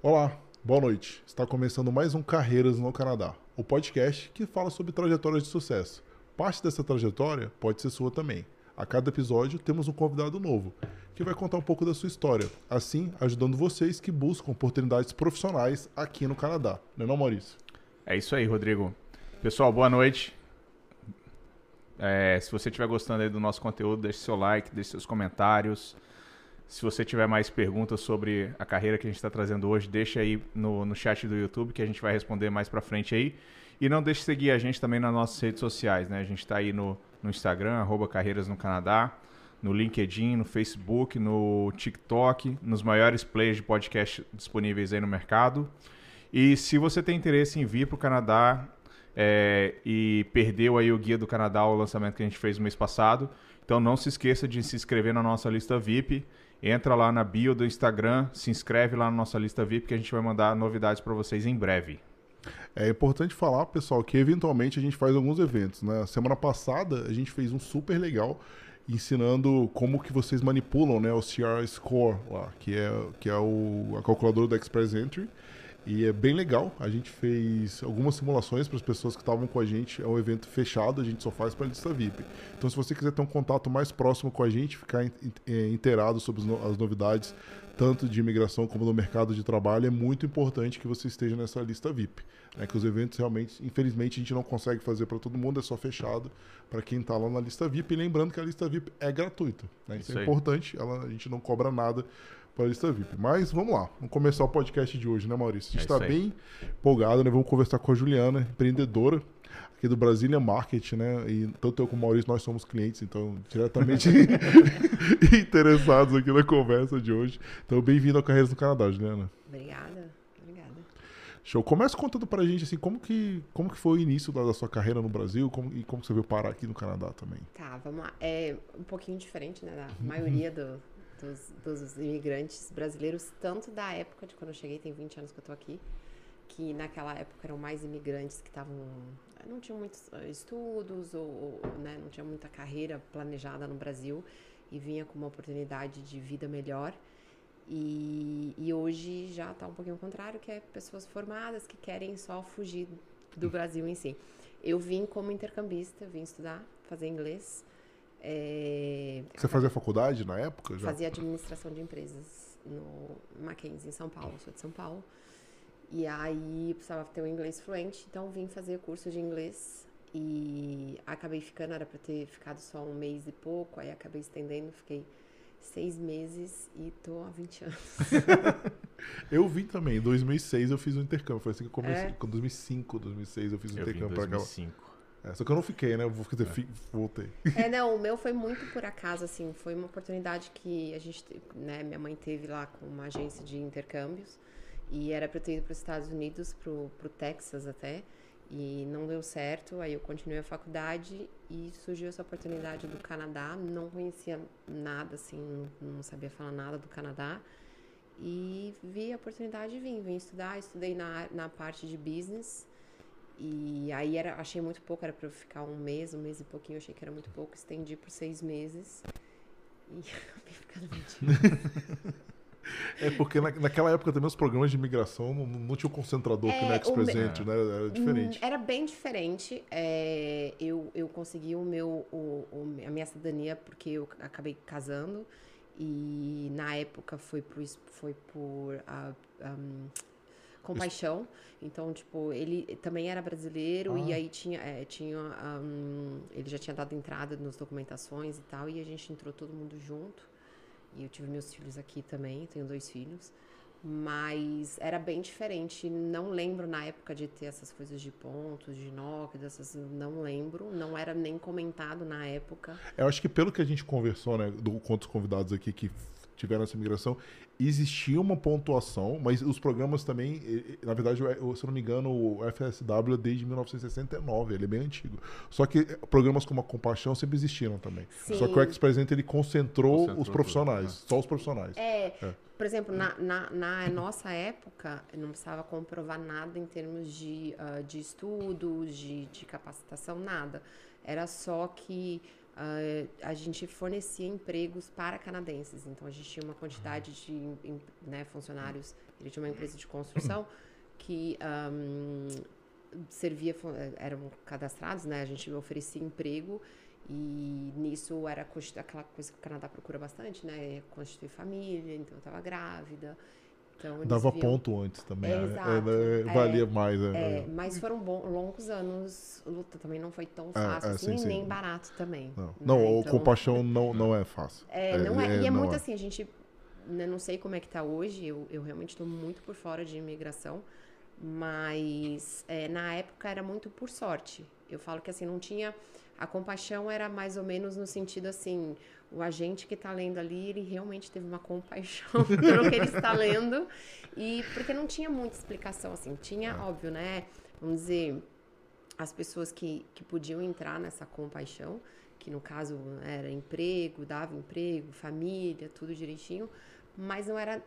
Olá, boa noite. Está começando mais um Carreiras no Canadá, o podcast que fala sobre trajetórias de sucesso. Parte dessa trajetória pode ser sua também. A cada episódio temos um convidado novo, que vai contar um pouco da sua história, assim ajudando vocês que buscam oportunidades profissionais aqui no Canadá. Não é não, Maurício? É isso aí, Rodrigo. Pessoal, boa noite. É, se você estiver gostando do nosso conteúdo, deixe seu like, deixe seus comentários. Se você tiver mais perguntas sobre a carreira que a gente está trazendo hoje, deixa aí no, no chat do YouTube que a gente vai responder mais para frente aí. E não deixe de seguir a gente também nas nossas redes sociais, né? A gente está aí no, no Instagram, arroba Carreiras no Canadá, no LinkedIn, no Facebook, no TikTok, nos maiores players de podcast disponíveis aí no mercado. E se você tem interesse em vir para o Canadá é, e perdeu aí o Guia do Canadá, o lançamento que a gente fez no mês passado, então não se esqueça de se inscrever na nossa lista VIP Entra lá na bio do Instagram, se inscreve lá na nossa lista VIP que a gente vai mandar novidades para vocês em breve. É importante falar, pessoal, que eventualmente a gente faz alguns eventos. Né? Semana passada a gente fez um super legal ensinando como que vocês manipulam né, o CR Score lá, que é, que é o, a calculadora do Express Entry. E é bem legal. A gente fez algumas simulações para as pessoas que estavam com a gente. É um evento fechado, a gente só faz para a lista VIP. Então, se você quiser ter um contato mais próximo com a gente, ficar é, inteirado sobre as novidades, tanto de imigração como do mercado de trabalho, é muito importante que você esteja nessa lista VIP. Né? Que os eventos realmente, infelizmente, a gente não consegue fazer para todo mundo, é só fechado para quem está lá na lista VIP. E lembrando que a lista VIP é gratuita. Né? Isso, Isso é importante, ela, a gente não cobra nada para a lista VIP. Mas vamos lá, vamos começar o podcast de hoje, né, Maurício? A gente está é bem empolgado, né? Vamos conversar com a Juliana, empreendedora aqui do Brasília Market, né? E tanto eu como o Maurício, nós somos clientes, então diretamente interessados aqui na conversa de hoje. Então, bem-vindo ao Carreiras do Canadá, Juliana. Obrigada, obrigada. Show. Começa contando pra gente, assim, como que, como que foi o início da, da sua carreira no Brasil como, e como você veio parar aqui no Canadá também. Tá, vamos lá. É um pouquinho diferente, né, da uhum. maioria do, dos, dos imigrantes brasileiros, tanto da época de quando eu cheguei, tem 20 anos que eu tô aqui, que naquela época eram mais imigrantes que estavam não tinham muitos ah, estudos ou, ou né, não tinha muita carreira planejada no Brasil e vinha com uma oportunidade de vida melhor. E, e hoje já está um pouquinho ao contrário, que é pessoas formadas que querem só fugir do Brasil em si. Eu vim como intercambista, vim estudar, fazer inglês. É... Você fazia faculdade na época? Já? Fazia administração de empresas no Mackenzie, em São Paulo. Sou de São Paulo. E aí precisava ter um inglês fluente, então vim fazer curso de inglês e acabei ficando, era para ter ficado só um mês e pouco, aí acabei estendendo, fiquei seis meses e tô há 20 anos. eu vim também, em 2006 eu fiz um intercâmbio, foi assim que eu comecei, é. em 2005, 2006 eu fiz um eu intercâmbio para cá. É, só que eu não fiquei, né? Eu vou dizer, é. voltei. É, não, o meu foi muito por acaso, assim. Foi uma oportunidade que a gente, né? Minha mãe teve lá com uma agência de intercâmbios. E era para eu ter ido para os Estados Unidos, pro, pro Texas até. E não deu certo. Aí eu continuei a faculdade e surgiu essa oportunidade do Canadá. Não conhecia nada, assim, não, não sabia falar nada do Canadá. E vi a oportunidade e vim. Vim estudar, estudei na, na parte de business. E aí era, achei muito pouco, era para eu ficar um mês, um mês e pouquinho, achei que era muito pouco, estendi por seis meses e acabei ficando mentindo. É porque na, naquela época também os programas de imigração não, não tinha o concentrador é, que no Ex-Presente, né? Era diferente. Hum, era bem diferente. É, eu, eu consegui o meu, o, o, a minha cidadania porque eu acabei casando. E na época foi por, foi por uh, um, compaixão. Então, tipo, ele também era brasileiro ah. e aí tinha, é, tinha um, ele já tinha dado entrada nas documentações e tal, e a gente entrou todo mundo junto. E eu tive meus filhos aqui também, tenho dois filhos. Mas era bem diferente. Não lembro na época de ter essas coisas de pontos, de NOC, dessas. Não lembro. Não era nem comentado na época. Eu acho que pelo que a gente conversou, né, do, com outros convidados aqui que tiveram essa migração, existia uma pontuação, mas os programas também, na verdade, se eu não me engano, o FSW é desde 1969, ele é bem antigo. Só que programas como a Compaixão sempre existiram também. Sim. Só que o Ex-Presidente ele concentrou, concentrou, os profissionais, tudo, né? só os profissionais. É, é. por exemplo, na, na, na, nossa época, não precisava comprovar nada em termos de, uh, de estudos, de, de capacitação, nada. Era só que Uh, a gente fornecia empregos para canadenses. Então, a gente tinha uma quantidade de né, funcionários Ele tinha uma empresa de construção que um, servia, eram cadastrados, né? A gente oferecia emprego e nisso era aquela coisa que o Canadá procura bastante, né? Constituir família, então eu estava grávida. Então, Dava viam... ponto antes também. É, exato, é, valia mais. É, mas foram bons, longos anos. Luta também não foi tão fácil assim, sim, nem sim. barato também. Não, né? não então, compaixão não, não é fácil. É, não é, e é muito assim, a gente. Né, não sei como é que tá hoje, eu, eu realmente estou muito por fora de imigração, mas na época era muito por sorte. Eu falo que assim, não tinha. A compaixão era mais ou menos no sentido assim, o agente que está lendo ali, ele realmente teve uma compaixão pelo que ele está lendo. E porque não tinha muita explicação, assim. Tinha, é. óbvio, né? Vamos dizer, as pessoas que, que podiam entrar nessa compaixão, que no caso era emprego, dava emprego, família, tudo direitinho, mas não era,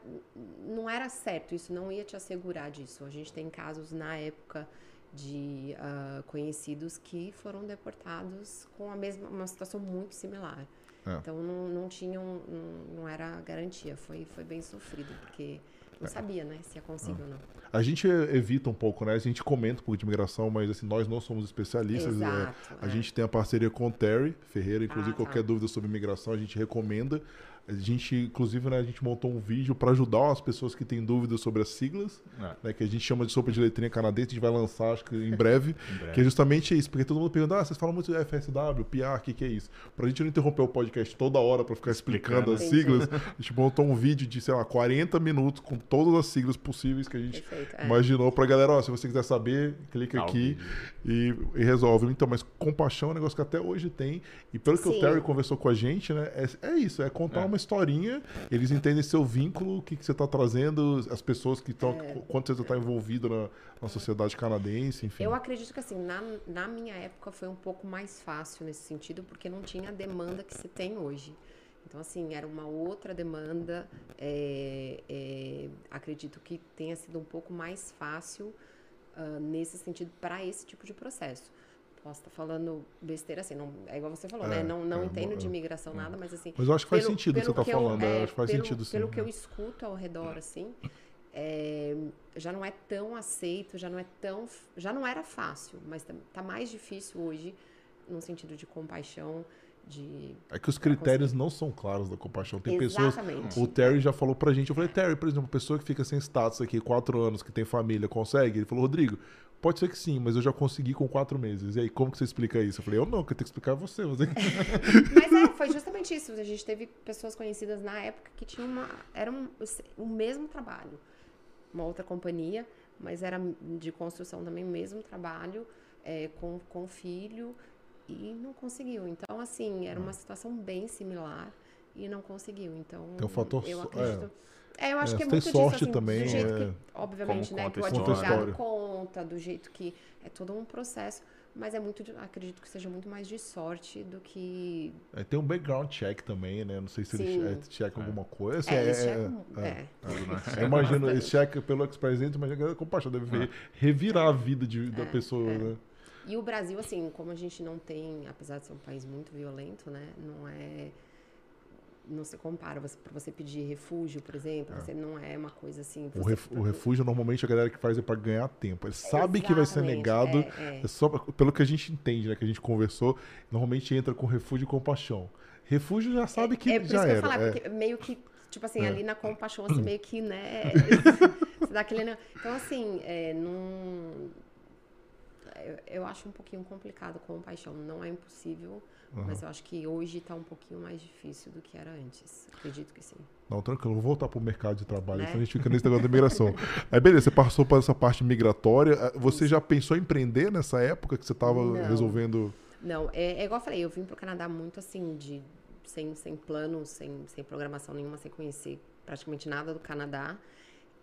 não era certo, isso não ia te assegurar disso. A gente tem casos na época de uh, conhecidos que foram deportados com a mesma, uma situação muito similar. É. Então não, não tinham, não, não, era garantia, foi, foi bem sofrido, porque não é. sabia, né, se ia conseguir é. ou não. A gente evita um pouco, né? A gente comenta um pouco de imigração, mas assim, nós não somos especialistas. Né? Exato, a é. gente tem a parceria com o Terry Ferreira, inclusive ah, tá. qualquer dúvida sobre imigração a gente recomenda. A gente, inclusive, né, a gente montou um vídeo para ajudar as pessoas que têm dúvidas sobre as siglas, é. né, que a gente chama de sopa de letrinha canadense, a gente vai lançar, acho que em breve, em breve. que é justamente isso, porque todo mundo pergunta, ah, vocês falam muito de FSW, PR, o que, que é isso? Pra gente não interromper o podcast toda hora para ficar explicando, as siglas, a gente montou um vídeo de, sei lá, 40 minutos com todas as siglas possíveis que a gente Perfeito, é. imaginou pra galera, ó, se você quiser saber, clica ah, aqui e, e, resolve. Então, mas compaixão é um negócio que até hoje tem, e pelo que Sim. o Terry conversou com a gente, né, é, é isso, é contar é. uma historinha, eles entendem seu vínculo, o que, que você está trazendo, as pessoas que estão, é. quanto você está envolvido na, na sociedade canadense, enfim. Eu acredito que assim, na, na minha época foi um pouco mais fácil nesse sentido, porque não tinha a demanda que se tem hoje. Então, assim, era uma outra demanda. É, é, acredito que tenha sido um pouco mais fácil uh, nesse sentido para esse tipo de processo posso estar falando besteira assim, não, é igual você falou, né? é, né? Não, não é, entendo de imigração é. nada, mas assim. Mas eu acho que faz sentido o que você está falando, eu, acho que faz pelo, sentido sim. Pelo que eu escuto ao redor, assim, é, já não é tão aceito, já não é tão. Já não era fácil, mas está tá mais difícil hoje, no sentido de compaixão. De, é que os critérios não são claros da compaixão. Tem Exatamente. pessoas. O Terry já falou pra gente. Eu falei, Terry, por exemplo, pessoa que fica sem status aqui, quatro anos, que tem família, consegue? Ele falou, Rodrigo, Pode ser que sim, mas eu já consegui com quatro meses. E aí, como que você explica isso? Eu falei, eu não, que eu tenho que explicar você. Você... mas é, foi justamente isso. A gente teve pessoas conhecidas na época que tinham uma. Era um, o mesmo trabalho. Uma outra companhia, mas era de construção também, o mesmo trabalho, é, com, com filho, e não conseguiu. Então, assim, era uma hum. situação bem similar e não conseguiu. Então, Tem um fator. Eu acredito. É é, eu acho é, que é muito sorte disso, assim, também, do jeito é... que, obviamente, né, que o advogado conta, do jeito que é todo um processo, mas é muito, acredito que seja muito mais de sorte do que... É, tem um background check também, né, não sei se Sim. eles checam é. alguma coisa. Assim, é, eles checam, é. é. Eu imagino, eles checam pelo ex-presidente, mas a compaixão deve revirar a vida de, da pessoa, né. E o Brasil, assim, como a gente não tem, apesar de ser um país muito violento, né, não é não se compara. Você, para você pedir refúgio, por exemplo, é. você não é uma coisa assim. O, ref, o, refúgio, normalmente, a galera que faz é para ganhar tempo. Ele sabe Exatamente, que vai ser negado, é, é. é, só pelo que a gente entende, né? Que a gente conversou, normalmente entra com refúgio e compaixão. Refúgio já sabe que é, é já era. Eu falar, porque meio que, tipo assim, ali na compaixão, assim, meio que, né? dá aquele... Então, assim, é, não... Eu, eu acho um pouquinho complicado compaixão. Não é impossível Uhum. Mas eu acho que hoje está um pouquinho mais difícil do que era antes. Acredito que sim. Não, tranquilo, vou voltar para o mercado de trabalho, né? então a gente fica nesse negócio da imigração. Aí, beleza, você passou por essa parte migratória. Eh, você já pensou em empreender nessa época que você estava resolvendo? Não, é, é, igual eu falei, eu vim para o Canadá muito assim, de, sem, sem plano, sem, sem programação nenhuma, sem conhecer praticamente nada do Canadá.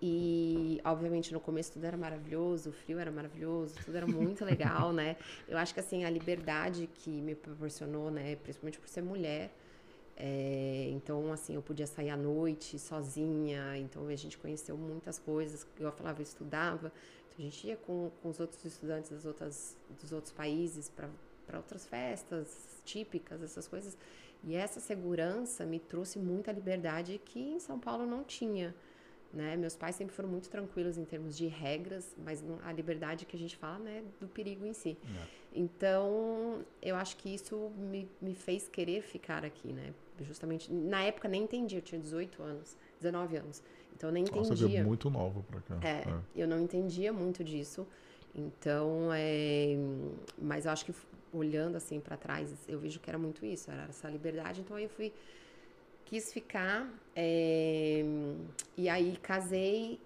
E, obviamente, no começo tudo era maravilhoso, o frio era maravilhoso, tudo era muito legal, né? Eu acho que, assim, a liberdade que me proporcionou, né? Principalmente por ser mulher. É, então, assim, eu podia sair à noite sozinha. Então, a gente conheceu muitas coisas. Eu falava, eu estudava. Então, a gente ia com, com os outros estudantes das outras, dos outros países para outras festas típicas, essas coisas. E essa segurança me trouxe muita liberdade que em São Paulo não tinha. Né? Meus pais sempre foram muito tranquilos em termos de regras, mas não, a liberdade que a gente fala né, do perigo em si. É. Então, eu acho que isso me, me fez querer ficar aqui, né? Justamente, na época nem entendia, eu tinha 18 anos, 19 anos. Então, eu nem Nossa, entendia. veio muito nova pra cá. É, eu não entendia muito disso. Então, é, mas eu acho que olhando assim para trás, eu vejo que era muito isso, era essa liberdade. Então aí eu fui quis ficar é, e aí casei,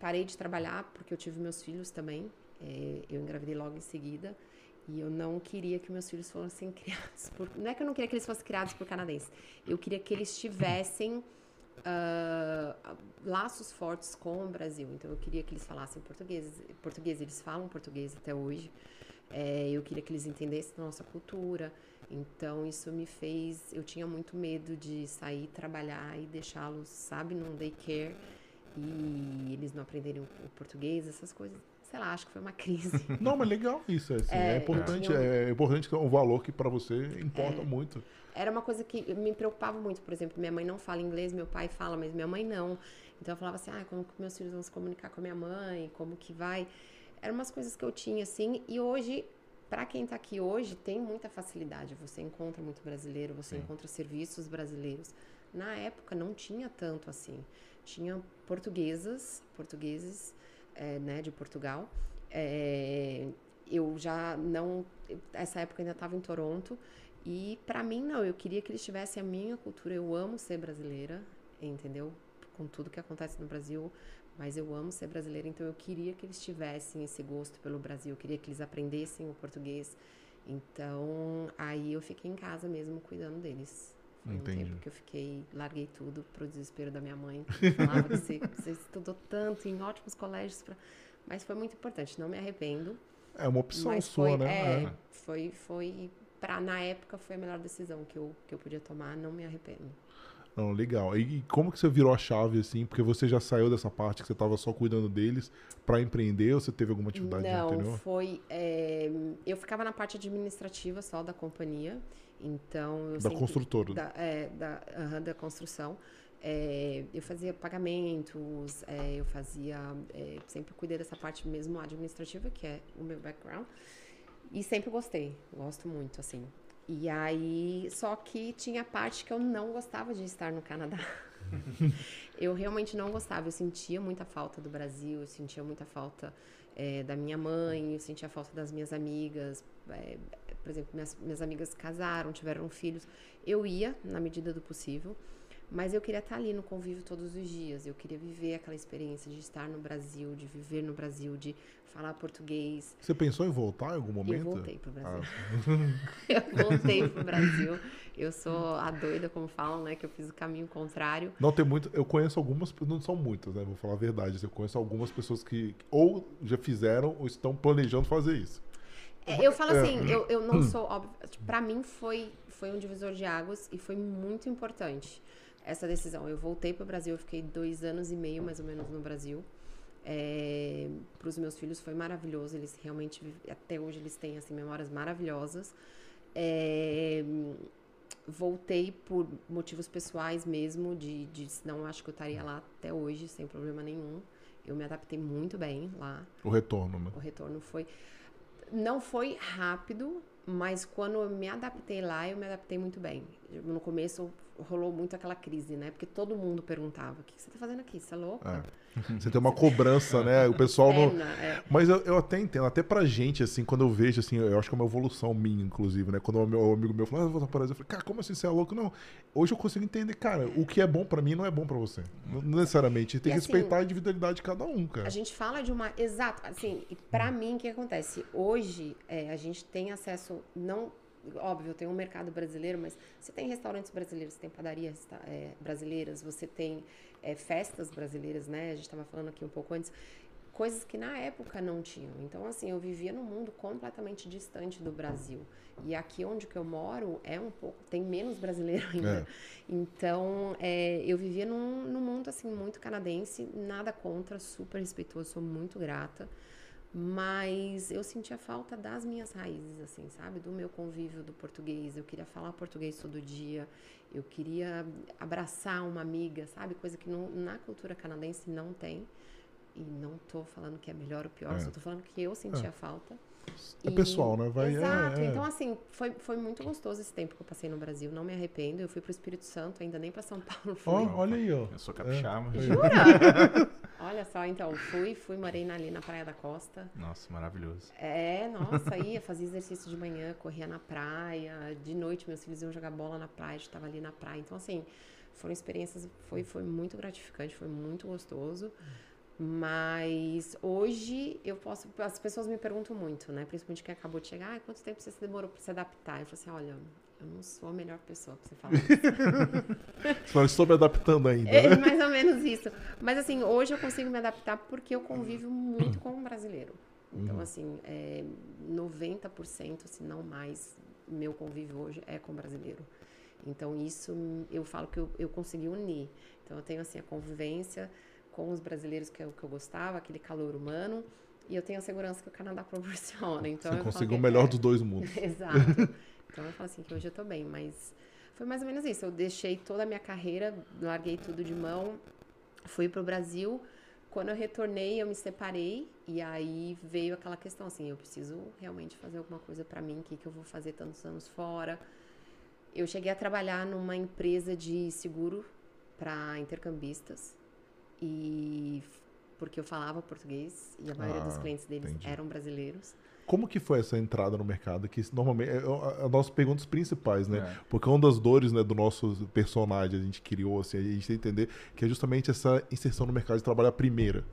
parei de trabalhar porque eu tive meus filhos também. É, eu engravidei logo em seguida e eu não queria que meus filhos fossem criados por, não é que eu não queria que eles fossem criados por canadenses, eu queria que eles tivessem uh, laços fortes com o Brasil. Então eu queria que eles falassem português. Português, eles falam português até hoje. É, eu queria que eles entendessem nossa cultura. Então isso me fez. Eu tinha muito medo de sair trabalhar e deixá-los, sabe, num daycare e eles não aprenderem o, português, essas coisas sei lá, acho que foi uma crise. Não, mas legal isso. É, assim, é, é importante, tinha... é importante que é um valor que para você importa é, muito. Era uma coisa que me preocupava muito, por exemplo, minha mãe não fala inglês, meu pai fala, mas minha mãe não. Então eu falava assim, ah, como que meus filhos vão se comunicar com a minha mãe, como que vai. Eram umas coisas que eu tinha assim, e hoje para quem está aqui hoje, tem muita facilidade. Você encontra muito brasileiro, você Sim. encontra serviços brasileiros. Na época não tinha tanto assim. Tinha portuguesas, portugueses é, né, de Portugal. É, eu já não. Essa época ainda estava em Toronto. E para mim, não. Eu queria que eles tivessem a minha cultura. Eu amo ser brasileira, entendeu? Com tudo que acontece no Brasil. Mas eu amo ser brasileira, então eu queria que eles tivessem esse gosto pelo Brasil. Eu queria que eles aprendessem o português. Então, aí eu fiquei em casa mesmo cuidando deles. Foi Entendi. um tempo que eu fiquei, larguei tudo pro desespero da minha mãe. Falava que você, você estudou tanto em ótimos colégios, pra... mas foi muito importante, não me arrependo. É uma opção sua, foi, né? É, é, foi, foi, pra, na época foi a melhor decisão que eu, que eu podia tomar, não me arrependo. Não, legal. E como que você virou a chave, assim? Porque você já saiu dessa parte que você estava só cuidando deles para empreender ou você teve alguma atividade Não, anterior? foi... É, eu ficava na parte administrativa só da companhia. Então, da sempre, construtora. Da, é, da, uh, da construção. É, eu fazia pagamentos, é, eu fazia. Sempre cuidei dessa parte mesmo administrativa, que é o meu background. E sempre gostei, gosto muito, assim. E aí, só que tinha parte que eu não gostava de estar no Canadá. eu realmente não gostava, eu sentia muita falta do Brasil, eu sentia muita falta é, da minha mãe, eu sentia falta das minhas amigas. É, por exemplo, minhas, minhas amigas casaram, tiveram filhos. Eu ia, na medida do possível, mas eu queria estar ali no convívio todos os dias. Eu queria viver aquela experiência de estar no Brasil, de viver no Brasil, de falar português. Você pensou em voltar em algum momento? Eu voltei pro Brasil. Ah. eu voltei pro Brasil. Eu sou a doida, como falam, né? Que eu fiz o caminho contrário. Não tem muito. Eu conheço algumas, não são muitas, né? Vou falar a verdade. Eu conheço algumas pessoas que ou já fizeram ou estão planejando fazer isso. É, eu falo é. assim, eu, eu não sou, óbvio, para mim foi, foi um divisor de águas e foi muito importante essa decisão. Eu voltei para o Brasil, eu fiquei dois anos e meio mais ou menos no Brasil. É, para os meus filhos foi maravilhoso, eles realmente, até hoje, eles têm assim, memórias maravilhosas. É, voltei por motivos pessoais mesmo, de, de não acho que eu estaria lá até hoje, sem problema nenhum. Eu me adaptei muito bem lá. O retorno, né? O retorno foi não foi rápido, mas quando eu me adaptei lá, eu me adaptei muito bem. No começo rolou muito aquela crise, né? Porque todo mundo perguntava: o que você tá fazendo aqui? Você é louca? É. Você tem uma cobrança, né? O pessoal não. É. Mas eu, eu, até entendo, até pra gente, assim, quando eu vejo, assim, eu acho que é uma evolução minha, inclusive, né? Quando o meu amigo meu falou, ah, eu vou para Brasil, eu falei, cara, como assim você é louco? Não. Hoje eu consigo entender, cara, o que é bom pra mim não é bom pra você. Não necessariamente. Tem e que assim, respeitar a individualidade de cada um, cara. A gente fala de uma. Exato. Assim, pra hum. mim, o que acontece? Hoje, é, a gente tem acesso, não óbvio, tem um mercado brasileiro, mas você tem restaurantes brasileiros, você tem padarias é, brasileiras, você tem é, festas brasileiras, né? A gente estava falando aqui um pouco antes. Coisas que na época não tinham. Então, assim, eu vivia num mundo completamente distante do Brasil. E aqui onde que eu moro é um pouco. tem menos brasileiro ainda. É. Então, é, eu vivia num, num mundo, assim, muito canadense, nada contra, super respeitoso, sou muito grata. Mas eu sentia falta das minhas raízes, assim, sabe? Do meu convívio do português. Eu queria falar português todo dia. Eu queria abraçar uma amiga, sabe? Coisa que não, na cultura canadense não tem. E não tô falando que é melhor ou pior, É. só tô falando que eu sentia falta. É pessoal, né? Vai, é- Exato. é. Então, assim, foi, foi muito gostoso esse tempo que eu passei no Brasil. Não me arrependo. Eu fui pro Espírito Santo, ainda nem pra São Paulo fui. Ó, olha aí, ó. Eu sou capixaba. Jura? Olha só, então, fui, fui, morei na- ali na Praia da Costa. Nossa, maravilhoso. É, nossa, ia, fazia exercício de manhã, corria na praia. De noite, meus filhos iam jogar bola na praia, a gente tava ali na praia. Então, assim, foram experiências, foi, foi muito gratificante, foi muito gostoso. Mas hoje eu posso. As pessoas me perguntam muito, né? Principalmente quem acabou de chegar, ah, quanto tempo você se demorou pra se adaptar? Eu falo assim, olha, eu não sou a melhor pessoa pra você falar isso. Só estou me adaptando ainda. É né? mais ou menos isso. Mas assim, hoje eu consigo me adaptar porque eu convivo muito com o brasileiro. Então, assim, é 90%, se não mais, meu convívio hoje é com brasileiro. Então, isso eu falo que eu, eu consegui unir. Então, eu tenho assim a convivência com os brasileiros que é o que eu gostava, aquele calor humano, e eu tenho a segurança que o Canadá proporciona. Então, Você conseguiu o melhor é- dos dois mundos. Exato. Então eu falo assim que hoje eu tô bem, mas foi mais ou menos isso. Eu deixei toda a minha carreira, larguei tudo de mão, fui pro Brasil. Quando eu retornei, eu me separei e aí veio aquela questão assim, eu preciso realmente fazer alguma coisa pra mim, o que que eu vou fazer tantos anos fora? Eu cheguei a trabalhar numa empresa de seguro para intercambistas e porque eu falava português e a maioria dos Ah, clientes deles entendi. eram brasileiros. Como que foi essa entrada no mercado? Que normalmente é a- as nossas perguntas principais, né? É. Porque uma das dores né, do nosso personagem, a gente criou, assim, a gente tem que entender que é justamente essa inserção no mercado de trabalho a primeira.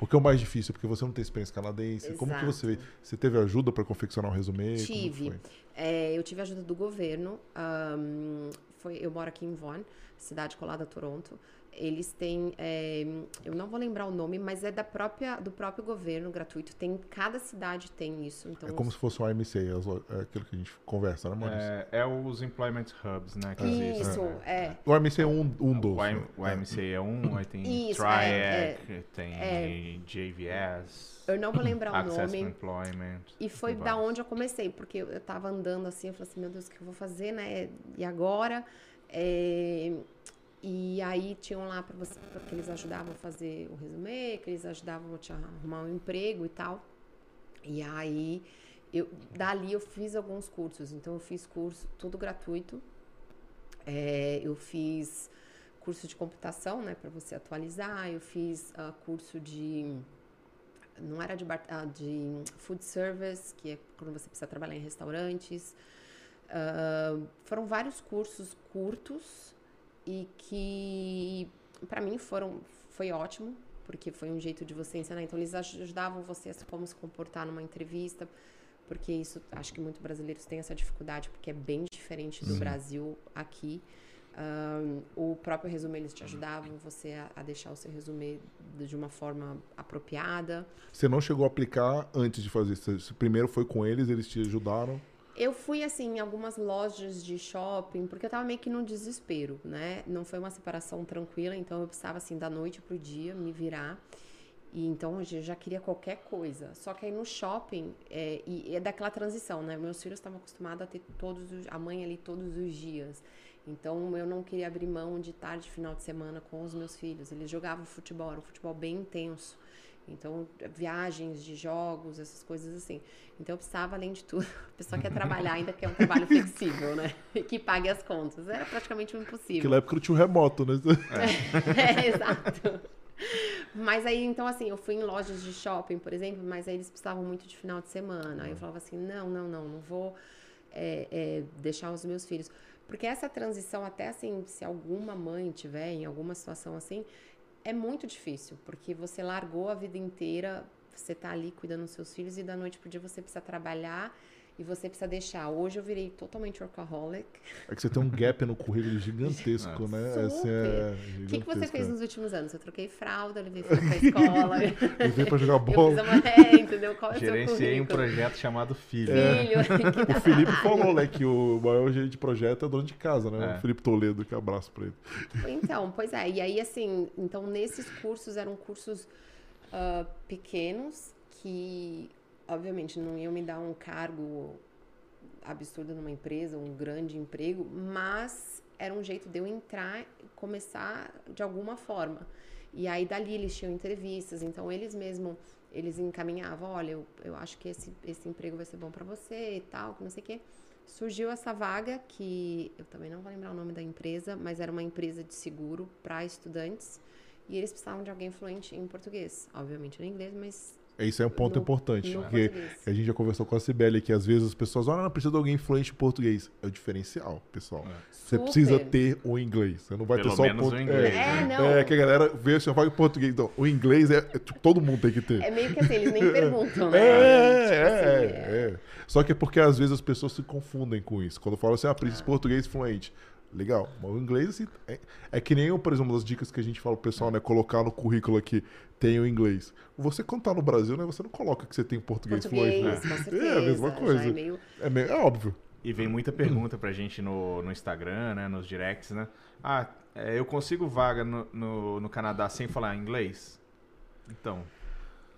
Porque é o mais difícil, porque você não tem experiência canadense. Como que você Exato. Você teve ajuda para confeccionar o resumê? Como que Tive. foi? É, eu tive ajuda do governo. ahn, foi, eu moro aqui em Vaughan, cidade colada a Toronto. Eles têm, é, eu não vou lembrar o nome, mas é da própria, do próprio governo gratuito. Tem cada cidade tem isso. Então É como se fosse um AMC, lo- é aquilo que a gente conversa, né, Maurício? É, é os Employment Hubs, né? Que isso né? é. O AMC é um, um dos. O, né? O IMC é um, aí tem Isso, é, TRIAC, tem é. JVS, Eu não vou lembrar o nome. Employment. E foi da onde eu comecei, porque eu eu tava andando assim, eu falei assim, meu Deus, o que eu vou fazer, né? E agora? É, E aí tinham lá para você, porque eles ajudavam a fazer o resumê, que eles ajudavam a te arrumar um emprego e tal. E aí, eu, dali eu fiz alguns cursos. Então, eu fiz curso tudo gratuito. É, eu fiz curso de computação, né, para você atualizar. Eu fiz ah, curso de não era de, bar- ah, de food service, que é quando você precisa trabalhar em restaurantes. Ah, foram vários cursos curtos e que para mim foram foi ótimo porque foi um jeito de você ensinar. Então eles ajudavam você a como se comportar numa entrevista, porque isso acho que muitos brasileiros têm essa dificuldade porque é bem diferente do Brasil aqui. Ahn, o próprio resumo eles te ajudavam você a, a deixar o seu resumê de de uma forma apropriada. Você não chegou a aplicar antes de fazer isso? Primeiro foi com eles, eles te ajudaram? Eu fui, assim, em algumas lojas de shopping, porque eu tava meio que num desespero, né? Não foi uma separação tranquila, então eu precisava, assim, da noite pro dia me virar. E então eu já queria qualquer coisa. Só que aí no shopping, é, e é daquela transição, né? Meus filhos estavam acostumados a ter todos os, a mãe ali todos os dias. Então eu não queria abrir mão de tarde, final de semana com os meus filhos. Eles jogavam futebol, era um futebol bem intenso. Então, viagens de jogos, essas coisas assim. Então, eu precisava, além de tudo, a pessoa quer trabalhar, ainda quer um trabalho flexível, né? E que pague as contas. Era praticamente um impossível. Naquela época não tinha o remoto, né? É, exato. Mas aí, então, assim, eu fui em lojas de shopping, por exemplo, mas aí eles precisavam muito de final de semana. Aí eu falava assim, não, não, não, não vou é, é, deixar os meus filhos. Porque essa transição, até assim, se alguma mãe tiver em alguma situação assim, é muito difícil, porque você largou a vida inteira, você tá ali cuidando dos seus filhos e da noite pro dia você precisa trabalhar e você precisa deixar. Hoje eu virei totalmente workaholic. É que você tem um gap no currículo gigantesco, né? Super. Esse é O que, que você fez é. nos últimos anos? Eu troquei fralda, eu levei filho pra escola. Veio pra jogar Eu bola. fiz uma... É, entendeu? Qual é Gerenciei um projeto chamado Filho. Filho. que O Felipe falou, né, que o maior gerente de projeto é dono de casa, né? É. O Felipe Toledo, que abraço pra ele. Então, pois é. E aí, assim, então nesses cursos eram cursos ah, pequenos que, obviamente, não iam me dar um cargo absurdo numa empresa, um grande emprego, mas era um jeito de eu entrar e começar de alguma forma. E aí dali eles tinham entrevistas, então eles mesmo eles encaminhavam, olha, eu, eu acho que esse, esse emprego vai ser bom para você e tal, que não sei o quê. Surgiu essa vaga que eu também não vou lembrar o nome da empresa, mas era uma empresa de seguro para estudantes e eles precisavam de alguém fluente em português, obviamente no inglês, mas Isso é um ponto No- importante, no porque português. a gente já conversou com a Cibele que às vezes as pessoas, olha, não precisa de alguém fluente em português. É o diferencial, pessoal. Você Super. precisa ter o inglês. Você não vai Pelo ter só menos o o português. inglês, É, né? não. É, que a galera vê se eu falo em português. Então, o inglês é, é, tipo, todo mundo tem que ter. É meio que assim, eles nem perguntam, É, né? é, Tipo é, assim, é. Só que é porque às vezes as pessoas se confundem com isso. Quando falam assim, ah, precisa de português fluente. Legal, mas o inglês assim, é, é que nem, eu, por exemplo, das dicas que a gente fala pro pessoal, né? Colocar no currículo aqui, tem o inglês. Você, quando tá no Brasil, né? Você não coloca que você tem português, Português, fluente. né? certeza. É a mesma já coisa. é meio... É, meio- é óbvio. E vem muita pergunta pra gente no, no Instagram, né? Nos directs, né? Ah, é, eu consigo vaga no, no, no Canadá sem falar inglês? Então,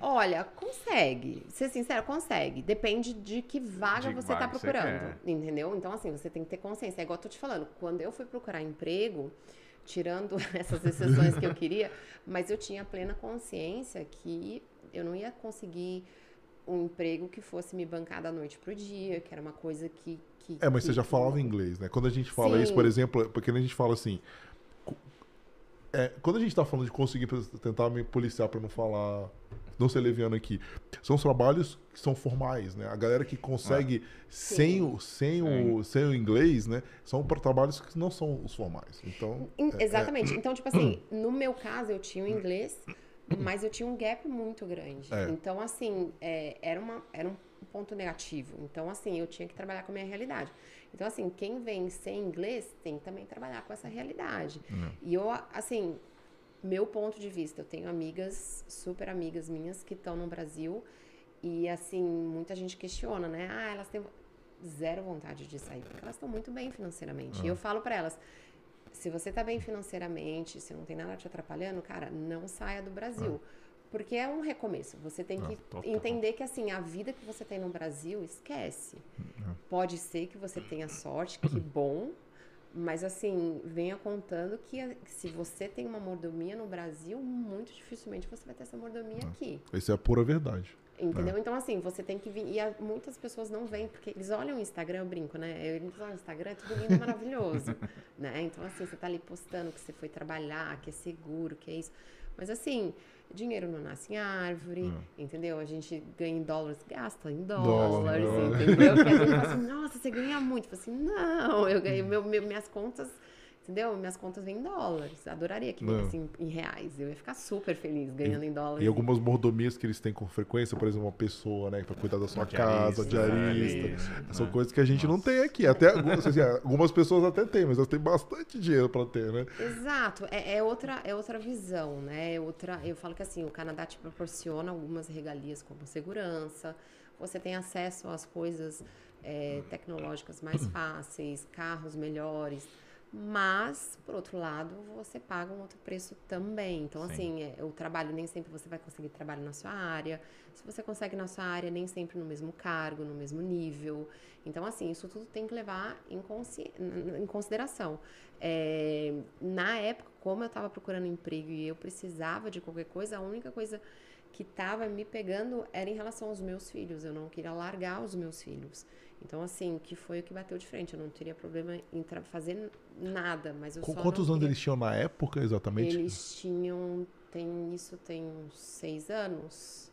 Olha, consegue. Ser sincero, consegue. Depende de que vaga De você tá que você procurando. quer. Entendeu? Então, assim, você tem que ter consciência. É igual eu tô te falando. Quando eu fui procurar emprego, tirando essas exceções que eu queria, mas eu tinha plena consciência que eu não ia conseguir um emprego que fosse me bancar da noite pro dia, que era uma coisa que. que É, mas que- você já falava inglês, né? Quando a gente fala Sim. isso, por exemplo, porque a gente fala assim. é, quando a gente tá falando de conseguir tentar me policiar pra não falar. Não ser leviano aqui. São os trabalhos que são formais, né? A galera que consegue sem, o, sem, o, sem o inglês, né? São pra trabalhos que não são os formais. Então. In- é- Exatamente. Então, tipo assim, no meu caso, eu tinha o inglês, mas eu tinha um gap muito grande. É. Então, assim, é, era, uma, era um ponto negativo. Então, assim, eu tinha que trabalhar com a minha realidade. Então, assim, quem vem sem inglês tem que também trabalhar com essa realidade. E eu, assim, meu ponto de vista, eu tenho amigas, super amigas minhas, que estão no Brasil e, assim, muita gente questiona, né? Ah, elas têm zero vontade de sair, porque elas estão muito bem financeiramente. E eu falo pra elas, se você tá bem financeiramente, se não tem nada te atrapalhando, cara, não saia do Brasil. Porque é um recomeço. Você tem que total. entender que, assim, a vida que você tem no Brasil, esquece. Pode ser que você tenha sorte, que bom, mas assim, venha contando que a- que se você tem uma mordomia no Brasil, muito dificilmente você vai ter essa mordomia aqui. Isso é a pura verdade. Entendeu? Então, assim, você tem que vir. E a- muitas pessoas não vêm, porque eles olham o Instagram, eu brinco, né? Eles olham o Instagram, é tudo lindo e maravilhoso. né? Então, assim, você tá ali postando que você foi trabalhar, que é seguro, que é isso. Mas, assim, dinheiro não nasce em árvore, entendeu? A gente ganha em dólares, gasta em Dólar, dólares, dólar. entendeu? Porque a gente fala assim, nossa, você ganha muito. Eu falo assim, não, eu ganho, meu, meu- minhas contas. Entendeu? Minhas contas vêm em dólares. Adoraria que Não. viessem em reais. Eu ia ficar super feliz ganhando em dólares. E algumas mordomias que eles têm com frequência, por exemplo, uma pessoa, né, pra cuidar da sua casa, Diarista, diarista. diarista, São né? coisas que a gente não tem aqui. Até algumas, assim, algumas pessoas até têm, mas elas têm bastante dinheiro pra ter, né? Exato, é, é outra, é outra visão, né? É outra, eu falo que assim, o Canadá te proporciona algumas regalias como segurança, você tem acesso às coisas é, tecnológicas mais fáceis, carros melhores, mas, por outro lado, você paga um outro preço também. Então, Sim. assim, é, o trabalho nem sempre você vai conseguir trabalho na sua área. Se você consegue na sua área, nem sempre no mesmo cargo, no mesmo nível. Então, assim, isso tudo tem que levar em, consci... em consideração. É, na época, como eu estava procurando emprego e eu precisava de qualquer coisa, a única coisa que estava me pegando era em relação aos meus filhos. Eu não queria largar os meus filhos. Então, assim, que foi o que bateu de frente. Eu não teria problema em fazer nada, mas eu Com quantos anos queria... eles tinham na época, exatamente? Eles tinham. Tem, isso tem uns seis anos.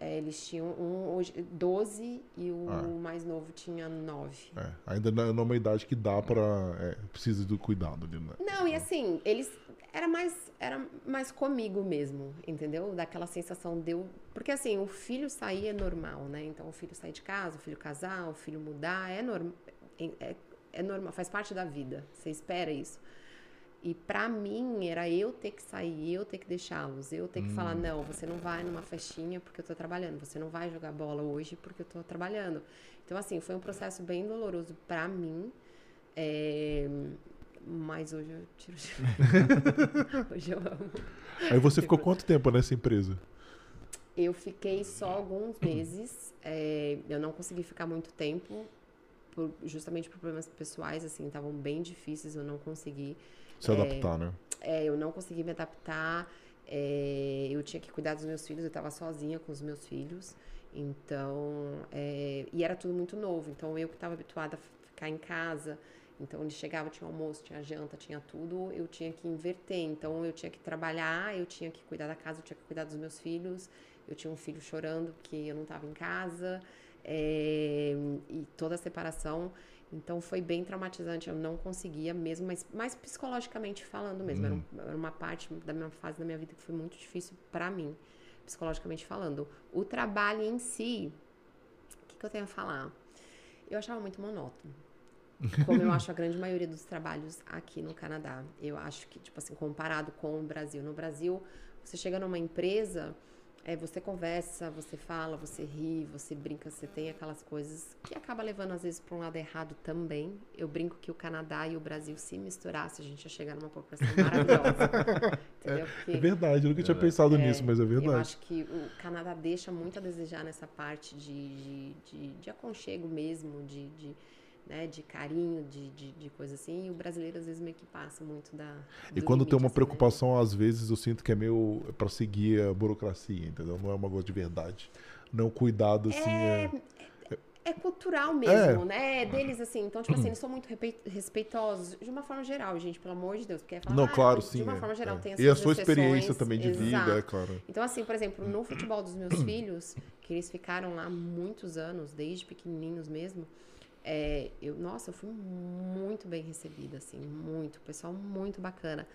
É, eles tinham um, hoje, 12 e o Ah. mais novo tinha 9. É, ainda não é numa idade que dá pra. É, precisa do cuidado ali, né? Não, e assim, eles. Era mais, era mais comigo mesmo, entendeu? Daquela sensação de eu. Porque assim, o filho sair é normal, né? Então, o filho sair de casa, o filho casar, o filho mudar, é, norm, é, é normal, faz parte da vida. Você espera isso. E pra mim, era eu ter que sair, eu ter que deixá-los, eu ter que falar: não, você não vai numa festinha porque eu tô trabalhando, você não vai jogar bola hoje porque eu tô trabalhando. Então, assim, foi um processo bem doloroso pra mim. É, Mas hoje eu tiro de... Hoje eu amo. Aí você ficou quanto tempo nessa empresa? Eu fiquei só alguns meses. É, eu não consegui ficar muito tempo, por, justamente por problemas pessoais, assim, estavam bem difíceis, eu não consegui. Se adaptar, né? É, eu não consegui me adaptar. É, eu tinha que cuidar dos meus filhos, eu estava sozinha com os meus filhos. Então, é, e era tudo muito novo. Então, eu que estava habituada a ficar em casa. Então, ele chegava, tinha almoço, tinha janta, tinha tudo. Eu tinha que inverter. Então, eu tinha que trabalhar, eu tinha que cuidar da casa, eu tinha que cuidar dos meus filhos. Eu tinha um filho chorando porque eu não estava em casa. É, e toda a separação. Então foi bem traumatizante, eu não conseguia mesmo, mas mais psicologicamente falando mesmo. Hum. Era, era, uma parte da minha fase da minha vida que foi muito difícil para mim, psicologicamente falando. O trabalho em si, o que, que eu tenho a falar? Eu achava muito monótono. Como eu acho a grande maioria dos trabalhos aqui no Canadá. Eu acho que, tipo assim, comparado com o Brasil. No Brasil, você chega numa empresa é, você conversa, você fala, você ri, você brinca, você tem aquelas coisas que acaba levando às vezes para um lado errado também. Eu brinco que o Canadá e o Brasil se misturasse, a gente ia chegar numa população maravilhosa. é, Porque, é, verdade, eu nunca tinha pensado é, nisso, mas é verdade. Eu acho que o Canadá deixa muito a desejar nessa parte de, de, de, de aconchego mesmo, de, de né, de carinho, de, de, de, coisa assim, e o brasileiro às vezes meio que passa muito da. E quando limite, tem uma assim, né? preocupação, né? às vezes eu sinto que é meio para seguir a burocracia, entendeu? Não é uma coisa de verdade. Não cuidado assim. É, é... É cultural mesmo, é. né? É deles, assim. Então, tipo assim, eles são muito respeitosos de uma forma geral, gente, pelo amor de Deus. Porque é falar, Não, ah, claro, sim. De uma forma geral, é. tem E a sua experiência também de Exato. vida, é claro. Então, assim, por exemplo, no futebol dos meus filhos, que eles ficaram lá muitos anos, desde pequenininhos mesmo, é, eu, nossa, eu fui muito bem recebida, assim, muito, pessoal muito bacana.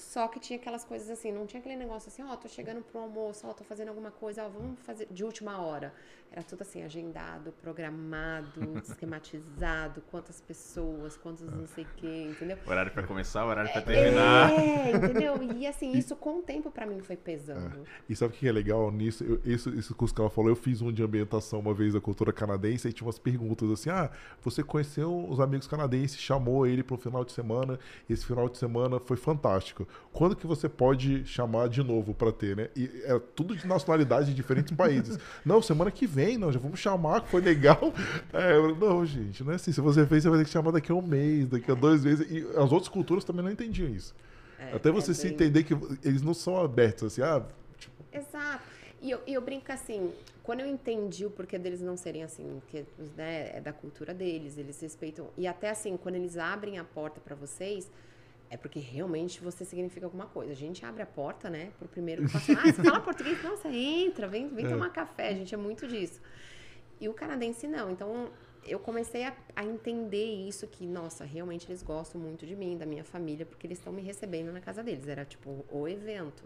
Só que tinha aquelas coisas assim, não tinha aquele negócio assim, ó, oh, tô chegando pro almoço, ó, oh, tô fazendo alguma coisa, ó, oh, vamos fazer de última hora. Era tudo assim, agendado, programado, esquematizado, quantas pessoas, quantos não sei o quê, entendeu? Horário para começar, horário para terminar. É, entendeu? E assim, isso com o tempo para mim foi pesando. É. E sabe o que é legal nisso? Eu, isso, isso que ela falou, eu fiz um de ambientação uma vez da cultura canadense e tinha umas perguntas assim: ah, você conheceu os amigos canadenses, chamou ele para um final de semana, esse final de semana foi fantástico. Quando que você pode chamar de novo para ter, né? E é tudo de nacionalidade de diferentes países. Não, semana que vem não, já vamos chamar, que foi legal. É, não, gente, não é assim. Se você fez, você vai ter que chamar daqui a um mês, daqui a dois meses. E as outras culturas também não entendiam isso. É, Até você é se bem... entender que eles não são abertos, assim, ah. Tipo... Exato. E eu, eu brinco assim, quando eu entendi o porquê deles não serem assim, que né, é da cultura deles, eles respeitam. E até assim, quando eles abrem a porta para vocês, é porque realmente você significa alguma coisa. A gente abre a porta, né, pro primeiro que fala assim, ah, você fala português? Nossa, entra, vem, vem é. tomar café. A gente é muito disso. E o canadense não. Então, eu comecei a, a, entender isso, que, nossa, realmente eles gostam muito de mim, da minha família, porque eles estão me recebendo na casa deles. Era, tipo, o evento.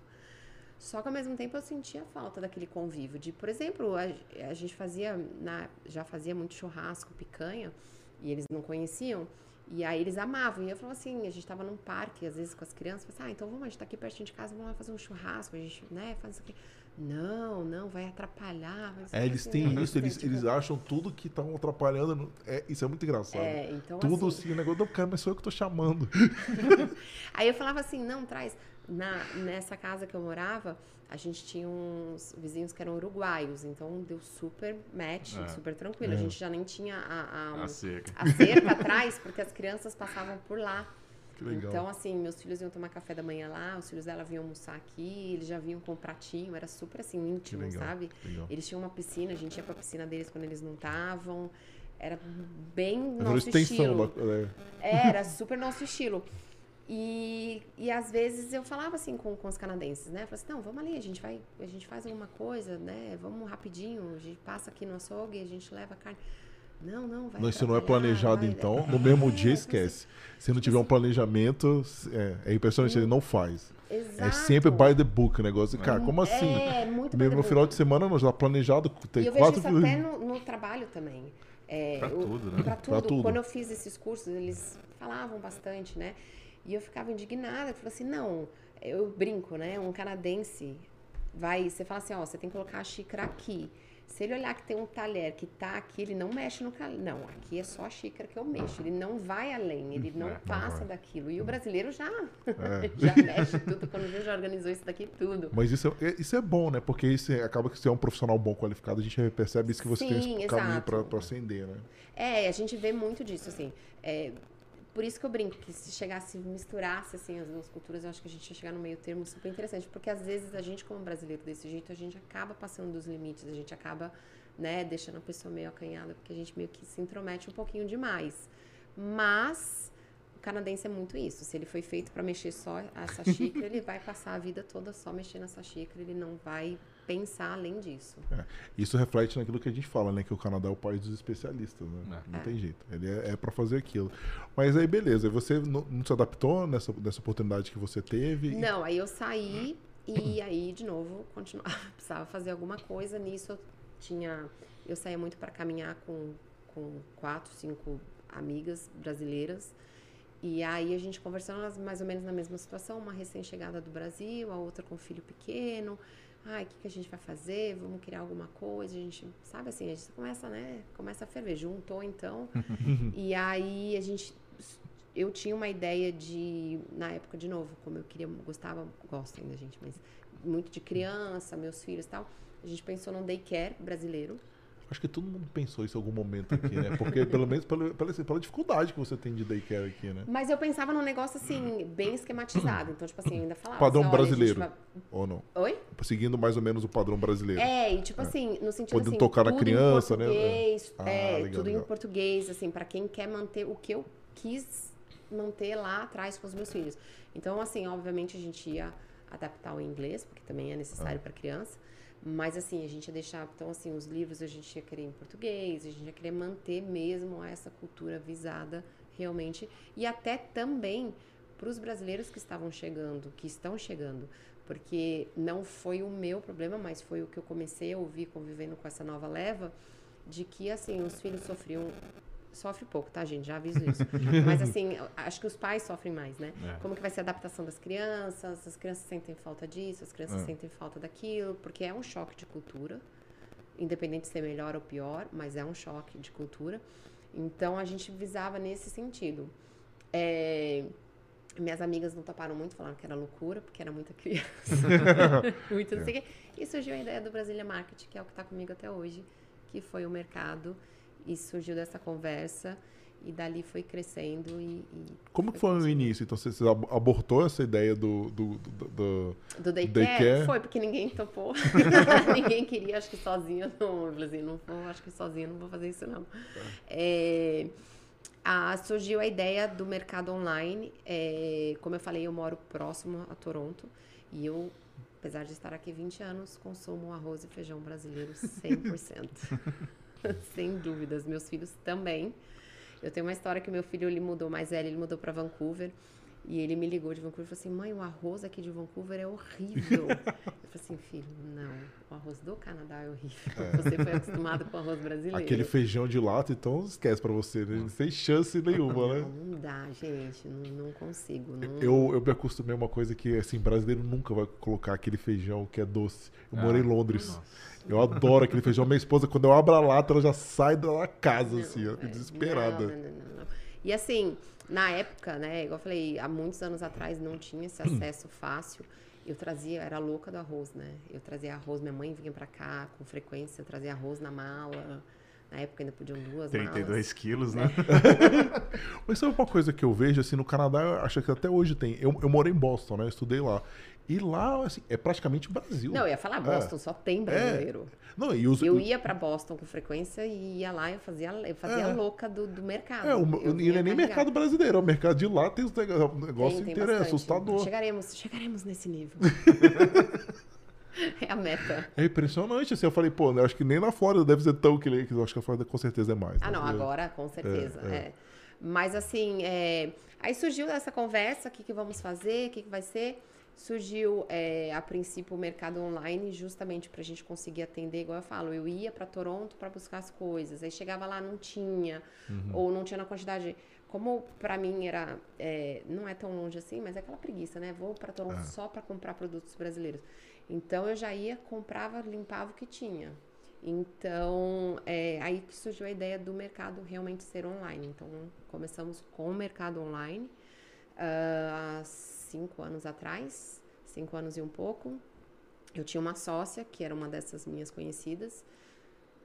Só que, ao mesmo tempo, eu sentia falta daquele convívio. De, por exemplo, a, a gente fazia, na, já fazia muito churrasco, picanha, e eles não conheciam. E aí eles amavam. E eu falava assim, a gente tava num parque, às vezes com as crianças, assim, ah, então vamos, a gente tá aqui pertinho de casa, vamos lá fazer um churrasco, a gente, né, faz isso aqui. Não, não, vai atrapalhar. é, eles têm assim, isso, eles, tipo... eles acham tudo que estão atrapalhando. É, isso é muito engraçado. É, então, tudo assim, assim o negócio do cara, mas sou eu que tô chamando. aí eu falava assim, não, traz. Na, nessa casa que eu morava, a gente tinha uns vizinhos que eram uruguaios, então deu super match, é. super tranquilo. É. A gente já nem tinha a, a, um, a cerca, a cerca atrás, porque as crianças passavam por lá. Então, assim, meus filhos iam tomar café da manhã lá, os filhos dela vinham almoçar aqui, eles já vinham com um pratinho, era super assim, íntimo, sabe? Legal. Eles tinham uma piscina, a gente ia pra piscina deles quando eles não estavam. Era bem nosso estilo. Da... É. Era super nosso estilo. E, e às vezes eu falava assim com, com os canadenses, né? Eu falava assim, não, vamos ali, a gente vai, a gente faz alguma coisa, né? Vamos rapidinho, a gente passa aqui no açougue, a gente leva a carne. Não, não, vai. Mas se não é planejado, vai, então, no mesmo dia é, esquece. Se não tiver um planejamento, é, é impressionante, ele não faz. Exato. É sempre by the book o negócio. Cara, como assim? É, muito Mesmo no final de semana, não, já planejado, tem e eu quatro... vejo isso até no, no trabalho também. É, pra tudo, né? Pra tudo. pra tudo. Quando eu fiz esses cursos, eles falavam bastante, né? E eu ficava indignada, eu falava assim, não, eu brinco, né? Um canadense vai, você fala assim, ó, você tem que colocar a xícara aqui. Se ele olhar que tem um talher que tá aqui, ele não mexe no talher. Não, aqui é só a xícara que eu mexo. Ele não vai além, ele não É, passa daquilo. E o brasileiro já, É. já mexe tudo. Quando viu, já organizou isso daqui tudo. Mas isso é, isso é bom, né? Porque isso é- acaba que você é um profissional bom qualificado, a gente percebe isso que você tem Sim, esse caminho pra acender, né? É, a gente vê muito disso, assim. É, por isso que eu brinco, que se chegasse, misturasse, assim, as duas culturas, eu acho que a gente ia chegar no meio termo super interessante. Porque às vezes a gente, como brasileiro desse jeito, a gente acaba passando dos limites, a gente acaba, né, deixando a pessoa meio acanhada, porque a gente meio que se intromete um pouquinho demais. Mas o canadense é muito isso. Se ele foi feito para mexer só essa xícara, ele vai passar a vida toda só mexendo essa xícara, ele não vai pensar além disso. Isso reflete naquilo que a gente fala, né? Que o Canadá é o país dos especialistas, né? É. Não É. tem jeito. Ele é, é para fazer aquilo. Mas aí, beleza. Você não, não se adaptou nessa, nessa oportunidade que você teve? Não, aí eu saí e aí, de novo, continuava, precisava fazer alguma coisa. Nisso eu tinha. Eu saía muito para caminhar com, com quatro, cinco amigas brasileiras. E aí a gente conversando elas mais ou menos na mesma situação, uma recém-chegada do Brasil, a outra com filho pequeno. Ai, o que, que a gente vai fazer? Vamos criar alguma coisa? A gente, sabe assim, a gente começa, né? Começa a ferver. Juntou então. e aí a gente eu tinha uma ideia de, na época, de novo, como eu queria, gostava, gosto ainda, gente, mas muito de criança, meus filhos e tal. A gente pensou num daycare brasileiro. Acho que todo mundo pensou isso em algum momento aqui, né? Porque pelo menos pela, pela, pela dificuldade que você tem de daycare aqui, né? Mas eu pensava num negócio assim, bem esquematizado. Então, tipo assim, eu ainda falava. Padrão assim, gente brasileiro. Ou não? Oi? Seguindo mais ou menos o padrão brasileiro. É, e tipo assim, no sentido Podendo assim, tocar na tudo criança, em né? Ah, é, legal, tudo em legal. português, assim, pra quem quer manter o que eu quis manter lá atrás com os meus filhos. Então, assim, obviamente a gente ia adaptar o inglês, porque também é Ah. necessário pra criança. Mas assim, a gente ia deixar, então assim, os livros a gente ia querer em português, a gente ia querer manter mesmo essa cultura visada realmente. E até também para os brasileiros que estavam chegando, que estão chegando, porque não foi o meu problema, mas foi o que eu comecei a ouvir convivendo com essa nova leva, de que assim os filhos sofriam sofre pouco, tá, gente? Já aviso isso. Mas assim, acho que os pais sofrem mais, né? É. Como que vai ser a adaptação das crianças? As crianças sentem falta disso, as crianças É. sentem falta daquilo, porque é um choque de cultura, independente de ser melhor ou pior, mas é um choque de cultura. Então a gente visava nesse sentido. É, Minhas amigas não toparam muito, falaram que era loucura, porque era muita criança. muito não sei o quê. E surgiu a ideia do Brasília Market, que é o que está comigo até hoje, que foi o mercado, e surgiu dessa conversa, e dali foi crescendo e. e Como que foi o início? Então você você ab- abortou essa ideia do. do, do- do- Do daycare, Daycare? foi porque ninguém topou. ninguém queria, acho que sozinha não. Eu falei assim, não vou, acho que sozinha não vou fazer isso não. É, a- surgiu a ideia do mercado online. é, como eu falei, eu moro próximo a Toronto e eu, apesar de estar aqui 20 anos, consumo arroz e feijão brasileiro 100%. Sem dúvidas, meus filhos também. Eu tenho uma história que meu filho ele mudou mais velho, ele mudou para Vancouver. E ele me ligou de Vancouver e falou assim: mãe, o arroz aqui de Vancouver é horrível. eu falei assim: filho, não, o arroz do Canadá é horrível. Você foi acostumado com arroz brasileiro. Aquele feijão de lata, então esquece pra você, né? Sem chance nenhuma, não, né? não dá, gente, não, não consigo. Não... Eu, eu me acostumei a uma coisa que, assim, brasileiro nunca vai colocar aquele feijão que é doce. Eu Ah, morei em Londres. nossa. Eu adoro aquele feijão. Minha esposa, quando eu abro a lata, ela já sai da casa, Não, assim, ó, é, desesperada. Não, não, não. E assim, na época, né, igual eu falei, há muitos anos atrás não tinha esse acesso fácil. Eu trazia, eu era louca do arroz, né? Eu trazia arroz, minha mãe vinha pra cá com frequência, eu trazia arroz na mala. Na época ainda podiam duas 32 malas. quilos, né? Mas sabe uma coisa que eu vejo, assim, no Canadá, eu acho que até hoje tem. Eu, eu morei em Boston, né? Eu estudei lá. E lá, assim, é praticamente Brasil. Não, eu ia falar, Boston só tem brasileiro. Não, e os, Eu ia pra Boston com frequência e ia lá, eu fazia, eu fazia É. louca do, do mercado. É, o, e não é nem mercado brasileiro, é o mercado de lá tem os neg- o negócio Tem, tem inteiro, é assustador. Chegaremos, chegaremos nesse nível. é a meta. É impressionante, assim, eu falei, pô, eu acho que nem na Flórida deve ser tão que acho que a Flórida com certeza é mais. Ah, né? não, agora com certeza. É, é. é. Mas assim, é, aí surgiu essa conversa, o que, que vamos fazer, o que, que vai ser. Surgiu, é, a princípio, o mercado online, justamente para a gente conseguir atender, igual eu falo, eu ia para Toronto para buscar as coisas, aí chegava lá, não tinha, Uhum. ou não tinha na quantidade. Como para mim era, é, não é tão longe assim, mas é aquela preguiça, né? Vou para Toronto É. só para comprar produtos brasileiros. Então eu já ia, comprava, limpava o que tinha. Então, é aí que surgiu a ideia do mercado realmente ser online. Então, começamos com o mercado online uh, cinco anos atrás, cinco anos e um pouco. Eu tinha uma sócia, que era uma dessas minhas conhecidas,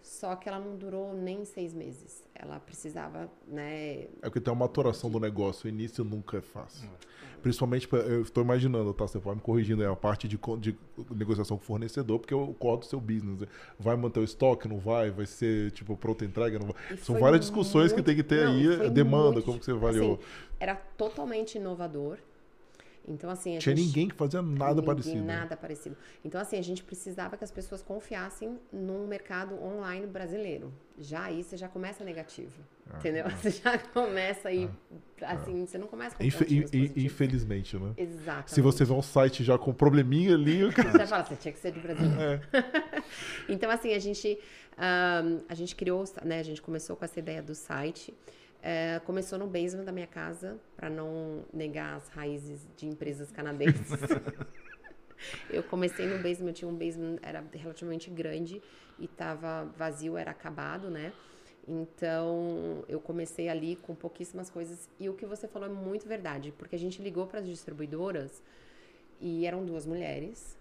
só que ela não durou nem seis meses. Ela precisava, né? É porque tem uma maturação do negócio. O início nunca é fácil. Principalmente, eu estou imaginando, tá? Você vai me corrigindo, é a parte de, de negociação com o fornecedor, porque é o core do seu business. Né? Vai manter o estoque, não vai? Vai ser, tipo, pronta entrega, não vai? São várias discussões muito, que tem que ter não, aí. Demanda, muito, como que você avaliou? Assim, era totalmente inovador. Então, assim. Tinha gente, ninguém que fazia nada ninguém, parecido. Nada parecido. Então, assim, a gente precisava que as pessoas confiassem num mercado online brasileiro. Já aí você já começa negativo. Ah, entendeu? Ah, você já começa aí. Ah, assim, você não começa com Infe Infelizmente, né? Exato. Se você vê um site já com probleminha ali. Você fala, você tinha que ser de brasileiro. É. então, assim, a gente, um, a gente criou, né? A gente começou com essa ideia do site. É, começou no basement da minha casa, para não negar as raízes de empresas canadenses. eu comecei no basement, tinha um basement, era relativamente grande e estava vazio, era acabado, né? Então, eu comecei ali com pouquíssimas coisas. E o que você falou é muito verdade, porque a gente ligou para as distribuidoras e eram duas mulheres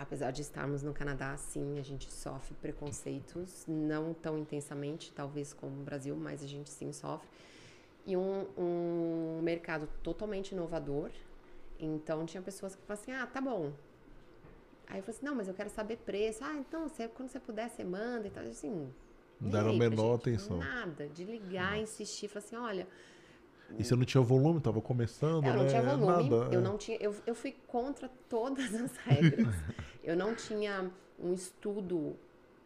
apesar de estarmos no Canadá, sim, a gente sofre preconceitos, não tão intensamente, talvez como o Brasil, mas a gente sim sofre. E um, um mercado totalmente inovador. Então, tinha pessoas que falavam assim: ah, tá bom. Aí eu falei assim: não, mas eu quero saber preço. Ah, então, você, quando você puder, você manda e tal. Assim, Deram menor atenção. Nada, de ligar, insistir, falar assim: olha e você não tinha volume, estava começando, eu não né? tinha volume, Nada, eu é. não tinha, eu, eu fui contra todas as regras. eu não tinha um estudo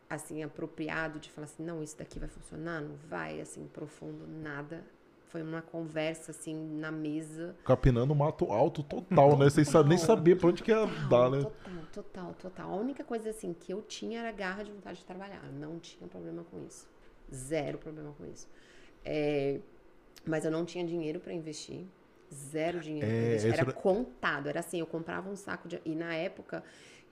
assim apropriado de falar assim, não, isso daqui vai funcionar, não vai, assim, profundo, nada. Foi uma conversa assim na mesa. Capinando mato alto total, né? Sem nem saber para onde que ia dar, né? Total, total, total. A única coisa assim que eu tinha era garra de vontade de trabalhar. Não tinha problema com isso. Zero problema com isso. É, mas eu não tinha dinheiro para investir. Zero dinheiro é, investir. Era contado. Era assim, eu comprava um saco de. E na época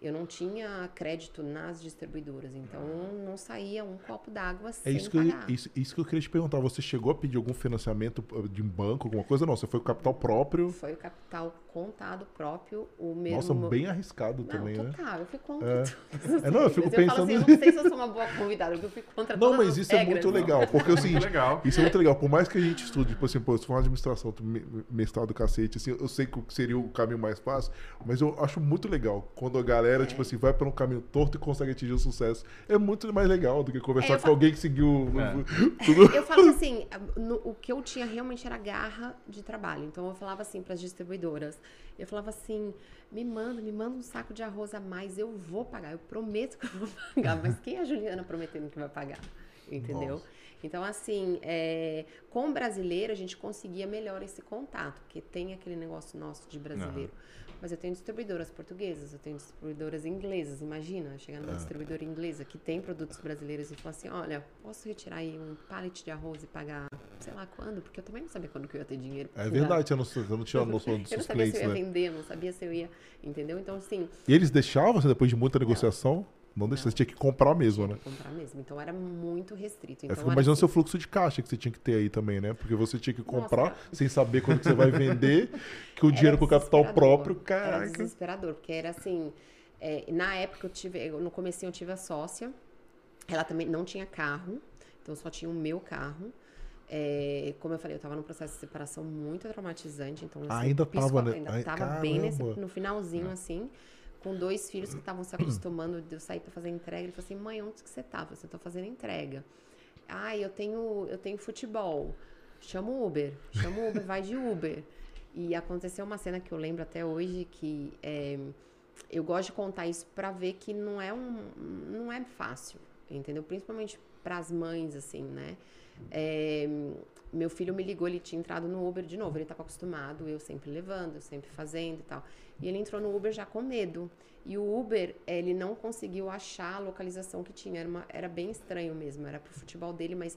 eu não tinha crédito nas distribuidoras, então não saía um copo d'água é sem isso que pagar. Eu, isso, isso, que eu queria te perguntar. Você chegou a pedir algum financiamento uh, de um banco, alguma coisa? Não, você foi o capital próprio? Foi o capital contado próprio, o mesmo... Nossa, bem arriscado não, também, total, né? Total, eu fui contra é. é não, eu fico pensando... Eu falo assim, eu não sei se eu sou uma boa convidada, eu fui contra Não, mas isso regras, é muito não. legal, porque é o seguinte, isso é muito legal. Por mais que a gente estude, tipo assim, pô, se for uma administração, mestrado do cacete, assim, eu sei que seria o caminho mais fácil, mas eu acho muito legal quando a galera, é. tipo assim, vai para um caminho torto e consegue atingir o sucesso. É muito mais legal do que conversar é, com falo... alguém que seguiu é. tudo. Eu falo assim, no, o que eu tinha realmente era garra de trabalho. Então eu falava assim para as distribuidoras, eu falava assim, me manda, me manda um saco de arroz a mais, eu vou pagar, eu prometo que eu vou pagar. Mas quem é a Juliana prometendo que vai pagar? Entendeu? Nossa. Então, assim, é, com o brasileiro a gente conseguia melhor esse contato, porque tem aquele negócio nosso de brasileiro. Uhum. Mas eu tenho distribuidoras portuguesas, eu tenho distribuidoras inglesas. Imagina, chegar numa ah. distribuidora inglesa que tem produtos brasileiros e falar assim: olha, posso retirar aí um pallet de arroz e pagar sei lá quando? Porque eu também não sabia quando que eu ia ter dinheiro. É verdade, eu não, eu não tinha noção dos clientes. Eu não sabia se eu ia né? vender, não sabia se eu ia. Entendeu? Então, assim. E eles deixavam você depois de muita negociação? Não. Não, deixa, você tinha que comprar mesmo, né? comprar mesmo. Então era muito restrito. Então, eu fico imaginando assim... seu fluxo de caixa que você tinha que ter aí também, né? Porque você tinha que comprar Nossa, sem saber quando você vai vender, que o era dinheiro com o capital próprio, caraca. Era desesperador, porque era assim. É, na época eu tive, no começo eu tive a sócia, ela também não tinha carro, então só tinha o meu carro. É, como eu falei, eu estava num processo de separação muito traumatizante, então assim, ainda estava né? ainda tava bem nesse, no finalzinho é. assim com dois filhos que estavam se acostumando de eu sair para fazer entrega. Ele falou assim: mãe, onde que você tá? Você tá fazendo entrega. Ah, eu tenho, eu tenho futebol. Chama o Uber. Chama o Uber, vai de Uber. E aconteceu uma cena que eu lembro até hoje que é, eu gosto de contar isso para ver que não é um, não é fácil, entendeu? Principalmente para as mães, assim, né? É, meu filho me ligou, ele tinha entrado no Uber de novo, ele estava acostumado, eu sempre levando, eu sempre fazendo e tal. E ele entrou no Uber já com medo. E o Uber, ele não conseguiu achar a localização que tinha, era, uma, era bem estranho mesmo, era pro futebol dele, mas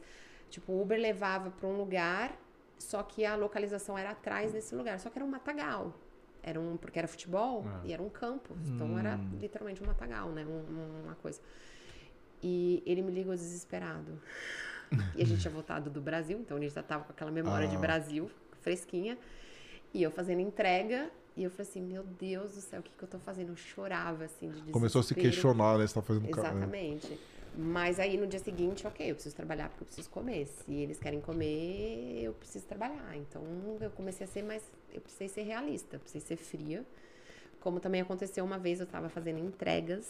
tipo, o Uber levava para um lugar, só que a localização era atrás desse lugar, só que era um matagal. era um, porque era futebol Ah. e era um campo. Então era literalmente um matagal, né? Um- uma coisa. E ele me ligou desesperado. E a gente tinha voltado do Brasil, então a gente já tava com aquela memória de Ah. Brasil fresquinha. E eu fazendo entrega. E eu falei assim, meu Deus do céu, o que, que eu tô fazendo? Eu chorava, assim, de desespero. Começou a se questionar, né? Você tá fazendo ca- Exatamente. Mas aí no dia seguinte, ok, eu preciso trabalhar porque eu preciso comer. Se eles querem comer, eu preciso trabalhar. Então eu comecei a ser mais. Eu precisei ser realista, precisei ser fria. Como também aconteceu uma vez, eu tava fazendo entregas.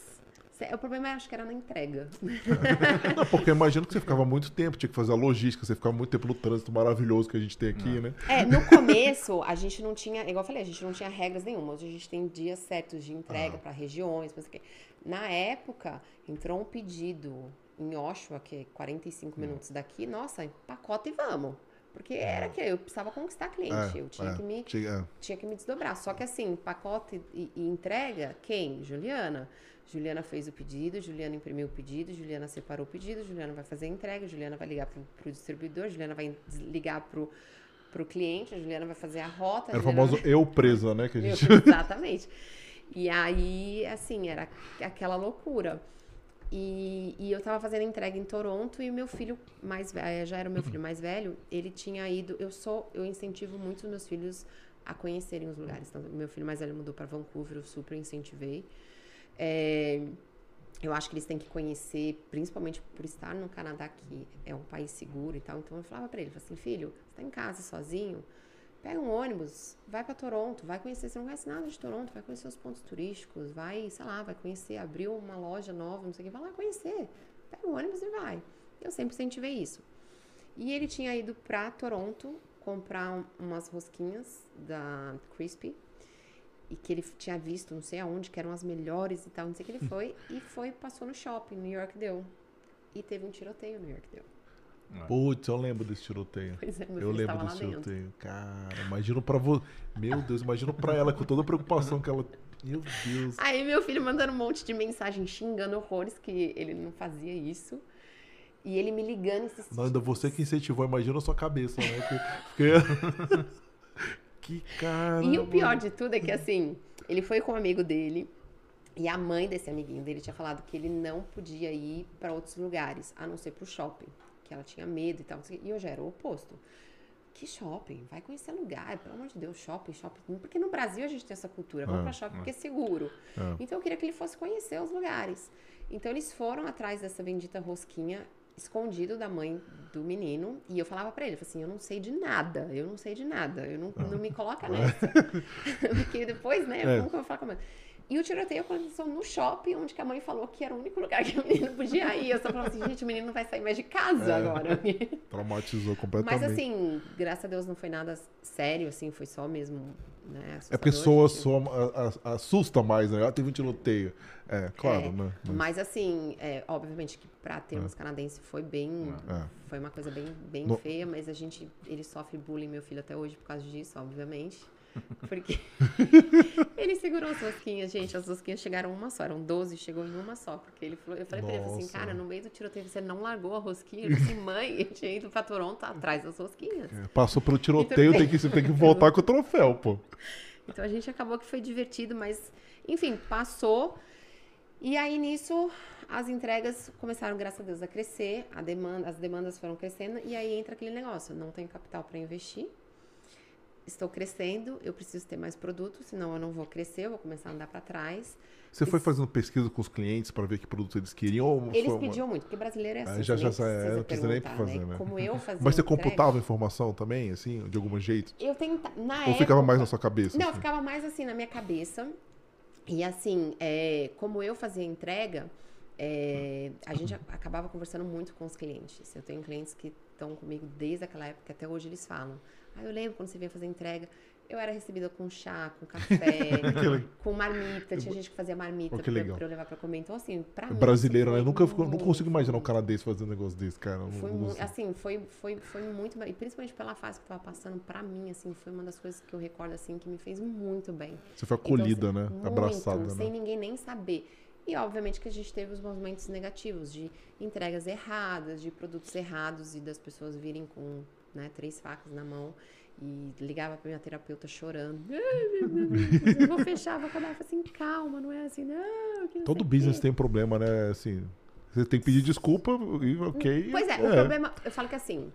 O problema acho que era na entrega. Não, porque eu imagino que você ficava muito tempo, tinha que fazer a logística, você ficava muito tempo no trânsito maravilhoso que a gente tem aqui, né? É, no começo, a gente não tinha, igual eu falei, a gente não tinha regras nenhuma. Hoje a gente tem dias certos de entrega para regiões, não sei o quê. Na época, entrou um pedido em Oshawa, que é 45 minutos daqui, nossa, pacote e vamos. Porque era que eu precisava conquistar cliente, É, eu tinha é, que me tinha- é. tinha que me desdobrar. Só que assim, pacote e, e entrega, quem? Juliana. Juliana fez o pedido, Juliana imprimiu o pedido, Juliana separou o pedido, Juliana vai fazer a entrega, Juliana vai ligar pro, pro distribuidor, Juliana vai ligar pro, pro cliente, a Juliana vai fazer a rota. Era o famoso eu presa, né? Que a eu, gente... exatamente. E aí, assim, era aquela loucura. E, e eu tava fazendo entrega em Toronto e o meu filho mais velho, já era o meu filho mais velho, ele tinha ido. Eu sou, eu incentivo muito os meus filhos a conhecerem os lugares. Então, meu filho mais velho mudou para Vancouver, eu super incentivei. É, eu acho que eles têm que conhecer, principalmente por estar no Canadá, que é um país seguro e tal. Então eu falava para ele, falava assim, filho, você tá em casa sozinho? Pega um ônibus, vai para Toronto, vai conhecer, você não conhece nada de Toronto, vai conhecer os pontos turísticos, vai, sei lá, vai conhecer, abriu uma loja nova, não sei o que, vai lá conhecer. Pega o ônibus e vai. Eu sempre incentivei isso. E ele tinha ido para Toronto comprar um- umas rosquinhas da Crispy e que ele tinha visto, não sei aonde, que eram as melhores e tal, não sei o que ele foi e foi, passou no shopping, New York deu. E teve um tiroteio no New York deu. Putz, eu lembro desse tiroteio. Pois é, Eu lembro desse dentro. tiroteio. Cara, imagino pra você. Meu Deus, imagino pra ela com toda a preocupação que ela. Meu Deus. Aí meu filho mandando um monte de mensagem xingando horrores que ele não fazia isso. E ele me ligando e insistindo. Não, ainda você que incentivou, imagina a sua cabeça, né? Que, porque- que cara. E o pior de tudo é que assim, ele foi com um amigo dele e a mãe desse amiguinho dele tinha falado que ele não podia ir para outros lugares, a não ser pro shopping, que ela tinha medo e tal. o. E eu já era o oposto. Que shopping? Vai conhecer lugar, pelo amor de Deus, shopping, shopping. Porque no Brasil a gente tem essa cultura, vamos É, pra shopping porque é seguro. É. Então eu queria que ele fosse conhecer os lugares. Então eles foram atrás dessa bendita rosquinha escondido da mãe do menino e eu falava pra ele, eu falei assim, eu não sei de nada, eu não sei de nada, eu não, não me coloca nessa. Porque depois, né, É. como que eu vou falar com a mãe? E o tiroteio aconteceu no shopping, onde que a mãe falou que era o único lugar que o menino podia ir. Eu só falava assim, gente, o menino não vai sair mais de casa É. agora. Traumatizou completamente. Mas assim, graças a Deus não foi nada sério, assim, foi só mesmo, né, É porque assustador, soa, gente. soa, a- a- assusta mais, né? Ah, teve um tiroteio. É, claro, É, né? Mas assim, é, obviamente que pra termos canadense foi bem. É. Foi uma coisa bem, bem No- feia, mas a gente. Ele sofre bullying, meu filho, até hoje por causa disso, obviamente. Porque ele segurou as rosquinhas, gente. As rosquinhas chegaram uma só, eram 12, chegou em uma só. Porque ele falou, eu falei pra ele, assim, Nossa. cara, no meio do tiroteio você não largou a rosquinha. Eu assim, mãe, eu tinha ido pra Toronto atrás das rosquinhas. É, Passou pelo tiroteio, Então- tem que, você tem que voltar com o troféu, pô. Então a gente acabou que foi divertido, mas enfim, passou. E aí nisso as entregas começaram, graças a Deus, a crescer, a demanda, as demandas foram crescendo e aí entra aquele negócio, não tenho capital para investir. Estou crescendo, eu preciso ter mais produtos, senão eu não vou crescer, eu vou começar a andar para trás. Você foi fazendo pesquisa com os clientes pra ver que produtos eles queriam? Ou Eles uma- pediam muito, porque brasileiro é assim, Ah, já- você já nem sa- é, precisa não precisa nem perguntar, fazer, né? Como eu fazia Mas você entrega, computava a informação também, assim, de algum jeito? Eu tenta... Na Ou época... ficava mais na sua cabeça? Não, assim? ficava mais assim na minha cabeça. E assim, é, como eu fazia entrega, é, a gente acabava conversando muito com os clientes. Eu tenho clientes que estão comigo desde aquela época, até hoje eles falam. Ah, eu lembro quando você veio fazer entrega, eu era recebida com chá, com café, com marmita. Tinha gente que fazia marmita Oh, pra, pra eu levar pra comer. Então, assim, pra mim. brasileiro, né? foi Nunca ficou- não consigo imaginar um canadense fazendo um negócio desse, cara. Foi muito, assim, foi, foi, foi muito, e principalmente pela fase que eu tava passando, pra mim, assim, foi uma das coisas que eu recordo, assim, que me fez muito bem. Você foi acolhida, Então, né? muito, Abraçada, sem né? ninguém nem saber. E obviamente que a gente teve os momentos negativos de entregas erradas, de produtos errados e das pessoas virem com né, três facas na mão. E ligava pra minha terapeuta chorando. Eu vou fechar, vou acabar. Eu falei assim, calma, não é assim, não. não Todo business quê." tem problema, né? Assim, você tem que pedir desculpa e ok. Pois é, o problema, eu falo que assim,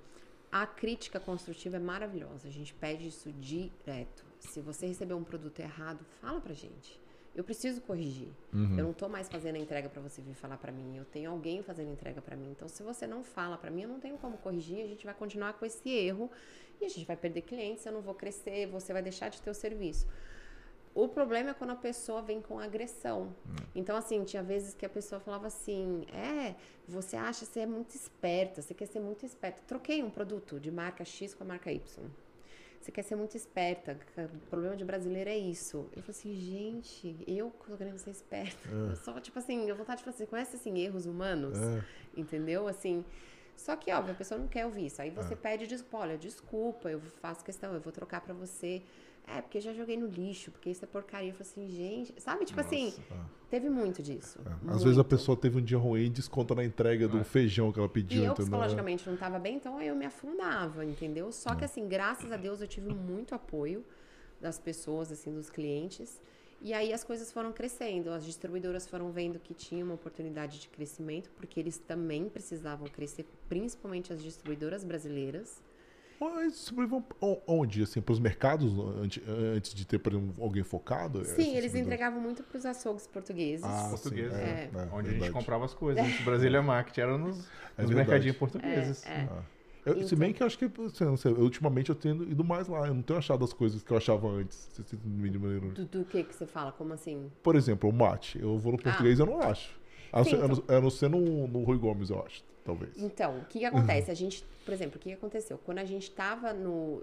a crítica construtiva é maravilhosa. A gente pede isso direto. Se você receber um produto errado, fala pra gente. Eu preciso corrigir. Uhum. Eu não tô mais fazendo a entrega pra você vir falar pra mim. Eu tenho alguém fazendo a entrega pra mim. Então, se você não fala pra mim, eu não tenho como corrigir. A gente vai continuar com esse erro e a gente vai perder clientes. Eu não vou crescer. Você vai deixar de ter o serviço. O problema é quando a pessoa vem com agressão. Então, assim, tinha vezes que a pessoa falava assim: é, você acha que você é muito esperta, você quer ser muito esperta. Troquei um produto de marca X com a marca Y. Você quer ser muito esperta. O problema de brasileiro é isso. Eu falei assim, gente, eu tô querendo ser esperta. Eu só, tipo assim, eu vontade de falar assim, conhece assim, erros humanos? É. Entendeu? Assim. Só que, óbvio, a pessoa não quer ouvir isso. Aí É. você pede desculpa, olha, desculpa, eu faço questão, eu vou trocar pra você. É, porque eu já joguei no lixo, porque isso é porcaria. Eu falei assim, gente, sabe? Tipo assim, teve muito disso. É. Às muito. vezes a pessoa teve um dia ruim e desconta na entrega do feijão que ela pediu, E eu psicologicamente não tava bem, então eu me afundava, entendeu? Só que assim, graças a Deus eu tive muito apoio das pessoas, assim, dos clientes. E aí as coisas foram crescendo, as distribuidoras foram vendo que tinha uma oportunidade de crescimento, porque eles também precisavam crescer, principalmente as distribuidoras brasileiras. O- onde? Assim, para os mercados antes, antes de ter, por exemplo, alguém focado? Sim, Essas eles entregavam muito para os açougues portugueses. Ah, Portugueses, sim, é. Onde a gente verdade. comprava as coisas. Antes Brasília Market era nos, nos verdade. mercadinhos portugueses. É, é. Ah. Eu- Se Então- bem que eu acho que, assim, não sei, ultimamente eu tenho ido mais lá. Eu não tenho achado as coisas que eu achava antes. se- se me lembram. Do, do que que você fala? Como assim? Por exemplo, o mate. Eu vou no português e eu não acho. A não Sim, ser- a não- a não ser no, no Rui Gomes, eu acho. Talvez. Então, o que, que acontece? A gente, por exemplo, o que, que aconteceu? Quando a gente estava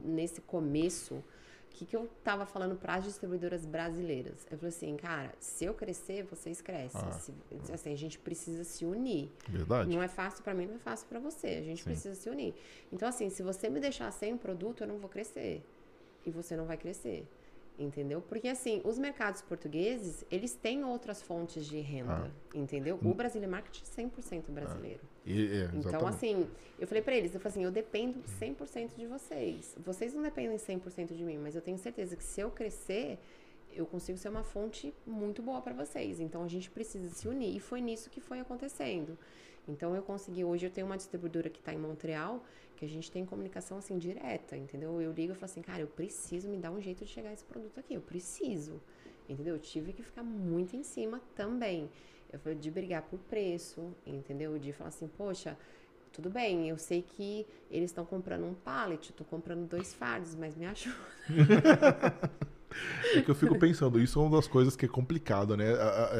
nesse começo, o que, que eu estava falando para as distribuidoras brasileiras? Eu falei assim, cara, se eu crescer, vocês crescem. Ah. Se- assim, a gente precisa se unir. Verdade? Não é fácil para mim, não é fácil para você. A gente Sim. precisa se unir. Então, assim, se você me deixar sem um produto, eu não vou crescer. E você não vai crescer. Entendeu? Porque, assim, os mercados portugueses, eles têm outras fontes de renda. Entendeu? O Brasília Market é 100% brasileiro. E- é, Então, assim, eu falei pra eles, eu falei assim, eu dependo 100% de vocês. Vocês não dependem 100% de mim, mas eu tenho certeza que se eu crescer, eu consigo ser uma fonte muito boa pra vocês. Então, a gente precisa se unir. E foi nisso que foi acontecendo. Então, eu consegui, hoje eu tenho uma distribuidora que tá em Montreal, que a gente tem comunicação, assim, direta, entendeu? Eu ligo e falo assim, cara, eu preciso me dar um jeito de chegar esse produto aqui, eu preciso. Entendeu? Eu tive que ficar muito em cima também. Eu falei de brigar por preço, entendeu? De falar assim, poxa, tudo bem, eu sei que eles estão comprando um pallet, eu tô comprando dois fardos, mas me ajuda. É que eu fico pensando, isso é uma das coisas que é complicada, né?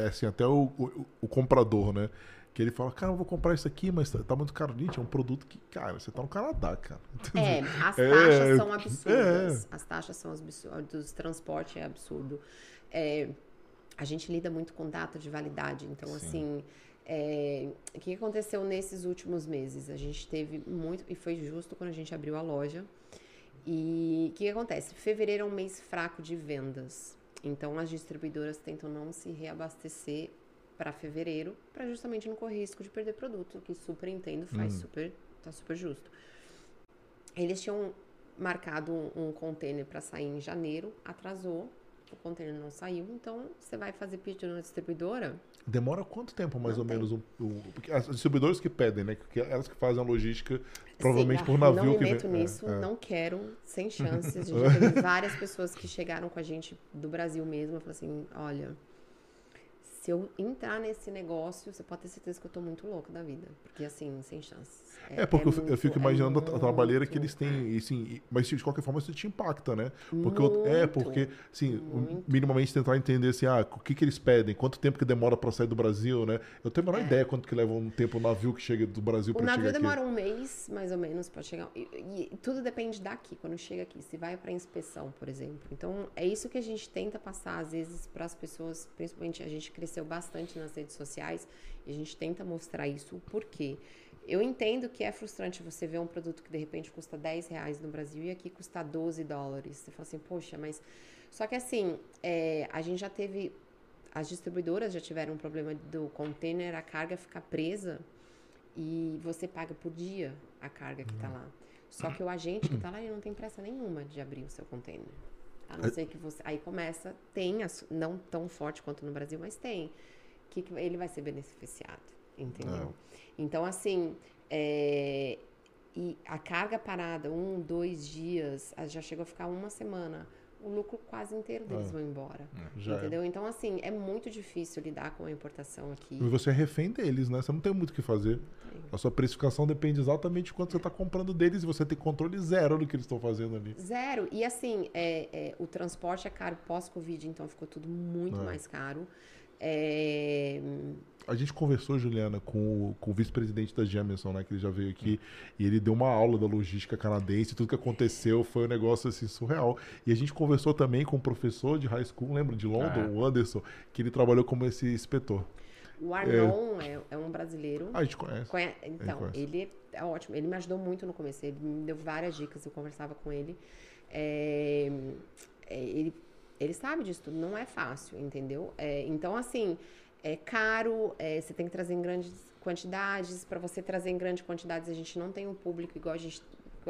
É assim, até o, o, o comprador, né? Que ele fala, cara, eu vou comprar isso aqui, mas tá, tá muito caro. Gente, é um produto que, cara, você tá no Canadá, cara. É, as É, taxas são absurdas. é. As taxas são absurdas, dos transporte é absurdo. É, a gente lida muito com data de validade, então assim, é, o que aconteceu nesses últimos meses? A gente teve muito, e foi justo quando a gente abriu a loja. E o que acontece? Fevereiro é um mês fraco de vendas. Então as distribuidoras tentam não se reabastecer para fevereiro, para justamente não correr risco de perder produto, que super entendo, faz super, tá super justo. Eles tinham marcado um, um container para sair em janeiro, atrasou, o container não saiu, então você vai fazer pedido na distribuidora, Demora quanto tempo, mais Não ou tem. menos? O, o- as distribuidoras que pedem, né? Que elas que fazem a logística, provavelmente Sim, por navio Não me que vem. meto é, nisso, é. não quero, sem chances. A gente já teve várias pessoas que chegaram com a gente do Brasil mesmo falaram assim: olha, se eu entrar nesse negócio, você pode ter certeza que eu tô muito louca da vida. Porque assim, sem chances. É, porque eu fi- eu, muito- fico é imaginando a tra- a trabalheira que muito. eles têm, e, assim, mas de qualquer forma isso te impacta, né? Porque eu- é, Muito, porque, assim, muito. minimamente tentar entender assim, ah, o que que eles pedem, quanto tempo que demora pra sair do Brasil, né? Eu tenho a menor ideia quanto que leva um tempo o navio que chega do Brasil É. O pra navio chegar demora um mês, mais ou menos, para chegar. E, e tudo depende daqui, quando chega aqui. Se vai para inspeção, por exemplo. Então, é isso que a gente tenta passar, às vezes, para as pessoas. Principalmente, a gente cresceu bastante nas redes sociais e a gente tenta mostrar isso. O porquê. Eu entendo que é frustrante você ver um produto que de repente custa 10 reais no Brasil e aqui custa 12 dólares. Você fala assim, poxa, mas. Só que assim, é, a gente já teve. As distribuidoras já tiveram um problema do container, a carga ficar presa e você paga por dia a carga que tá lá. Só que o agente que está lá, ele não tem pressa nenhuma de abrir o seu container. A não ser que você. Aí começa, tem, as- não tão forte quanto no Brasil, mas tem. Que, que ele vai ser beneficiado, entendeu? Então, assim, é, e a carga parada, um, dois dias, já chegou a ficar uma semana. O lucro quase inteiro deles É. vão embora. Já é. entendeu? Então, assim, é muito difícil lidar com a importação aqui. E você é refém deles, né? Você não tem muito o que fazer. A sua precificação depende exatamente de quanto você está comprando deles e você tem controle zero do que eles estão fazendo ali. Zero. E assim, é, é, o transporte é caro pós-Covid, então ficou tudo muito É. mais caro. É, A gente conversou, Juliana, com o, com o vice-presidente da Jameson, né? Que ele já veio aqui e ele deu uma aula da logística canadense, tudo que aconteceu foi um negócio assim surreal. E a gente conversou também com um professor de high school, lembra de London, Ah. o Anderson, que ele trabalhou como esse inspetor. o Arnon é, é um brasileiro. Ah, a gente conhece. Conhe- Então, conhece. ele é ótimo. Ele me ajudou muito no começo. Ele me deu várias dicas, eu conversava com ele. É, é, ele, ele sabe disso tudo, não é fácil, entendeu? É, então, assim, é caro, é, você tem que trazer em grandes quantidades. Para você trazer em grandes quantidades, a gente não tem um público igual a gente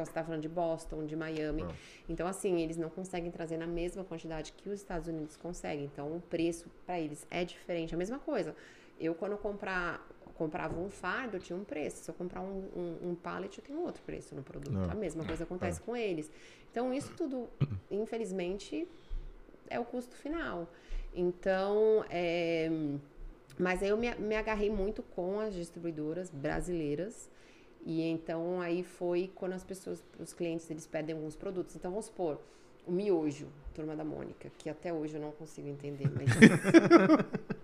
você tá falando de Boston, de Miami. Não. Então, assim, eles não conseguem trazer na mesma quantidade que os Estados Unidos conseguem. Então, o preço para eles é diferente. A mesma coisa. Eu, quando comprar, comprava um fardo, eu tinha um preço. Se eu comprar um, um, um pallet, eu tenho outro preço no produto. Não. A mesma coisa acontece com eles. Então, isso tudo, infelizmente, é o custo final. Então, é, mas aí eu me, me agarrei muito com as distribuidoras brasileiras. E então aí foi quando as pessoas, os clientes, eles pedem alguns produtos. Então vamos supor, o miojo, Turma da Mônica, que até hoje eu não consigo entender, mas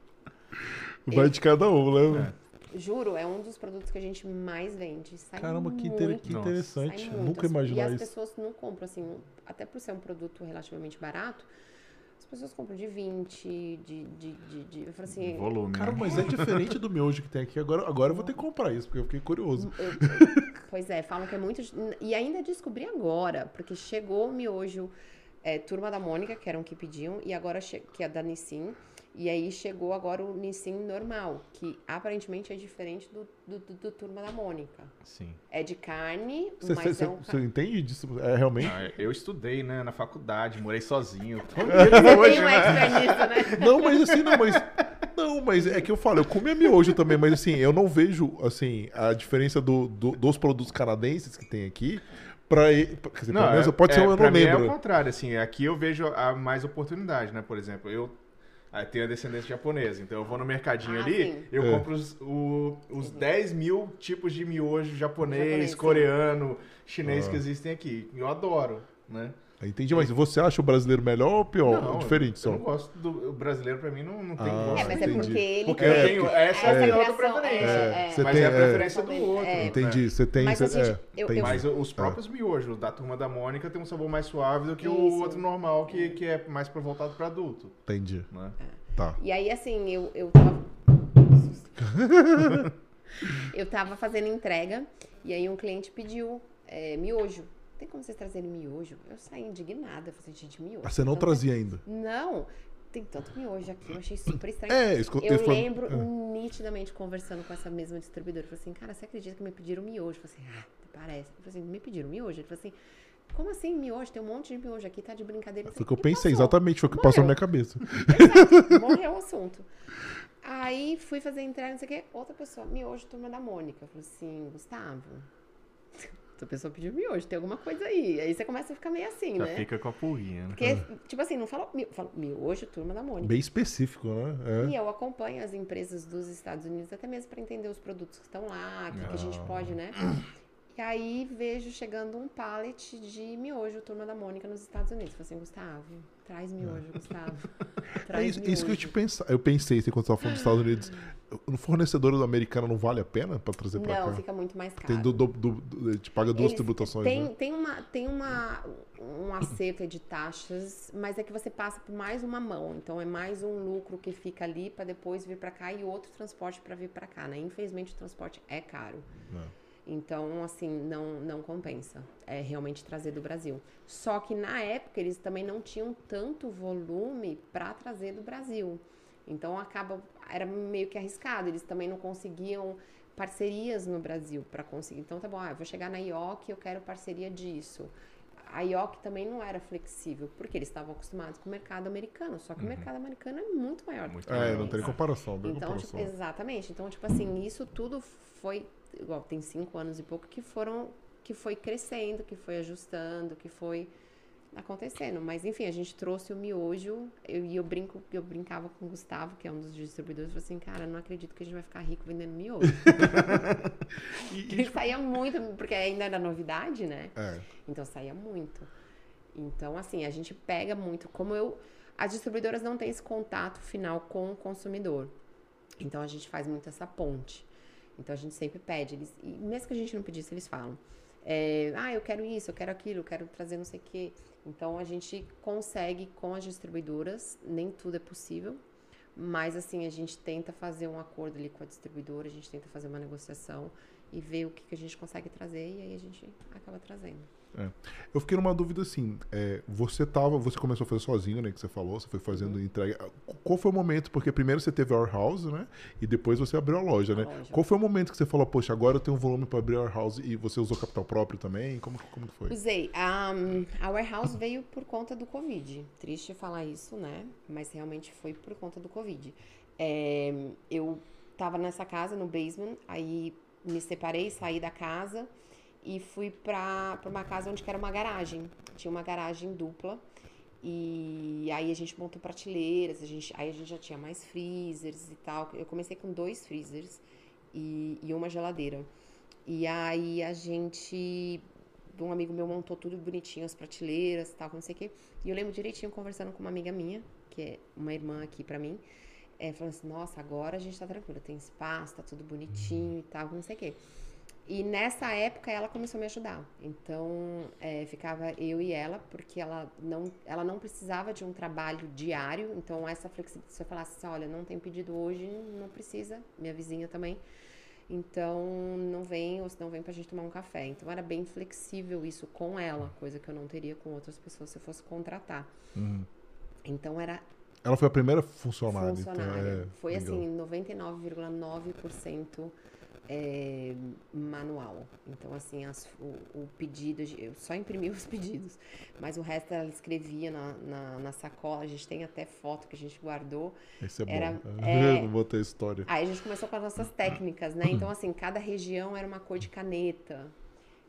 Vai de cada um, né? juro, é um dos produtos que a gente mais vende. Sai Caramba, que, muito, que interessante. nunca imaginava E as isso. pessoas não compram, assim, até por ser um produto relativamente barato, pessoas compram de 20, de. de, de, de eu falo assim. Volume. Cara, né? mas é diferente do miojo que tem aqui. Agora, agora eu vou ter que comprar isso, porque eu fiquei curioso. Eu- eu- pois é, falam que é muito. E ainda descobri agora, porque chegou o miojo é, Turma da Mônica, que eram que pediam, e agora che- que é da Nissin. E aí chegou agora o Nissin normal, que aparentemente é diferente do, do, do- do Turma da Mônica. Sim. É de carne, Você, mas você- é um. você entende disso? É realmente? Ah, eu estudei, né, na faculdade, morei sozinho. Você dia tem hoje, um né? nisso, né? Não, mas assim, não, mas. Não, mas é que eu falo, eu comia miojo também, mas assim, eu não vejo assim, a diferença do, do- dos produtos canadenses que tem aqui pra. Quer dizer, pelo menos, pode ser, eu não mim É o contrário, assim, aqui eu vejo a mais oportunidade, né? Por exemplo, eu ah, tenho a descendência japonesa, então eu vou no mercadinho Ah, ali, sim. eu É. compro os, o- os 10 mil tipos de miojo japonês, Japonês, sim. coreano, chinês Ah. que existem aqui. Eu adoro, né? Entendi, mas você acha o brasileiro melhor ou pior? Diferente eu só. não gosto do o brasileiro, pra mim não, não tem Ah, gosto. É, mas é entendi. porque ele Porque tem eu tenho essa, é a minha outra preferência. é, é. Você mas tem- é a é. preferência do outro. É. né? Entendi, você tem. Mas a gente- é, eu- tem- eu- Mas os próprios miojos da turma da Mônica tem um sabor mais suave do que o Isso. outro normal, que, que é mais pra- voltado para adulto. Entendi. Né? Tá. E aí, assim, eu, eu tava. eu tava fazendo entrega e aí um cliente pediu é, miojo. Tem como vocês trazerem miojo? Eu saí indignada. Eu falei, gente, miojo. Ah, Você não trazia ainda. Não, tem tanto miojo aqui. Eu achei super estranho. É, isso Eu isso lembro é. nitidamente conversando com essa mesma distribuidora. Eu falei assim, cara, você acredita que me pediram miojo? Eu falei assim, ah, parece. Eu falei assim, me pediram miojo? Ele falou assim, como assim miojo? Tem um monte de miojo aqui, tá de brincadeira. Foi o que eu "E pensei, passou?" exatamente, foi o que passou na minha Morreu. cabeça. Exato, morreu o assunto. Aí fui fazer entrega, não sei o que, outra pessoa, miojo, turma da Mônica. Eu falei assim, Gustavo, essa pessoa pediu miojo, tem alguma coisa aí. Aí você começa a ficar meio assim, Já né? fica com a pulguinha. né? Porque, tipo assim, não falou, mi- falou miojo, turma da Mônica. Bem específico, né? E É. eu acompanho as empresas dos Estados Unidos até mesmo para entender os produtos que estão lá, o que, que a gente Ah. pode, né? E aí vejo chegando um pallet de miojo, turma da Mônica, nos Estados Unidos. Falei assim, Gustavo, traz miojo, Gustavo. É Traz isso, isso que eu miojo. te pensa, eu pensei assim, quando você estava falando dos Estados Unidos. No fornecedor do americano não vale a pena para trazer para Não, cá? fica muito mais caro. Tem do, do, do- do- te paga duas Eles- tributações, tem, né? tem, uma, tem uma, um acerto de taxas, mas é que você passa por mais uma mão. Então é mais um lucro que fica ali para depois vir para cá e outro transporte para vir para cá, né? Infelizmente o transporte é caro. É. Então, assim, não, não compensa. É realmente trazer do Brasil. Só que na época eles também não tinham tanto volume para trazer do Brasil. Então acaba era meio que arriscado. Eles também não conseguiam parcerias no Brasil para conseguir. Então tá bom, ah, eu vou chegar na IOC, eu quero parceria disso. A IOC também não era flexível, porque eles estavam acostumados com o mercado americano, só que Uhum. o mercado americano é muito maior Muito do que o É, não tem comparação, não tem Então, tipo, comparação. exatamente. Então, tipo assim, isso tudo foi. Igual, tem cinco anos e pouco que foram. que foi crescendo, que foi ajustando, que foi acontecendo. Mas enfim, a gente trouxe o miojo. Eu, e eu brinco, eu brincava com o Gustavo, que é um dos distribuidores, e falei assim, cara, não acredito que a gente vai ficar rico vendendo miojo. E- e, tipo, saía muito, porque ainda era novidade, né? é, Então saía muito. Então, assim, a gente pega muito. Como eu. As distribuidoras não têm esse contato final com o consumidor. Então a gente faz muito essa ponte. Então a gente sempre pede. Eles, e mesmo que a gente não pedisse, eles falam. é, ah, eu quero isso, eu quero aquilo, eu quero trazer não sei o quê. Então a gente consegue com as distribuidoras, nem tudo é possível. Mas assim, a gente tenta fazer um acordo ali com a distribuidora, a gente tenta fazer uma negociação e ver o que, que a gente consegue trazer e aí a gente acaba trazendo. Eu fiquei numa dúvida assim, é, você tava, você começou a fazer sozinho, né, que você falou, você foi fazendo Uhum. entrega. Qual foi o momento, porque primeiro você teve a warehouse, né, e depois você abriu a loja, A né? loja. Qual foi o momento que você falou, poxa, agora eu tenho um volume para abrir a warehouse e você usou capital próprio também? Como, como que foi? Usei. A, a warehouse veio por conta do Covid. Triste falar isso, né? Mas realmente foi por conta do Covid. É, eu tava nessa casa, no basement, aí me separei, saí da casa e fui pra uma casa onde era uma garagem. Tinha uma garagem dupla. E aí a gente montou prateleiras, a gente, aí a gente já tinha mais freezers e tal. Eu comecei com dois freezers e, e uma geladeira. E aí a gente um amigo meu montou tudo bonitinho, as prateleiras e tal, não sei o quê. E eu lembro direitinho conversando com uma amiga minha, que é uma irmã aqui pra mim, é, falando assim, nossa, agora a gente tá tranquila, tem espaço, tá tudo bonitinho e tal, não sei o quê. E nessa época ela começou a me ajudar. Então é, ficava eu e ela, porque ela não, ela não precisava de um trabalho diário. Então essa flexibilidade, se eu falasse assim, olha, não tem pedido hoje, não precisa. Minha vizinha também. Então, não vem, ou se não vem pra gente tomar um café. Então, era bem flexível isso com ela, coisa que eu não teria com outras pessoas se eu fosse contratar. Uhum. Então, era Ela foi a primeira funcionária. funcionária. Então, é, Foi assim, 99,9% é, manual. Então, assim, as- o, o pedido, eu só imprimi os pedidos, mas o resto ela escrevia na, na, na sacola. A gente tem até foto que a gente guardou. Esse é era- bom. é- não botei história. Aí a gente começou com as nossas técnicas, né? Então, assim, cada região era uma cor de caneta.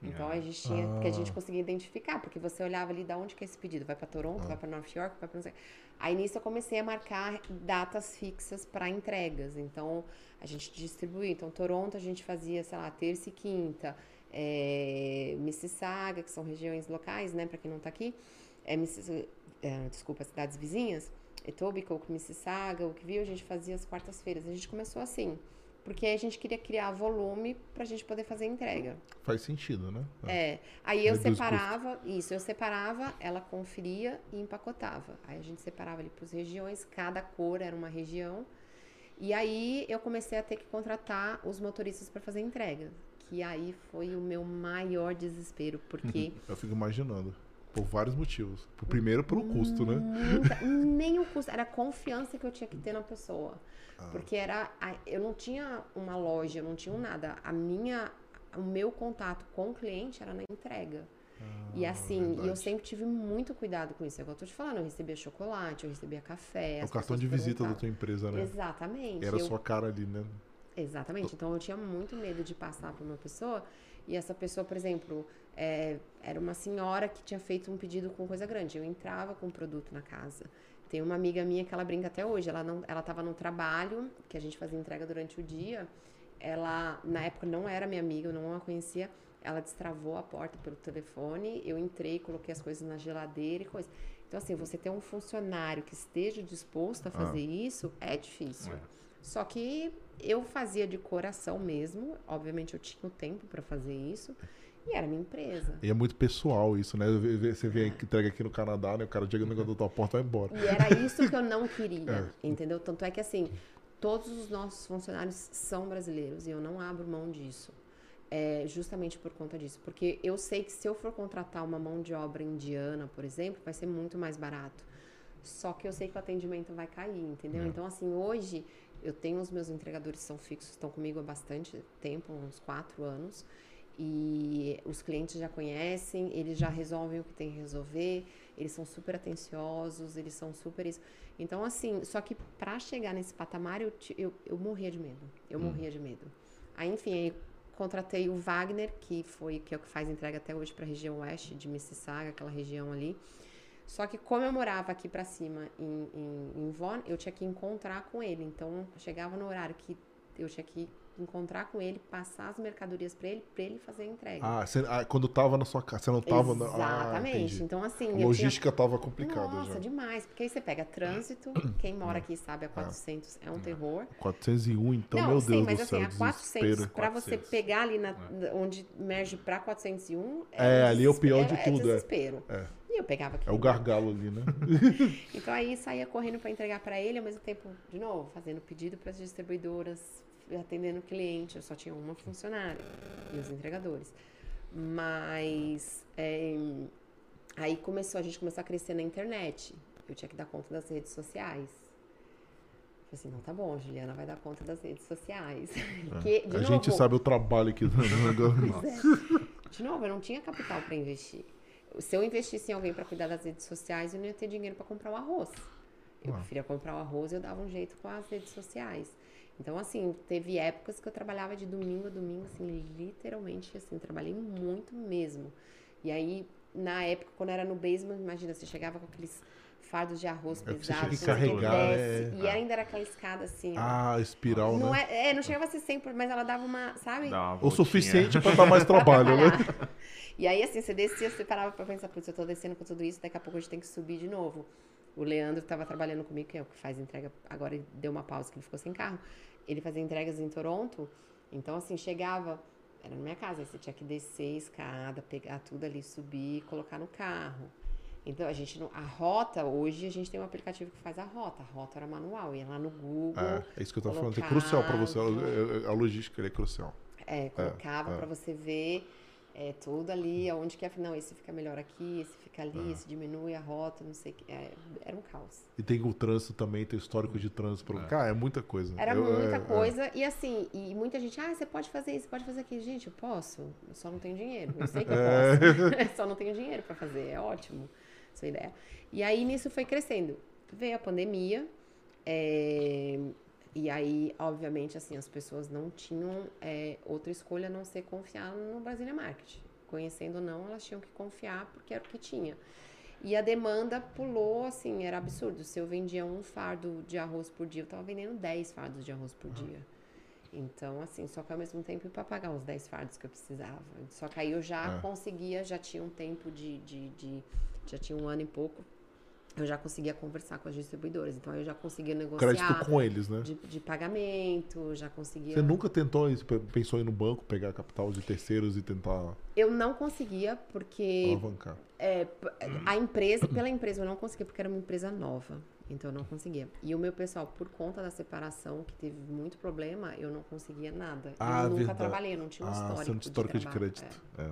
Então a gente tinha que a gente conseguia identificar, porque você olhava ali da onde que é esse pedido, vai para Toronto, vai para North York, vai para não sei. Aí nisso eu comecei a marcar datas fixas para entregas. Então a gente distribuía. Então Toronto a gente fazia, sei lá, terça e quinta. É, Mississauga, que são regiões locais, né, para quem não tá aqui. É, Missis- é, desculpa, cidades vizinhas. Etobicoke, Mississauga, o que viu a gente fazia as quartas-feiras. A gente começou assim, porque a gente queria criar volume pra gente poder fazer entrega. Faz sentido, né? É. Aí eu Reduz separava, isso, eu separava, ela conferia e empacotava. Aí a gente separava ali por regiões, cada cor era uma região. E aí eu comecei a ter que contratar os motoristas para fazer entrega. Que aí foi o meu maior desespero, porque Eu fico imaginando. Por vários motivos. Primeiro, pelo custo, né? muita- nem o custo, era a confiança que eu tinha que ter na pessoa. Ah. Porque era. Eu não tinha uma loja, eu não tinha nada. A minha. O meu contato com o cliente era na entrega. e assim, e eu Ah, verdade. sempre tive muito cuidado com isso. É igual eu tô te falando, eu recebia chocolate, eu recebia café. É o cartão de visita da tua empresa, né? Exatamente. Era a eu- sua cara ali, né? Exatamente. Então eu tinha muito medo de passar por uma pessoa e essa pessoa, por exemplo, é, era uma senhora que tinha feito um pedido com coisa grande. Eu entrava com o produto na casa. Tem uma amiga minha que ela brinca até hoje. Ela não, ela estava no trabalho que a gente fazia entrega durante o dia. Ela na época não era minha amiga, eu não a conhecia. Ela destravou a porta pelo telefone. Eu entrei, coloquei as coisas na geladeira e coisa. Então assim, você ter um funcionário que esteja disposto a fazer isso é difícil. É. Só que eu fazia de coração mesmo. Obviamente eu tinha o tempo para fazer isso. E era minha empresa. E é muito pessoal isso, né? Você vem aqui, entrega aqui no Canadá, né? O cara chega no da tua porta e vai embora. E era isso que eu não queria, É. entendeu? Tanto é que assim, todos os nossos funcionários são brasileiros e eu não abro mão disso. É justamente por conta disso. Porque eu sei que se eu for contratar uma mão de obra indiana, por exemplo, vai ser muito mais barato. Só que eu sei que o atendimento vai cair, entendeu? É. Então, assim, hoje Eu tenho os meus entregadores que são fixos, estão comigo há bastante tempo, uns quatro anos. E os clientes já conhecem, eles já resolvem o que tem que resolver, eles são super atenciosos, eles são super isso. Então, assim, só que para chegar nesse patamar, eu, eu, eu morria de medo. Eu hum. morria de medo. Aí, enfim, aí contratei o Wagner, que foi que é o que faz entrega até hoje para a região oeste de Mississauga, aquela região ali. Só que como eu morava aqui para cima em, em, em Von, eu tinha que encontrar com ele. Então, chegava no horário que eu tinha que encontrar com ele, passar as mercadorias para ele, para ele fazer a entrega. Ah, você, ah, quando tava na sua casa, você não tava Exatamente. Ah, então assim, a logística tinha... tava complicada Nossa, já. demais, porque aí você pega trânsito, quem mora aqui sabe a 400 é, é um terror. 401, então, não, meu sim, Deus mas do assim, céu, a 400 para você pegar ali na, é. onde merge para 401, é, é ali é o pior de é, tudo, é desespero. É. E eu pegava aqui. É o gargalo ali, né? então aí saía correndo para entregar para ele, ao mesmo tempo, de novo, fazendo pedido para as distribuidoras, atendendo cliente, eu só tinha uma funcionária e os entregadores. Mas é, aí começou, a gente começou a crescer na internet. Eu tinha que dar conta das redes sociais. Falei assim, não, tá bom, Juliana vai dar conta das redes sociais. É. Porque, a novo, gente sabe o trabalho que dá é. De novo, eu não tinha capital para investir. Se eu investisse em alguém para cuidar das redes sociais, eu não ia ter dinheiro para comprar o arroz. Eu preferia comprar o arroz e eu dava um jeito com as redes sociais. Então, assim, teve épocas que eu trabalhava de domingo a domingo, assim, literalmente, assim, trabalhei muito mesmo. E aí, na época, quando era no basement, imagina, você chegava com aqueles fardos de arroz é pesados, que carregar, desce, é... e ainda era aquela escada assim. Ah, espiral, não né? É, é, não chegava a ser sempre, mas ela dava uma, sabe? Dá uma o suficiente para dar mais trabalho, né? E aí, assim, você descia, você parava pra pensar, putz, eu tô descendo com tudo isso, daqui a pouco a gente tem que subir de novo. O Leandro estava trabalhando comigo, que é o que faz entrega, agora ele deu uma pausa que ele ficou sem carro ele fazia entregas em Toronto, então assim, chegava, era na minha casa, aí você tinha que descer a escada, pegar tudo ali, subir, colocar no carro. Então a gente não, a rota hoje a gente tem um aplicativo que faz a rota. A rota era manual, ia lá no Google. É, é isso que eu tô falando, é crucial para você, a, a, logística é crucial. É, colocava é, é. para você ver é tudo ali, aonde que é, não, esse fica melhor aqui, esse fica ali, é. esse diminui a rota, não sei o que. É, era um caos. E tem o trânsito também, tem o histórico de trânsito. Pra... É. Cara, é muita coisa. Era eu, muita é, é. coisa, e assim, e muita gente, ah, você pode fazer isso, pode fazer aquilo. Gente, eu posso, eu só não tenho dinheiro. Eu sei que eu posso, só não tenho dinheiro para fazer, é ótimo essa ideia. E aí nisso foi crescendo. Veio a pandemia, é, e aí, obviamente, assim, as pessoas não tinham é, outra escolha a não ser confiar no Brasília Market. Conhecendo ou não, elas tinham que confiar porque era o que tinha. E a demanda pulou, assim, era absurdo. Se eu vendia um fardo de arroz por dia, eu estava vendendo 10 fardos de arroz por uhum. dia. Então, assim, só que ao mesmo tempo para pagar os 10 fardos que eu precisava. Só que aí eu já é. conseguia, já tinha um tempo de, de, de, Já tinha um ano e pouco eu já conseguia conversar com as distribuidoras. Então eu já conseguia negociar. Crédito com eles, né? De, de, pagamento, já conseguia. Você nunca tentou isso, pensou em ir no banco, pegar capital de terceiros e tentar. Eu não conseguia, porque. Alavancar. É, a empresa, pela empresa eu não conseguia, porque era uma empresa nova. Então eu não conseguia. E o meu pessoal, por conta da separação, que teve muito problema, eu não conseguia nada. Ah, eu nunca verdade. trabalhei, não tinha um ah, histórico. Você não tinha histórico de, de crédito. É. é.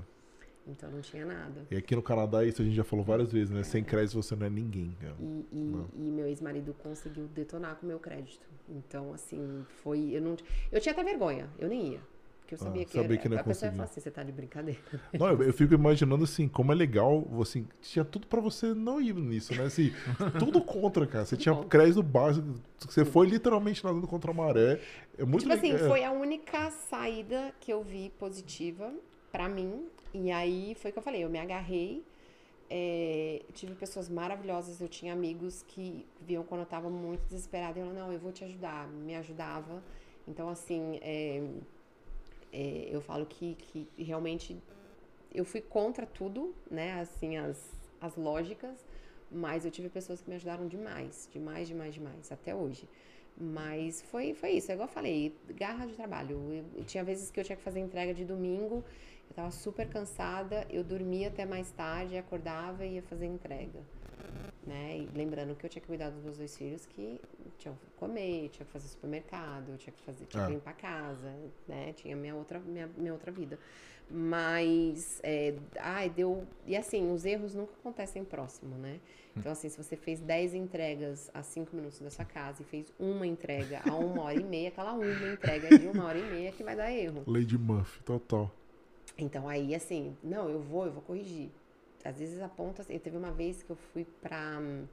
Então não tinha nada. E aqui no Canadá, isso a gente já falou várias vezes, né? É. Sem crédito você não é ninguém. E, e, e, meu ex-marido conseguiu detonar com o meu crédito. Então, assim, foi. Eu, não, eu tinha até vergonha, eu nem ia. Porque eu sabia ah, que, sabia era, que não a pessoa ia falar assim, você tá de brincadeira. Não, eu, eu fico imaginando assim, como é legal, assim, tinha tudo pra você não ir nisso, né? Assim, tudo contra, cara. Você tinha crédito básico, você foi literalmente nadando contra a maré. É muito tipo assim, foi a única saída que eu vi positiva para mim e aí foi o que eu falei, eu me agarrei. É, tive pessoas maravilhosas, eu tinha amigos que viam quando eu estava muito desesperada e eu não, eu vou te ajudar, me ajudava. Então, assim, é, é, eu falo que, que realmente eu fui contra tudo, né, assim, as, as lógicas, mas eu tive pessoas que me ajudaram demais, demais, demais, demais, até hoje. Mas foi, foi isso, é igual eu falei, garra de trabalho. Eu, eu, tinha vezes que eu tinha que fazer entrega de domingo, eu tava super cansada, eu dormia até mais tarde, acordava e ia fazer entrega. né? E lembrando que eu tinha que cuidar dos meus dois filhos que tinham que comer, tinha que fazer supermercado, tinha que fazer, tinha que É. limpar a casa, né? Tinha minha outra, minha, minha outra vida. Mas, é, ai, deu. E assim, os erros nunca acontecem próximo, né? Então, assim, se você fez 10 entregas a 5 minutos da sua casa e fez uma entrega a uma hora e meia, aquela uma entrega de uma hora e meia que vai dar erro. Lady Murphy, total. Então aí, assim, não, eu vou, eu vou corrigir. Às vezes aponta assim, teve uma vez que eu fui pra hum,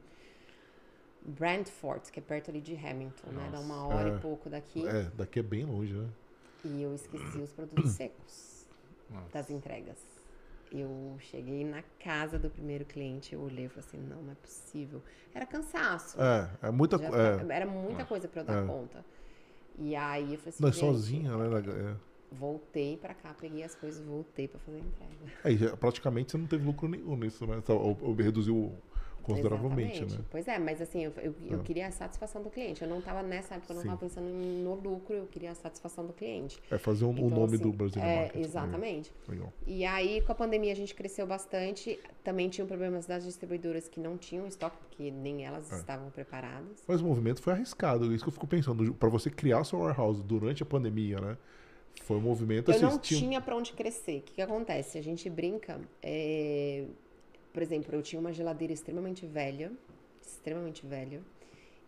Brantford, que é perto ali de Hamilton, né? Dá uma hora É. e pouco daqui. É, daqui é bem longe, né? E eu esqueci os produtos secos Nossa. das entregas. Eu cheguei na casa do primeiro cliente, eu olhei e falei assim, não, não é possível. Era cansaço. É, é muita Já coisa. tá- Era muita coisa pra eu dar É. conta. E aí eu falei assim, Não, é sozinha, né? Voltei pra cá, peguei as coisas, voltei pra fazer a entrega. É. Aí, praticamente você não teve lucro nenhum nisso, né? Ou, ou reduziu consideravelmente, Exatamente. né? Pois é, mas assim, eu, eu, eu Ah. queria a satisfação do cliente. Eu não estava nessa época, eu não estava pensando no lucro, eu queria a satisfação do cliente. É fazer um- o Então, nome assim, do Brasil é, Market. Exatamente. Legal. E aí, com a pandemia, a gente cresceu bastante. Também tinham problemas das distribuidoras que não tinham estoque, porque nem elas É. estavam preparadas. Mas o movimento foi arriscado, isso que eu fico pensando. Pra você criar seu warehouse durante a pandemia, né? Foi um movimento Eu assim, não vocês tinham- tinha para onde crescer. O que, que acontece? A gente brinca. é, Por exemplo, eu tinha uma geladeira extremamente velha, extremamente velha,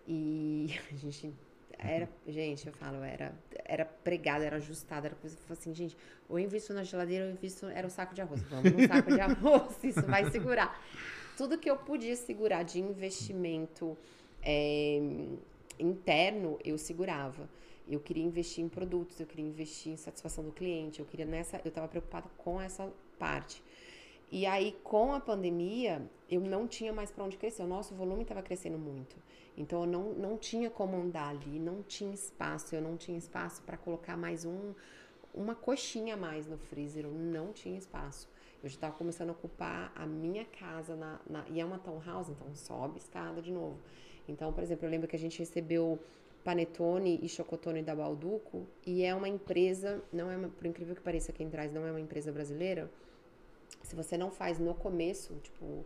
e a gente era, gente, eu falo, era, era pregada, era ajustada, era coisa, eu assim, gente, ou eu invisto na geladeira, ou eu invisto, era o saco de arroz. Vamos no saco de arroz, isso vai segurar. Tudo que eu podia segurar de investimento é, interno, eu segurava. Eu queria investir em produtos, eu queria investir em satisfação do cliente, eu queria nessa, eu estava preocupada com essa parte. E aí, com a pandemia, eu não tinha mais para onde crescer. O nosso volume estava crescendo muito. Então, eu não, não tinha como andar ali, não tinha espaço. Eu não tinha espaço para colocar mais um, uma coxinha a mais no freezer. Eu não tinha espaço. Eu já estava começando a ocupar a minha casa. Na, na- e é uma townhouse, então sobe escada de novo. Então, por exemplo, eu lembro que a gente recebeu Panetone e Chocotone da Balduco. E é uma empresa, não é uma, por incrível que pareça, quem traz não é uma empresa brasileira se você não faz no começo, tipo,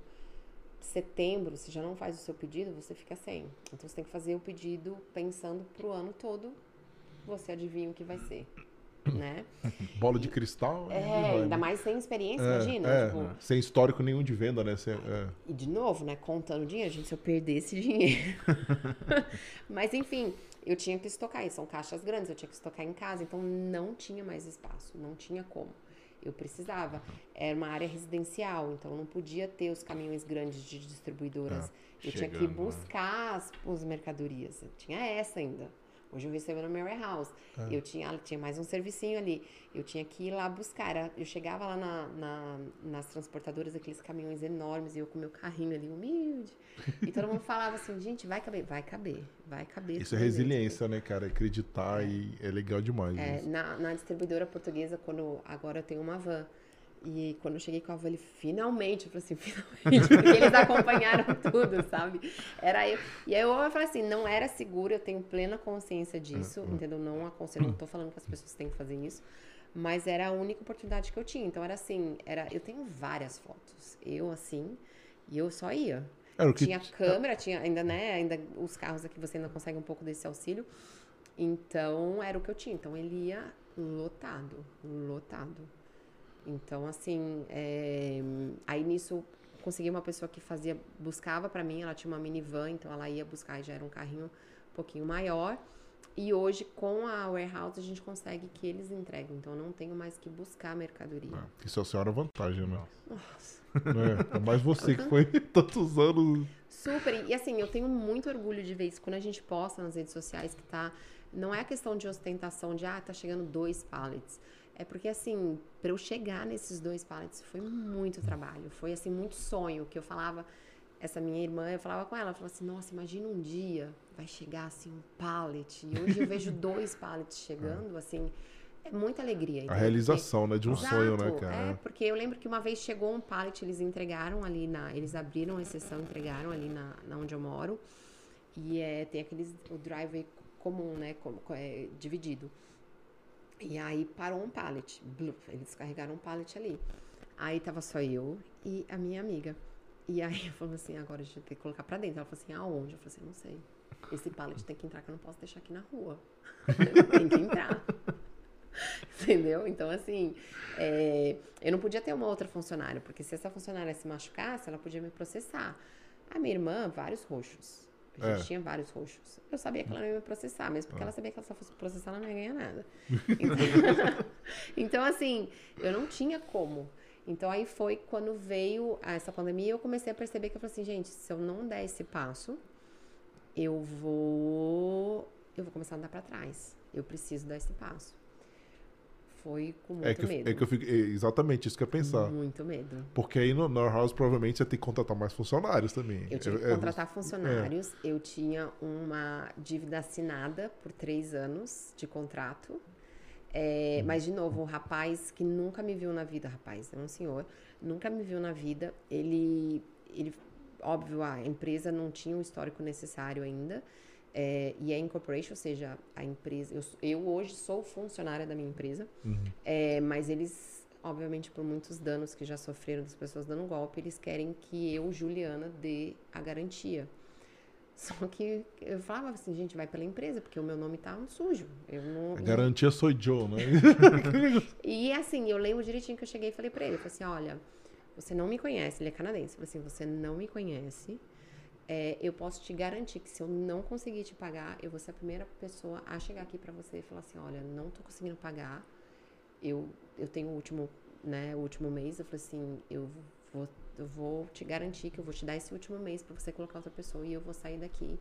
setembro, você já não faz o seu pedido, você fica sem. Então você tem que fazer o pedido pensando pro ano todo, você adivinha o que vai ser, né? Bola de cristal. e É, vai, ainda né? mais sem experiência, É, imagina, é, tipo, Sem histórico nenhum de venda, né? Sem- é. e de novo, né, contando dinheiro, gente, se eu perder esse dinheiro. Mas enfim, eu tinha que estocar, e são caixas grandes, eu tinha que estocar em casa, então não tinha mais espaço, não tinha como. Eu precisava. Era uma área residencial, então não podia ter os caminhões grandes de distribuidoras. eu tinha que chegando, né? buscar as, as mercadorias. Eu tinha essa ainda. Hoje eu recebo no meu warehouse. Eu tinha, tinha mais um servicinho ali. Eu tinha que ir lá buscar. Eu chegava lá na, na- nas transportadoras, aqueles caminhões enormes, e eu com meu carrinho ali, humilde. E todo mundo falava assim, gente, vai caber. Vai caber, vai caber. Isso é resiliência, né, cara? Acreditar e é legal demais. é, na, na distribuidora portuguesa, quando agora eu tenho uma van. E quando eu cheguei com a van, ele finalmente, eu falei assim, finalmente, porque eles acompanharam tudo, sabe? Era eu. E aí eu falei assim, não era seguro, eu tenho plena consciência disso, entendeu? Não aconselho, não tô falando que as pessoas têm que fazer isso. Mas era a única oportunidade que eu tinha. Então era assim, era, eu tenho várias fotos. Eu assim, e eu só ia. Que Tinha câmera, tinha ainda, né? Ainda os carros aqui você ainda consegue um pouco desse auxílio. Então era o que eu tinha. Então ele ia lotado, lotado. Então assim, é, aí nisso consegui uma pessoa que fazia, buscava pra mim. Ela tinha uma minivan, então ela ia buscar e já era um carrinho um pouquinho maior. E hoje com a warehouse a gente consegue que eles entregam. Então eu não tenho mais que buscar a mercadoria. É, Isso é a senhora vantagem, né? Nossa. É, é mais você que foi tantos anos. Super. E assim, eu tenho muito orgulho de ver isso quando a gente posta nas redes sociais que tá. Não é a questão de ostentação de, ah, tá chegando dois pallets. É porque, assim, para eu chegar nesses dois pallets foi muito trabalho. Foi, assim, muito sonho que eu falava. Essa minha irmã, eu falava com ela, ela falava assim: nossa, imagina um dia vai chegar, assim, um pallet. E hoje eu vejo dois pallets chegando, assim. É muita alegria. A entendeu? realização, né? De um Exato, sonho, né, É, cara? porque eu lembro que uma vez chegou um pallet, eles entregaram ali na. Eles abriram a exceção, entregaram ali na, na onde eu moro. E é, tem aqueles. O driveway comum, né? como- é, dividido. E aí parou um pallet. Bluf, eles carregaram um pallet ali. Aí tava só eu e a minha amiga. E aí eu falei assim, agora a gente tem que colocar pra dentro. Ela falou assim, aonde? Eu falei assim, não sei. Esse pallet tem que entrar, que eu não posso deixar aqui na rua. tem que entrar. Entendeu? Então, assim, é, eu não podia ter uma outra funcionária, porque se essa funcionária se machucasse, ela podia me processar. A minha irmã, vários roxos. A gente É. tinha vários roxos. Eu sabia que ela não ia me processar, mesmo porque ela sabia que ela só fosse processar, ela não ia ganhar nada. Então, então, assim, eu não tinha como. Então, aí foi quando veio essa pandemia, eu comecei a perceber que eu falei assim, gente, se eu não der esse passo, eu vou eu vou começar a andar para trás. Eu preciso dar esse passo. Foi com muito É que, medo. é que eu fico. é exatamente isso que eu ia pensar. Muito medo. Porque aí no, no House provavelmente você tem que contratar mais funcionários também. Eu tive que É- é- contratar funcionários. Eu tinha uma dívida assinada por três anos de contrato. É, Uhum. mas, de novo, o rapaz que nunca me viu na vida, rapaz, é um senhor, nunca me viu na vida. Ele, ele óbvio, a empresa não tinha o histórico necessário ainda. É, e é incorporation, ou seja, a empresa. Eu, eu hoje sou funcionária da minha empresa, Uhum. é, mas eles, obviamente, por muitos danos que já sofreram das pessoas dando golpe, eles querem que eu, Juliana, dê a garantia. Só que eu falava assim, gente, vai pela empresa, porque o meu nome tá um sujo. Eu não, A garantia sou Joe, né? e assim, eu lembro direitinho que eu cheguei e falei pra ele, eu falei assim, olha, você não me conhece, ele é canadense, eu falei assim, você não me conhece, é, eu posso te garantir que se eu não conseguir te pagar, eu vou ser a primeira pessoa a chegar aqui pra você e falar assim, olha, não tô conseguindo pagar, eu, eu tenho o último, né, o último mês, eu falei assim, eu vou, eu vou te garantir que eu vou te dar esse último mês pra você colocar outra pessoa e eu vou sair daqui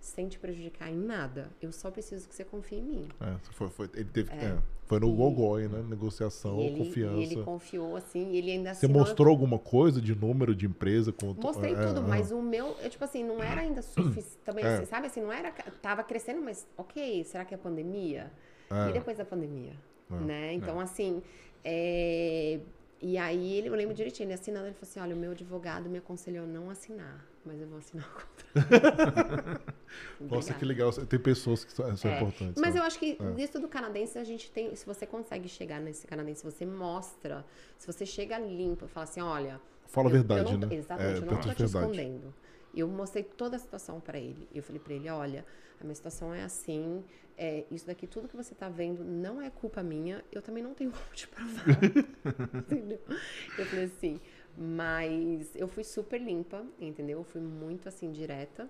sem te prejudicar em nada. Eu só preciso que você confie em mim. É, foi, foi- ele teve, É. é, foi no E- gogói, né? Negociação, ele, confiança. e ele confiou assim, ele ainda Você mostrou alguma coisa de número de empresa? Com, Mostrei é, tudo, é. mas o meu, eu, tipo assim, não era ainda suficiente. Também, É. assim, sabe assim, não era. Tava crescendo, mas ok, será que é a pandemia? É. E depois da pandemia? É. Né? Então, assim. é, E aí ele, eu lembro direitinho, ele assinando, ele falou assim: olha, o meu advogado me aconselhou não assinar, mas eu vou assinar o contrato. Nossa, que legal. Tem pessoas que são, são É, importantes. Mas né? eu acho que disso do canadense a gente tem. Se você consegue chegar nesse canadense, se você mostra, se você chega limpo fala assim, olha. Fala a eu- eu verdade, não- né? Exatamente, É, eu não perto te de verdade. escondendo. Eu mostrei toda a situação pra ele. Eu falei pra ele, olha, a minha situação é assim, é, isso daqui, tudo que você tá vendo não é culpa minha, eu também não tenho como te provar. entendeu? Eu falei assim, mas eu fui super limpa, entendeu? Eu fui muito assim, direta.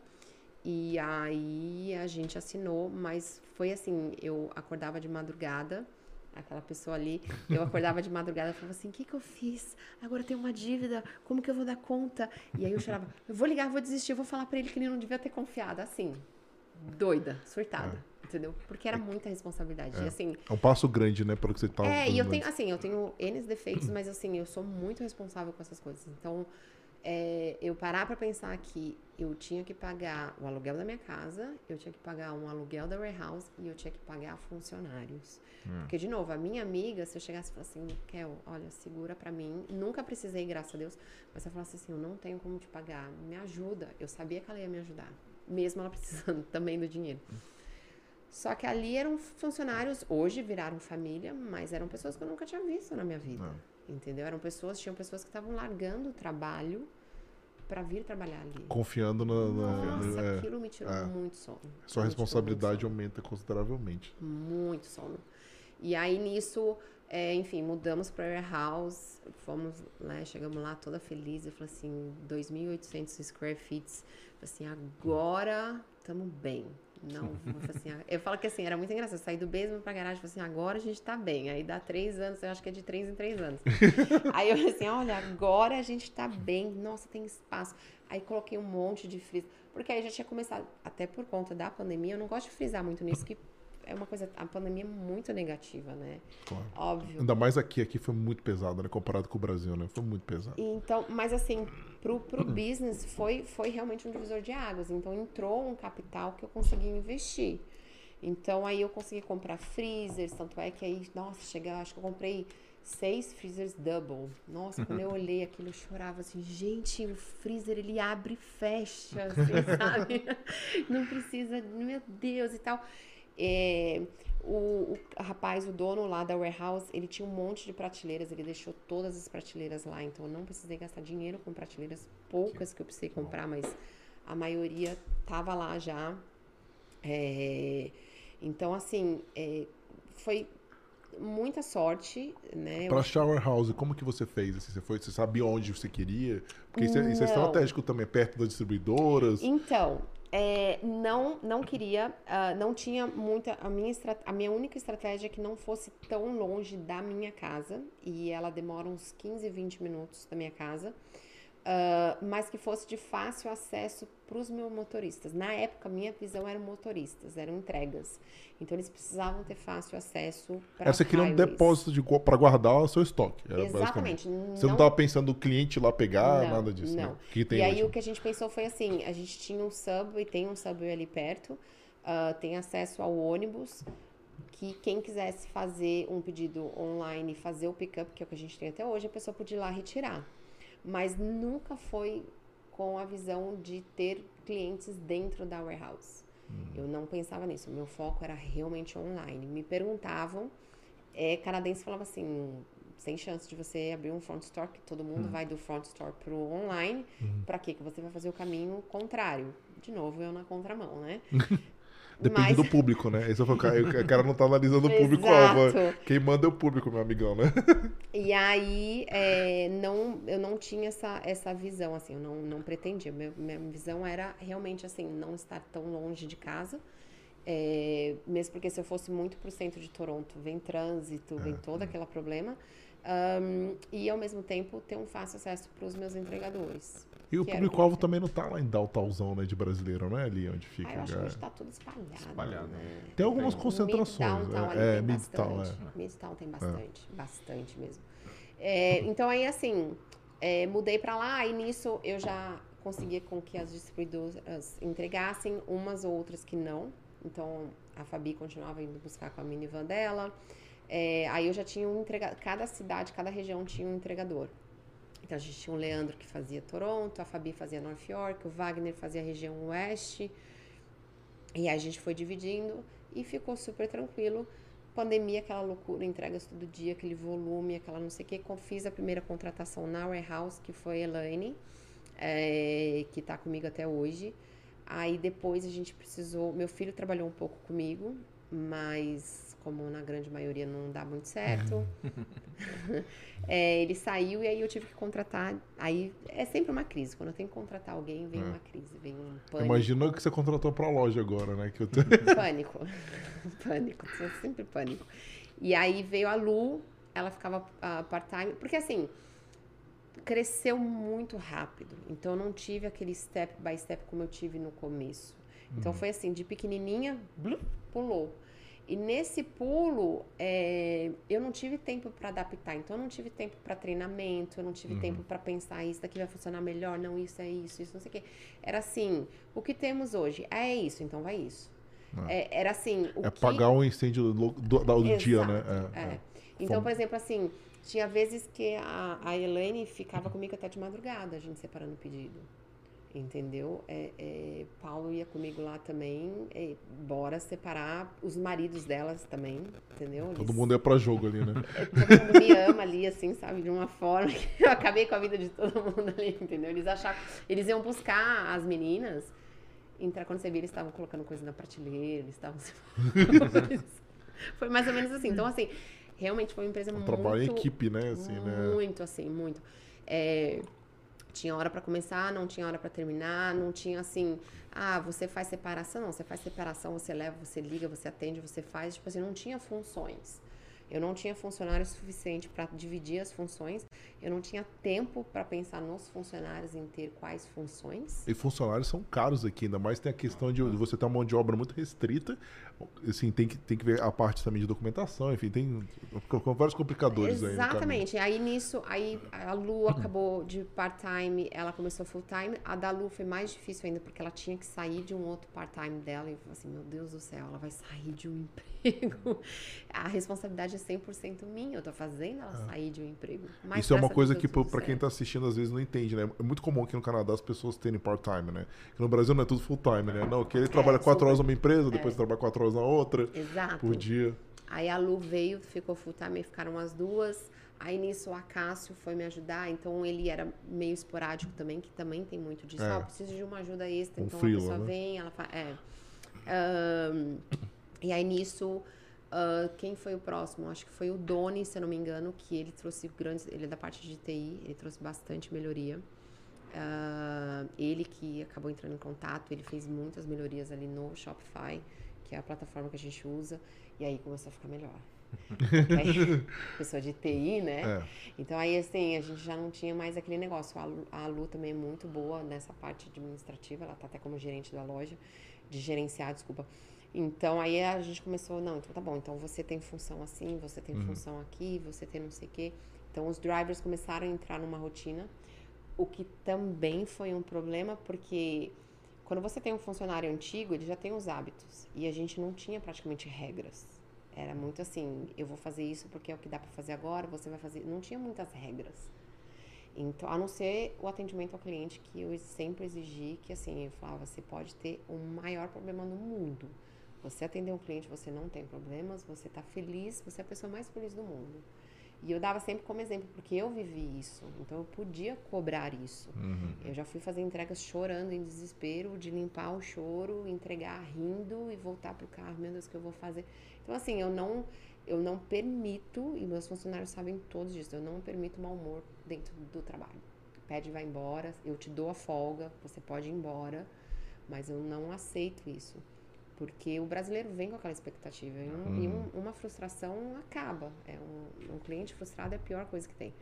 E aí a gente assinou, mas foi assim, eu acordava de madrugada, aquela pessoa ali, eu acordava de madrugada e falava assim, o que que eu fiz? Agora eu tenho uma dívida, como que eu vou dar conta? E aí eu chorava, eu vou ligar, vou desistir, vou falar pra ele que ele não devia ter confiado, assim, doida, surtada, entendeu? Porque era muita responsabilidade, e assim... É um passo grande, né? Pelo que você tá É, e eu tenho, assim, eu tenho N defeitos, mas assim, eu sou muito responsável com essas coisas. Então, é, eu parar pra pensar que eu tinha que pagar o aluguel da minha casa, eu tinha que pagar um aluguel da warehouse e eu tinha que pagar funcionários. Porque, de novo, a minha amiga, se eu chegasse e falasse assim, Kel, olha, segura pra mim, nunca precisei, graças a Deus, mas se eu falasse assim, eu não tenho como te pagar, me ajuda. Eu sabia que ela ia me ajudar, mesmo ela precisando também do dinheiro. Só que ali eram funcionários, hoje viraram família, mas eram pessoas que eu nunca tinha visto na minha vida. Entendeu? Eram pessoas, tinham pessoas que estavam largando o trabalho pra vir trabalhar ali. Confiando na. na- Nossa, é, aquilo me tirou é. muito sono. sua Me responsabilidade muito aumenta consideravelmente. sono. Muito sono. E aí nisso, é, enfim, mudamos pra warehouse, fomos, né, chegamos lá toda feliz, eu falei assim, 2.800 square feet, falei assim, agora estamos bem. Não, assim, eu falo que assim, era muito engraçado, eu saí do basement pra garagem, falei assim, agora a gente tá bem. Aí dá três anos, eu acho que é de três em três anos. Aí eu falei assim, olha, agora a gente tá bem, nossa, tem espaço. Aí coloquei um monte de freezer, porque aí já tinha começado, até por conta da pandemia, eu não gosto de frisar muito nisso, que é uma coisa, a pandemia é muito negativa, né? Claro. Óbvio. Ainda mais aqui, aqui foi muito pesado, né? Comparado com o Brasil, né? Foi muito pesado. Então, mas assim, pro, pro business foi, foi realmente um divisor de águas. Então entrou um capital que eu consegui investir. Então aí eu consegui comprar freezers, tanto é que aí, nossa, chega, acho que eu comprei seis freezers double. Nossa, quando eu olhei aquilo, eu chorava assim, gente, o freezer ele abre e fecha, assim, sabe? Não precisa, meu Deus e tal. É, o, o rapaz, o dono lá da warehouse, ele tinha um monte de prateleiras, ele deixou todas as prateleiras lá, então eu não precisei gastar dinheiro com prateleiras, poucas que eu precisei comprar, mas a maioria tava lá já. É, então, assim, é, foi muita sorte, né? Para Shower House, como que você fez? Assim, você foi, você sabia onde você queria? Porque isso é, isso é estratégico também, perto das distribuidoras. Então, é, não, não queria, ah, não tinha muita. A minha, a minha única estratégia é que não fosse tão longe da minha casa, e ela demora uns 15, 20 minutos da minha casa, ah, mas que fosse de fácil acesso para os meus motoristas. Na época, minha visão eram motoristas, eram entregas. Então, eles precisavam ter fácil acesso para. Você queria um depósito de, para guardar o seu estoque. Exatamente. basicamente. Você não estava pensando o cliente lá pegar, Não, nada disso. não. Né? Que tem e aí o que a gente pensou foi assim, a gente tinha um subway, tem um subway ali perto, ah, tem acesso ao ônibus, que quem quisesse fazer um pedido online e fazer o pickup, que é o que a gente tem até hoje, a pessoa podia ir lá retirar. Mas nunca foi com a visão de ter clientes dentro da warehouse. Eu não pensava nisso, o meu foco era realmente online. Me perguntavam, é, canadense falava assim, sem chance de você abrir um front store, que todo mundo vai do front store pro online, pra quê? Que você vai fazer o caminho contrário. De novo, eu na contramão, né? Depende Mas- do público, né? Esse foi o cara, o cara não tá analisando o público-alvo. Exato. Quem manda é o público, meu amigão, né? E aí, é, não, eu não tinha essa, essa visão, assim, eu não, não pretendia. Meu- minha visão era realmente, assim, não estar tão longe de casa. É, mesmo porque se eu fosse muito pro centro de Toronto, vem trânsito, vem todo aquele problema. Ahn, e ao mesmo tempo ter um fácil acesso para os meus entregadores. E o era público-alvo também não tá lá em Downtownzão, né? De brasileiro, não é ali onde fica. Ah, eu acho que a é. gente tá tudo espalhado. Espalhado. Né? Tem algumas Tem. concentrações. Midtown ali é, é tem Midtown, bastante. é. Midtown tem bastante, bastante mesmo. É, então aí assim, é, mudei pra lá e nisso eu já conseguia com que as distribuidoras entregassem umas ou outras que não. Então a Fabi continuava indo buscar com a minivan dela. É, aí eu já tinha um entregador. Cada cidade, cada região tinha um entregador. Então a gente tinha o Leandro que fazia Toronto, a Fabi fazia North York, o Wagner fazia região oeste. E a gente foi dividindo e ficou super tranquilo. Pandemia, aquela loucura, entregas todo dia, aquele volume, aquela não sei o que. Fiz a primeira contratação na Warehouse, que foi a Elaine, é, que tá comigo até hoje. Aí depois a gente precisou. Meu filho trabalhou um pouco comigo, mas como na grande maioria não dá muito certo. É, ele saiu e aí eu tive que contratar. Aí é sempre uma crise. Quando eu tenho que contratar alguém, vem É. uma crise, vem um pânico. Imagina que você contratou pra loja agora, né? Que eu Pânico. pânico. Tinha sempre pânico. E aí veio a Lu, ela ficava ah, part-time. Porque assim, cresceu muito rápido. Então eu não tive aquele step by step como eu tive no começo. Então foi assim, de pequenininha, blup, pulou. E nesse pulo, é, eu não tive tempo para adaptar. Então eu não tive tempo para treinamento, eu não tive tempo para pensar isso daqui vai funcionar melhor, não isso é isso, isso não sei o quê. Era assim, o que temos hoje é isso, então vai isso. É, era assim, É que... pagar um incêndio do, do, do dia, né? Exato, É, é. é. Então, por exemplo, assim, tinha vezes que a, a Elaine ficava comigo até de madrugada, a gente separando o pedido. Entendeu? É, é, Paulo ia comigo lá também, é, bora separar os maridos delas também, entendeu? Todo Eles- mundo é pra jogo ali, né? todo mundo me ama ali, assim, sabe? De uma forma que eu acabei com a vida de todo mundo ali, entendeu? Eles achavam. Eles iam buscar as meninas. Entrar quando você via, eles estavam colocando coisa na prateleira, eles estavam. foi mais ou menos assim. Então, assim, realmente foi uma empresa Um muito. trabalho em equipe, né? Assim, né? Muito, assim, muito. É, tinha hora pra começar, não tinha hora pra terminar, não tinha assim, ah, você faz separação, não, você faz separação, você leva, você liga, você atende, você faz, tipo assim, não tinha funções. Eu não tinha funcionário suficiente para dividir as funções, eu não tinha tempo para pensar nos funcionários em ter quais funções. E funcionários são caros aqui, ainda mais tem a questão de você ter uma mão de obra muito restrita. Assim, tem que, tem que ver a parte também de documentação, enfim, tem vários complicadores aí. no caminho. Exatamente. Aí nisso, aí a Lu acabou de part-time, ela começou full-time. A da Lu foi mais difícil ainda, porque ela tinha que sair de um outro part-time dela. E eu falei assim, meu Deus do céu, ela vai sair de um emprego. A responsabilidade 100% minha. Eu tô fazendo ela sair de um emprego. Mas Isso é uma coisa que, pra quem tá assistindo, às vezes não entende, né? É muito comum aqui no Canadá as pessoas terem part-time, né? Que no Brasil não é tudo full-time, né? Não, que ele trabalha quatro super. horas numa empresa, depois trabalha quatro horas na outra, Exato. por dia. Aí a Lu veio, ficou full time, aí ficaram as duas. Aí nisso o Acácio foi me ajudar, então ele era meio esporádico também, que também tem muito disso. É. Ó, preciso de uma ajuda extra, Um então freela, a pessoa né? vem, ela faz. É. Ahn, e aí nisso, ah, quem foi o próximo? Acho que foi o Doni, se eu não me engano, que ele trouxe grandes. Ele é da parte de TI, ele trouxe bastante melhoria. Ah, ele que acabou entrando em contato, ele fez muitas melhorias ali no Shopify, que é a plataforma que a gente usa, e aí começou a ficar melhor. Aí, pessoa de TI, né? É. Então aí assim, a gente já não tinha mais aquele negócio. A Lu, a Lu também é muito boa nessa parte administrativa, ela tá até como gerente da loja, de gerenciar, desculpa. Então aí a gente começou, não, então tá bom, então você tem função assim, você tem função aqui, você tem não sei o quê. Então os drivers começaram a entrar numa rotina, o que também foi um problema, porque quando você tem um funcionário antigo, ele já tem os hábitos. E a gente não tinha praticamente regras. Era muito assim, eu vou fazer isso porque é o que dá para fazer agora, você vai fazer. Não tinha muitas regras. Então, a não ser o atendimento ao cliente, que eu sempre exigi que, assim, eu falava, você pode ter o maior problema no mundo. Você atender um cliente, você não tem problemas, você tá feliz, você é a pessoa mais feliz do mundo. E eu dava sempre como exemplo, porque eu vivi isso. Então, eu podia cobrar isso. Eu já fui fazer entregas chorando em desespero, de limpar o choro, entregar rindo e voltar pro carro, meu Deus, o que eu vou fazer? Então, assim, eu não, eu não permito, e meus funcionários sabem todos disso, eu não permito mau humor dentro do trabalho. Pede e vai embora, eu te dou a folga, você pode ir embora, mas eu não aceito isso. Porque o brasileiro vem com aquela expectativa e, um- e um- uma frustração acaba. É um, um cliente frustrado é a pior coisa que tem.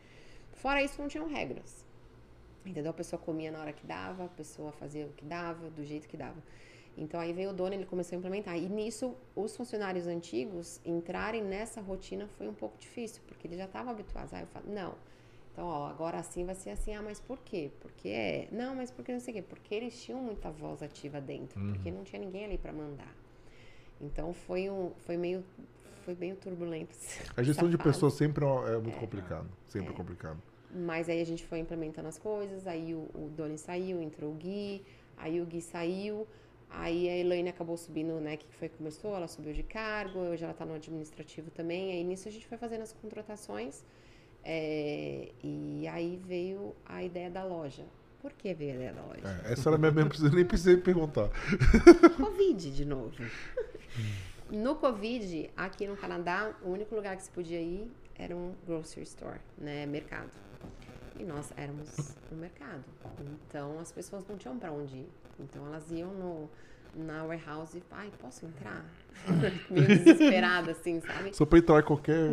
Fora isso, não tinham regras. Entendeu? A pessoa comia na hora que dava, a pessoa fazia o que dava, do jeito que dava. Então aí veio o dono, ele começou a implementar. E nisso, os funcionários antigos entrarem nessa rotina foi um pouco difícil, porque eles já estavam habituados. Aí eu falo, não. Então, ó, agora assim vai ser assim. Ah, mas por quê? Porque é. Não, mas porque não sei o quê. Porque eles tinham muita voz ativa dentro, porque não tinha ninguém ali para mandar. Então foi um, foi meio, foi meio turbulento. A gestão de pessoas sempre é é muito complicado. Sempre é complicado. Mas aí a gente foi implementando as coisas, aí o, o Doni saiu, entrou o Gui, aí o Gui saiu, aí a Elaine acabou subindo, né, que foi começou, ela subiu de cargo, hoje ela tá no administrativo também, aí nisso a gente foi fazendo as contratações, é, e aí veio a ideia da loja. Por que veio a ideia da loja? É, essa era a minha mesma, nem precisei perguntar. Covid de novo. No Covid, aqui no Canadá, o único lugar que se podia ir era um grocery store, né, mercado. E nós éramos no mercado. Então as pessoas não tinham para onde ir. Então elas iam no na warehouse e, ai, posso entrar? Meio desesperada assim, sabe? Só pra entrar qualquer.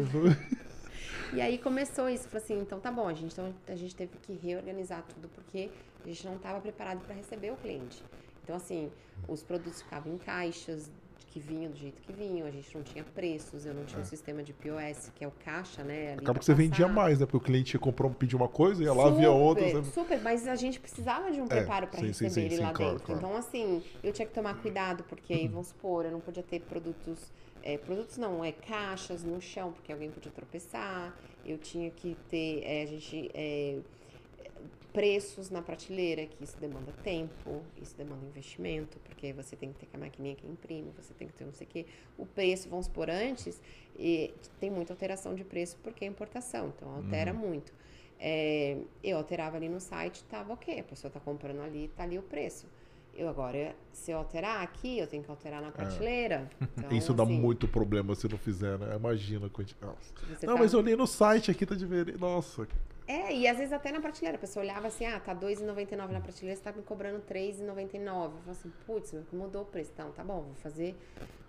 E aí começou isso, falou assim, então tá bom, a gente, então, a gente teve que reorganizar tudo porque a gente não estava preparado para receber o cliente. Então assim, os produtos ficavam em caixas que vinham do jeito que vinham, a gente não tinha preços, eu não tinha um sistema de POS, que é o caixa, né? Acaba que você vendia passar. mais, né? Porque o cliente comprou, pediu uma coisa, ia lá, via outra. Super, você- Super, mas a gente precisava de um preparo para receber sim, ele sim, lá claro, dentro. claro. Então, assim, eu tinha que tomar cuidado, porque aí, vamos supor, eu não podia ter produtos. É, produtos não, é caixas no chão, porque alguém podia tropeçar. Eu tinha que ter. é, a gente. é, preços na prateleira, que isso demanda tempo, isso demanda investimento, porque você tem que ter a maquininha que imprime, você tem que ter não sei o quê. O preço, vamos por antes, e tem muita alteração de preço porque é importação, então altera muito. É, eu alterava ali no site, tava ok, a pessoa tá comprando ali, tá ali o preço. Eu agora, se eu alterar aqui, eu tenho que alterar na prateleira. Então, Isso dá assim, muito problema se não fizer, né? Imagina a quantidade. Não, tá- mas eu olhei no site aqui, tá diferente. Nossa. É, e às vezes até na prateleira, a pessoa olhava assim, ah, tá R$2,99 na prateleira, você tá me cobrando R$3,99. Eu falo assim, putz, mudou o preço. Então, tá bom, vou fazer,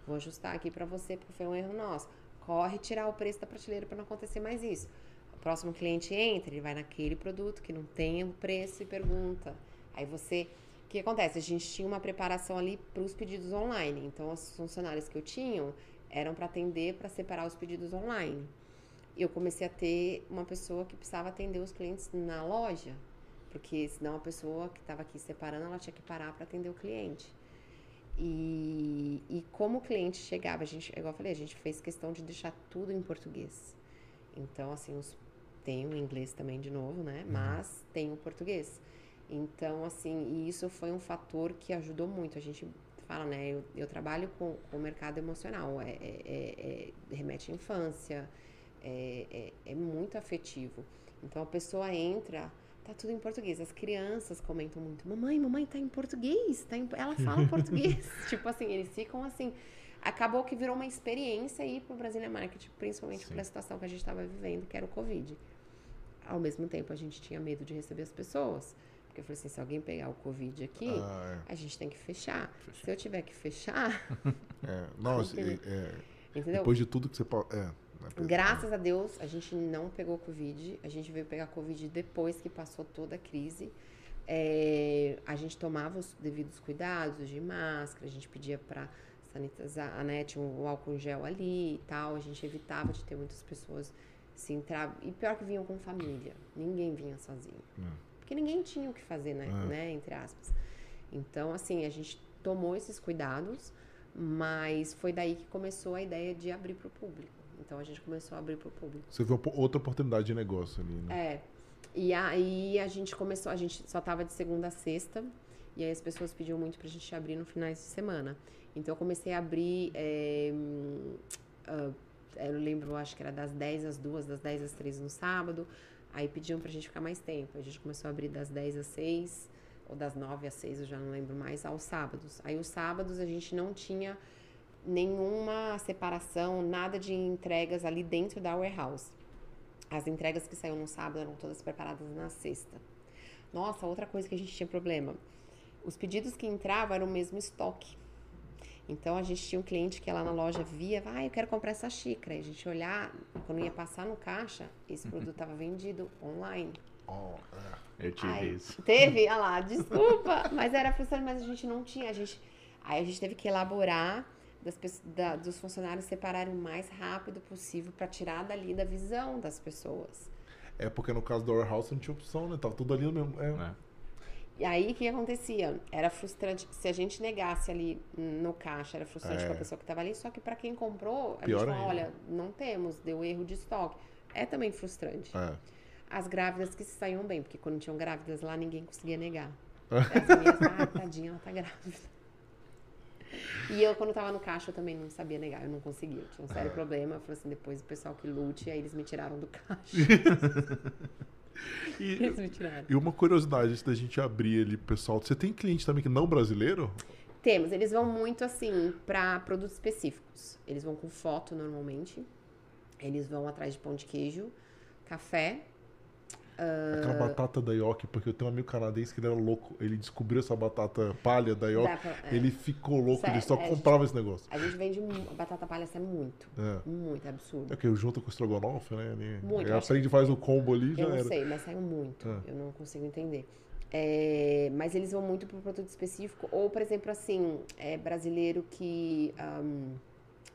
vou ajustar aqui pra você, porque foi um erro nosso. Corre tirar o preço da prateleira pra não acontecer mais isso. O próximo cliente entra, ele vai naquele produto que não tem o preço e pergunta. Aí você. O que acontece? A gente tinha uma preparação ali para os pedidos online. Então, os funcionários que eu tinha eram para atender, para separar os pedidos online eu comecei a ter uma pessoa que precisava atender os clientes na loja, porque senão a pessoa que estava aqui separando, ela tinha que parar para atender o cliente. E, e como o cliente chegava, a gente, igual eu falei, a gente fez questão de deixar tudo em português. Então, assim, os, tem o inglês também de novo, né? Mas tem o português. Então, assim, e isso foi um fator que ajudou muito. A gente fala, né? Eu, eu trabalho com, o mercado emocional, é, é, é, é remete à infância, é, é, é muito afetivo. Então a pessoa entra, tá tudo em português. As crianças comentam muito: Mamãe, mamãe, tá em português. Tá em... Ela fala português. tipo assim, eles ficam assim. Acabou que virou uma experiência aí pro Brasília Market, principalmente pela situação que a gente estava vivendo, que era o Covid. Ao mesmo tempo, a gente tinha medo de receber as pessoas. Porque eu falei assim: se alguém pegar o Covid aqui, Ah, a gente tem que fechar. Se eu tiver que fechar, é. É, não, assim, é, é, entendeu? depois de tudo que você... É, é pesado. Graças a Deus, a gente não pegou Covid. A gente veio pegar Covid depois que passou toda a crise. É, a gente tomava os devidos cuidados de máscara, a gente pedia para sanitizar, né, tinha o álcool em gel ali e tal. A gente evitava de ter muitas pessoas se entrar. E pior que vinham com família. Ninguém vinha sozinho. Porque ninguém tinha o que fazer, né, É. né, entre aspas. Então, assim, a gente tomou esses cuidados, mas foi daí que começou a ideia de abrir para o público. Então, a gente começou a abrir para o público. Você viu outra oportunidade de negócio ali, né? É. E aí a gente começou, a gente só tava de segunda a sexta, e aí as pessoas pediam muito pra gente abrir no finais de semana. Então eu comecei a abrir. é, ah, eu lembro, acho que era das 10 às 2, das 10 às 3 no sábado. Aí pediam pra gente ficar mais tempo. A gente começou a abrir das 10 às 6, ou das 9 às 6, eu já não lembro mais, aos sábados. Aí os sábados a gente não tinha nenhuma separação, nada de entregas ali dentro da warehouse. As entregas que saíam no sábado eram todas preparadas na sexta. Nossa, outra coisa que a gente tinha problema. Os pedidos que entravam eram o mesmo estoque. Então a gente tinha um cliente que ia lá na loja via, ah, eu quero comprar essa xícara. E a gente olhar, quando ia passar no caixa, esse produto estava vendido online. Ó, é. Eu tive Ai, isso. Teve, olha lá, desculpa, mas era frustrante, mas a gente não tinha. A gente, aí a gente teve que elaborar das, da- dos funcionários separarem o mais rápido possível para tirar dali da visão das pessoas. É porque no caso do Warehouse não tinha opção, né? Tava tudo ali no mesmo. É. E aí, o que acontecia? Era frustrante. Se a gente negasse ali no caixa, era frustrante É. para a pessoa que estava ali. Só que para quem comprou, a Pior gente falou, ainda. olha, não temos, deu erro de estoque. É também frustrante. É. As grávidas que se saíam bem, porque quando tinham grávidas lá, ninguém conseguia negar. As minhas, ah, tadinha, ela tá grávida. E eu, quando tava no caixa, eu também não sabia negar, eu não conseguia. Eu tinha um sério problema. Eu falei assim, depois o pessoal que lute, aí eles me tiraram do caixa. E, tiraram. e uma curiosidade antes da gente abrir ali, pessoal. Você tem cliente também que não brasileiro? Temos, eles vão muito assim para produtos específicos. Eles vão com foto normalmente. Eles vão atrás de pão de queijo, café. Aquela batata da Yoki, porque eu tenho um amigo canadense que ele era louco. Ele descobriu essa batata palha da. Dá pra- é. Ele ficou louco, ele Sério, só é, comprava esse negócio. A gente vende batata palha sai muito, É. muito é absurdo. É que eu junto com o estrogonofe, né? Muito, ele eu aprende, faz o combo ali e já Eu não era. sei, mas saiu muito. Ah. Eu não consigo entender. É, mas eles vão muito para produto específico. Ou, por exemplo, assim, é brasileiro que. ahm,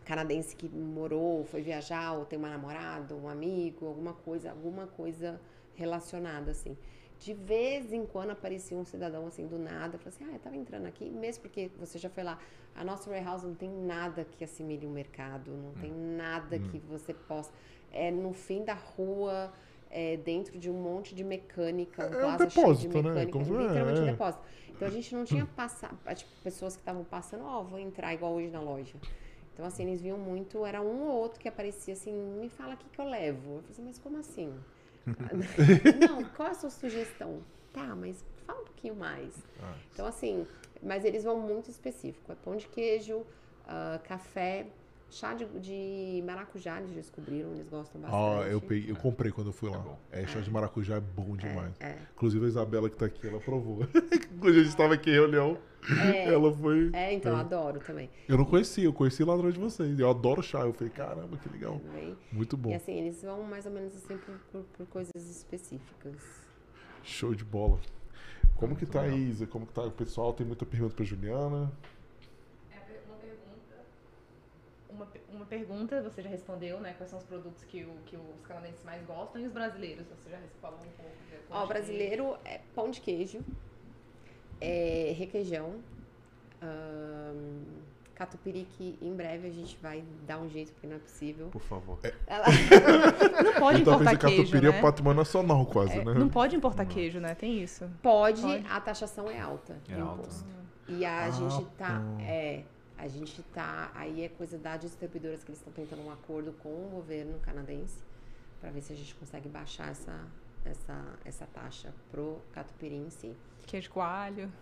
canadense que morou, foi viajar, ou tem uma namorada, um amigo, alguma coisa, alguma coisa relacionada, assim. De vez em quando aparecia um cidadão assim do nada, falou assim: Ah, eu tava entrando aqui, mesmo porque você já foi lá. A nossa warehouse não tem nada que assimile o mercado, não tem nada que você possa. É no fim da rua, é dentro de um monte de mecânica, um É um cheio de depósito, né? mecânica, Como se- literalmente é, um é. depósito. Então a gente não tinha passa, tipo, pessoas que estavam passando, ó, vou entrar igual hoje na loja. Então, assim, eles viam muito, era um ou outro que aparecia assim, me fala o que, que eu levo. Eu falei assim, mas como assim? Não, qual é a sua sugestão? Tá, mas fala um pouquinho mais. Ah. Então, assim, mas eles vão muito específico. É pão de queijo, ah, café, chá de, de maracujá, eles descobriram, eles gostam bastante. Ah, eu, peguei, eu comprei quando eu fui lá. bom. É, chá de maracujá é bom demais. É, Inclusive a Isabela que tá aqui, ela provou. Quando a gente estava aqui em reunião, ela foi. é, então, eu adoro também. Eu não conhecia, eu conheci lá atrás de vocês. Eu adoro chá. Eu falei, caramba, que legal. Muito bom. E assim, eles vão mais ou menos assim por, por, por coisas específicas. Show de bola. Como que Muito tá, legal. Isa? Como que tá o pessoal? Tem muita pergunta pra Juliana. É uma pergunta. Uma, uma pergunta, você já respondeu, né? Quais são os produtos que, o, que os canadenses mais gostam e os brasileiros? Você já falou um pouco. Ó, o brasileiro é pão de queijo, é requeijão, Ahn, catupiry que em breve a gente vai dar um jeito, porque não é possível. Por favor. Ela- Não pode Então, talvez importar a queijo, catupiry é né? patrimônio nacional quase, É, né? Não pode importar queijo, né? Tem isso. Pode, Pode. a taxação é alta de É alta. imposto. E a Ah, gente tá. pô. É. A gente tá. Aí é coisa da distribuidoras que eles estão tentando um acordo com o governo canadense para ver se a gente consegue baixar essa, essa, essa taxa pro catupiry em si. Queijo coalho.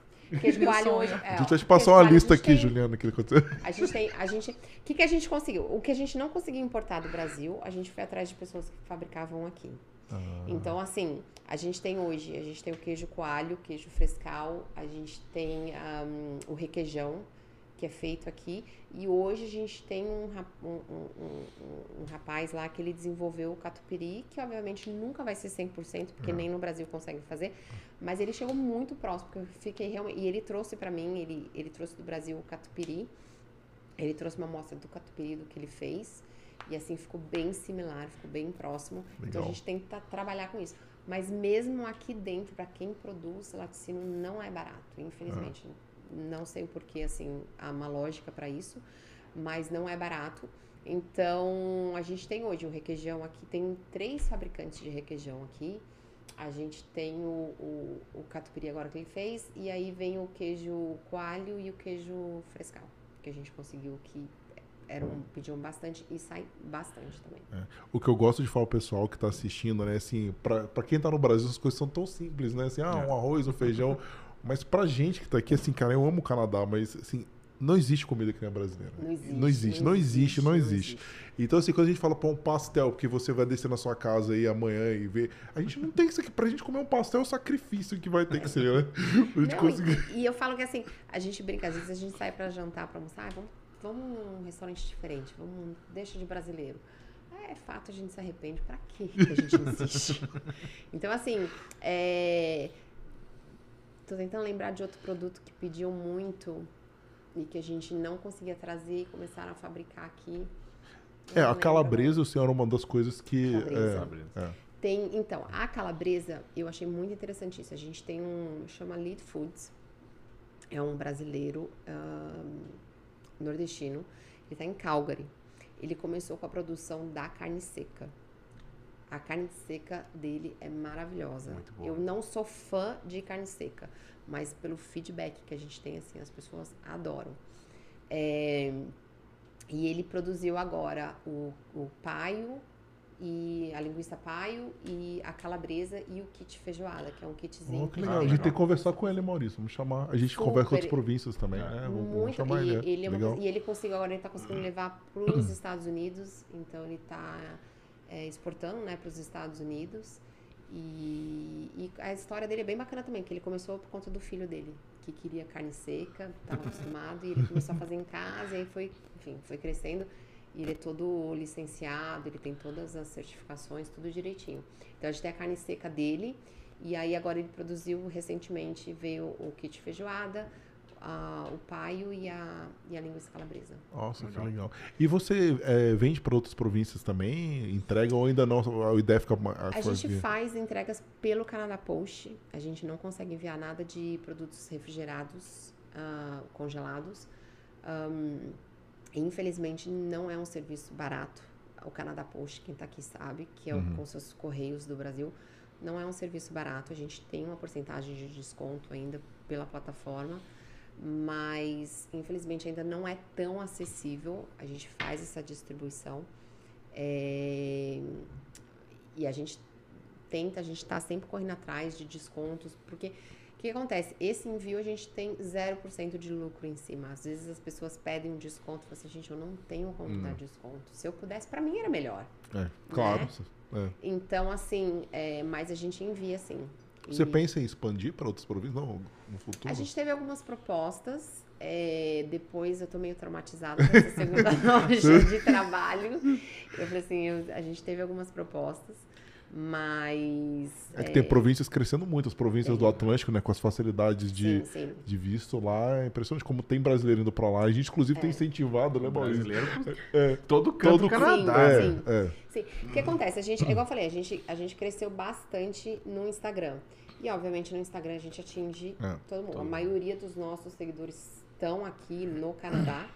Queijo coalho hoje. A É, gente ó, vai te passar uma a lista gente aqui, tem- Juliana, que aconteceu. A gente tem. A gente. O que, que a gente conseguiu? O que a gente não conseguiu importar do Brasil, a gente foi atrás de pessoas que fabricavam aqui. Ah. Então, assim, a gente tem hoje, a gente tem o queijo coalho, queijo frescal, a gente tem ahm, o requeijão, que é feito aqui. E hoje a gente tem um, um, um- um- rapaz lá que ele desenvolveu o catupiry, que obviamente nunca vai ser 100%, porque nem no Brasil consegue fazer. Mas ele chegou muito próximo, porque eu fiquei realmente... E ele trouxe pra mim, ele, ele trouxe do Brasil o catupiry. Ele trouxe uma amostra do catupiry do que ele fez. E assim ficou bem similar, ficou bem próximo. Então a Legal. gente tenta trabalhar com isso. Mas mesmo aqui dentro, para quem produz laticínio, não é barato, infelizmente. Não sei o porquê, assim, há uma lógica para isso, mas não é barato. Então, a gente tem hoje o requeijão aqui, tem três fabricantes de requeijão aqui. A gente tem o, o, o catupiry agora que ele fez, e aí vem o queijo coalho e o queijo frescal, que a gente conseguiu que eram, pediam bastante e sai bastante também. O que eu gosto de falar pro pessoal que tá assistindo, né? Assim, pra, pra quem tá no Brasil, as coisas são tão simples, né? Assim, ah, É. um arroz, um feijão. Mas pra gente que tá aqui, assim, cara, eu amo o Canadá, mas assim, não existe comida que nem a brasileira. Não existe. Não existe, não existe, não existe. existe. Então, assim, quando a gente fala pra um pastel, porque você vai descer na sua casa aí amanhã e ver. A gente não tem isso aqui. Pra gente comer um pastel é o sacrifício que vai ter que ser, né? A gente Não, conseguir. e, e eu falo que assim, a gente brinca, às vezes a gente sai pra jantar, pra almoçar, "Ah, vamos, vamos num restaurante diferente, vamos, deixa de brasileiro. É fato, a gente se arrepende, pra quê que a gente insiste? então, assim, é... tô tentando lembrar de outro produto que pediam muito e que a gente não conseguia trazer e começaram a fabricar aqui. Eu É, a calabresa, o senhor era uma das coisas que. Calabresa. É, é. Tem, então, a calabresa, eu achei muito interessante isso. A gente tem um, chama Lead Foods, é um brasileiro ahn, nordestino, ele está em Calgary. Ele começou com a produção da carne seca. A carne seca dele é maravilhosa. Muito boa. Eu não sou fã de carne seca, mas pelo feedback que a gente tem, assim, as pessoas adoram. É, e ele produziu agora o, o paio e a linguiça paio e a calabresa e o kit feijoada, que é um kitzinho. Oh, que legal. A gente tem que conversar com ele, Maurício. Vamos chamar. A gente Super. conversa com outras províncias também. É. vamos Muito, chamar e, ele. ele é uma legal. coisa- e ele conseguiu, agora ele tá conseguindo levar para os Estados Unidos, então ele tá é, exportando, né, para os Estados Unidos. E, e a história dele é bem bacana também, que ele começou por conta do filho dele, que queria carne seca, estava acostumado, e ele começou a fazer em casa, e aí foi, enfim, foi crescendo. E ele é todo licenciado, ele tem todas as certificações, tudo direitinho. Então a gente tem a carne seca dele, e aí agora ele produziu recentemente, veio o kit feijoada, a- o paio e a, e a linguiça calabresa. Nossa, Legal. que legal. E você é, vende para outras províncias também? Entrega ou ainda não? A ideia fica. A, A gente faz entregas pelo Canadá Post. A gente não consegue enviar nada de produtos refrigerados, ah, congelados. Ahm, infelizmente, não é um serviço barato. O Canadá Post, quem está aqui sabe, que é o, com seus correios do Brasil, não é um serviço barato. A gente tem uma porcentagem de desconto ainda pela plataforma, mas infelizmente ainda não é tão acessível. A gente faz essa distribuição. É, e a gente tenta, a gente está sempre correndo atrás de descontos, porque o que acontece? Esse envio a gente tem 0% de lucro em cima. Às vezes as pessoas pedem um desconto e falam assim, gente, eu não tenho como Hum. dar desconto. Se eu pudesse, para mim era melhor. É, claro. né? é. Então, assim, é, mas a gente envia assim. Você E pensa em expandir para outras províncias? Não, no futuro? A gente teve algumas propostas. é, depois eu tô meio traumatizada com essa segunda loja de trabalho. Eu falei assim, eu- a gente teve algumas propostas, mas. É que tem províncias crescendo muito, as províncias Tem. do Atlântico, né? Com as facilidades de, Sim, sim. de visto lá. É impressionante como tem brasileiro indo pra lá. A gente, inclusive, tem incentivado, né, Maurício? Brasileiro, É, todo canto todo do Canadá. é, sim. é. Sim. O que acontece? A gente, é igual eu falei, a gente, a gente cresceu bastante no Instagram. E, obviamente, no Instagram a gente atinge É, todo mundo. todo a maioria dos nossos seguidores estão aqui no Canadá,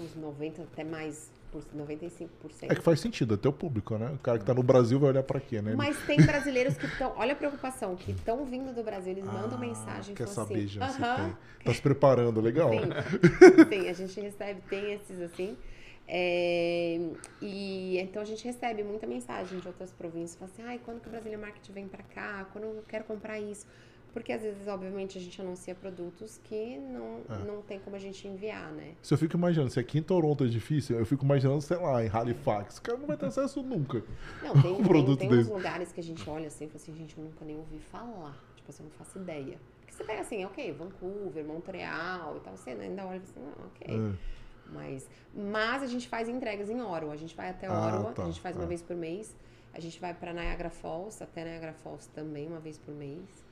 uns 90 até mais, 95%. É que faz sentido, até o público, né? O cara que tá no Brasil vai olhar pra quê, né? Mas tem brasileiros que estão, olha a preocupação, que estão vindo do Brasil, eles mandam Ah, mensagem Quer falam saber assim, já "Aham, tem. Tá se preparando, legal. Sim, sim, a gente recebe, tem esses assim. É, e então a gente recebe muita mensagem de outras províncias, fala assim, ai, quando que o Brasília Market vem pra cá? Quando eu quero comprar isso? Porque às vezes, obviamente, a gente anuncia produtos que não, É. não tem como a gente enviar, né? Se eu fico imaginando, se aqui em Toronto é difícil, eu fico imaginando, sei lá, em Halifax. O cara não vai ter acesso nunca. Não, tem, Um tem, produto tem uns desse. lugares que a gente olha assim e fala assim, gente, eu nunca nem ouvi falar. Tipo assim, eu não faço ideia. Porque você pega assim, ok, Vancouver, Montreal e tal, você ainda olha e fala assim, não, ok. É. Mas, mas a gente faz entregas em Ottawa. A gente vai até Ah, Ottawa, tá, a gente faz uma tá. vez por mês. A gente vai para Niagara Falls, até Niagara Falls também, uma vez por mês.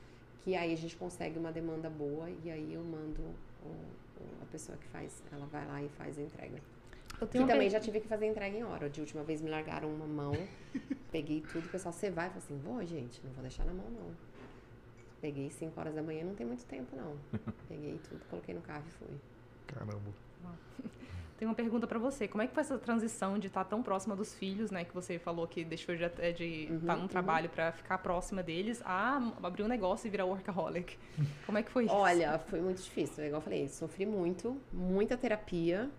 Que aí a gente consegue uma demanda boa e aí eu mando o- o- a pessoa que faz, ela vai lá e faz a entrega. Eu tenho uma também per- já tive que fazer entrega em hora. De última vez me largaram uma mão, peguei tudo, o pessoal, você vai? Eu falei assim, vou, gente, não vou deixar na mão, não. Peguei 5 horas da manhã, não tem muito tempo, não. Peguei tudo, coloquei no carro e fui. Caramba. Tenho uma pergunta pra você. Como é que foi essa transição de estar tão próxima dos filhos, né? Que você falou que deixou de até de Uhum, estar num uhum. trabalho pra ficar próxima deles, a abrir um negócio e virar workaholic. Como é que foi isso? Olha, foi muito difícil. Igual eu falei, sofri muito, muita terapia.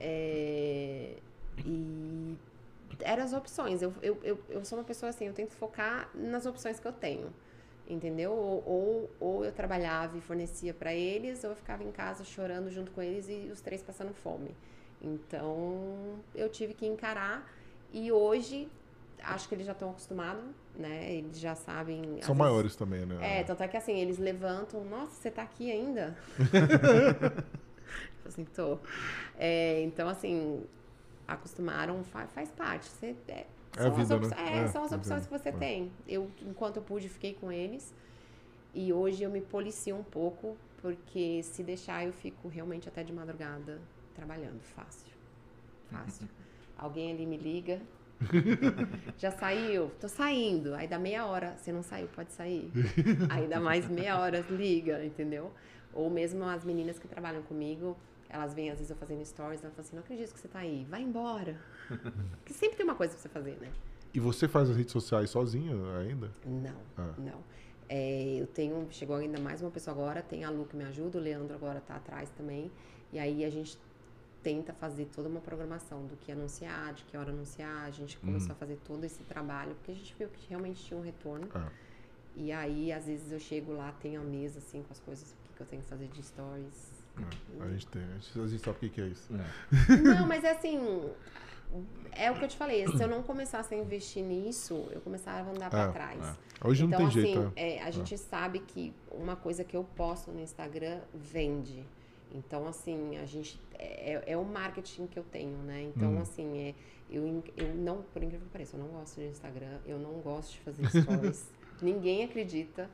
é, E eram as opções. Eu, eu, eu, eu sou uma pessoa assim, eu tento focar nas opções que eu tenho. Entendeu? Ou, ou, ou eu trabalhava e fornecia pra eles, ou eu ficava em casa chorando junto com eles e os três passando fome. Então, eu tive que encarar. E hoje, acho que eles já estão acostumados, né? Eles já sabem. São vezes- maiores também, né? é, tanto é que assim, eles levantam, nossa, você tá aqui ainda? Tipo assim, tô. É, então, assim, acostumaram, fa- faz parte. Você, é, É são as vida, opções- né? é, É, são as é opções que você É. tem. Eu, enquanto eu pude, fiquei com eles. E hoje eu me policio um pouco, porque se deixar, eu fico realmente até de madrugada trabalhando. Fácil. Fácil. Alguém ali me liga. Já saiu? Tô saindo. Aí dá meia hora. Você não saiu, pode sair. Aí dá mais meia hora, liga, entendeu? Ou mesmo as meninas que trabalham comigo, elas vêm às vezes eu fazendo stories, elas falam assim, não acredito que você tá aí, vai embora. Porque sempre tem uma coisa pra você fazer, né? E você faz as redes sociais sozinho ainda? Não, Ah. não. É, eu tenho, chegou ainda mais uma pessoa agora, tem a Lu que me ajuda, o Leandro agora tá atrás também. E aí a gente tenta fazer toda uma programação do que anunciar, de que hora anunciar. A gente começou a fazer todo esse trabalho, porque a gente viu que realmente tinha um retorno. Ah. E aí, às vezes, eu chego lá, tenho a mesa, assim, com as coisas que que eu tenho que fazer de stories. É, a gente tem. A gente, a gente sabe o que, que é isso. Não, mas é assim. É o que eu te falei. Se eu não começasse a investir nisso, eu começava a andar pra É, trás. Hoje não então, tem assim, jeito. é. é, a gente sabe que uma coisa que eu posto no Instagram vende. Então, assim, a gente. É, é o marketing que eu tenho, né? Então, Hum. assim, é, eu, eu não, por incrível que pareça, eu não gosto de Instagram, eu não gosto de fazer stories. Ninguém acredita,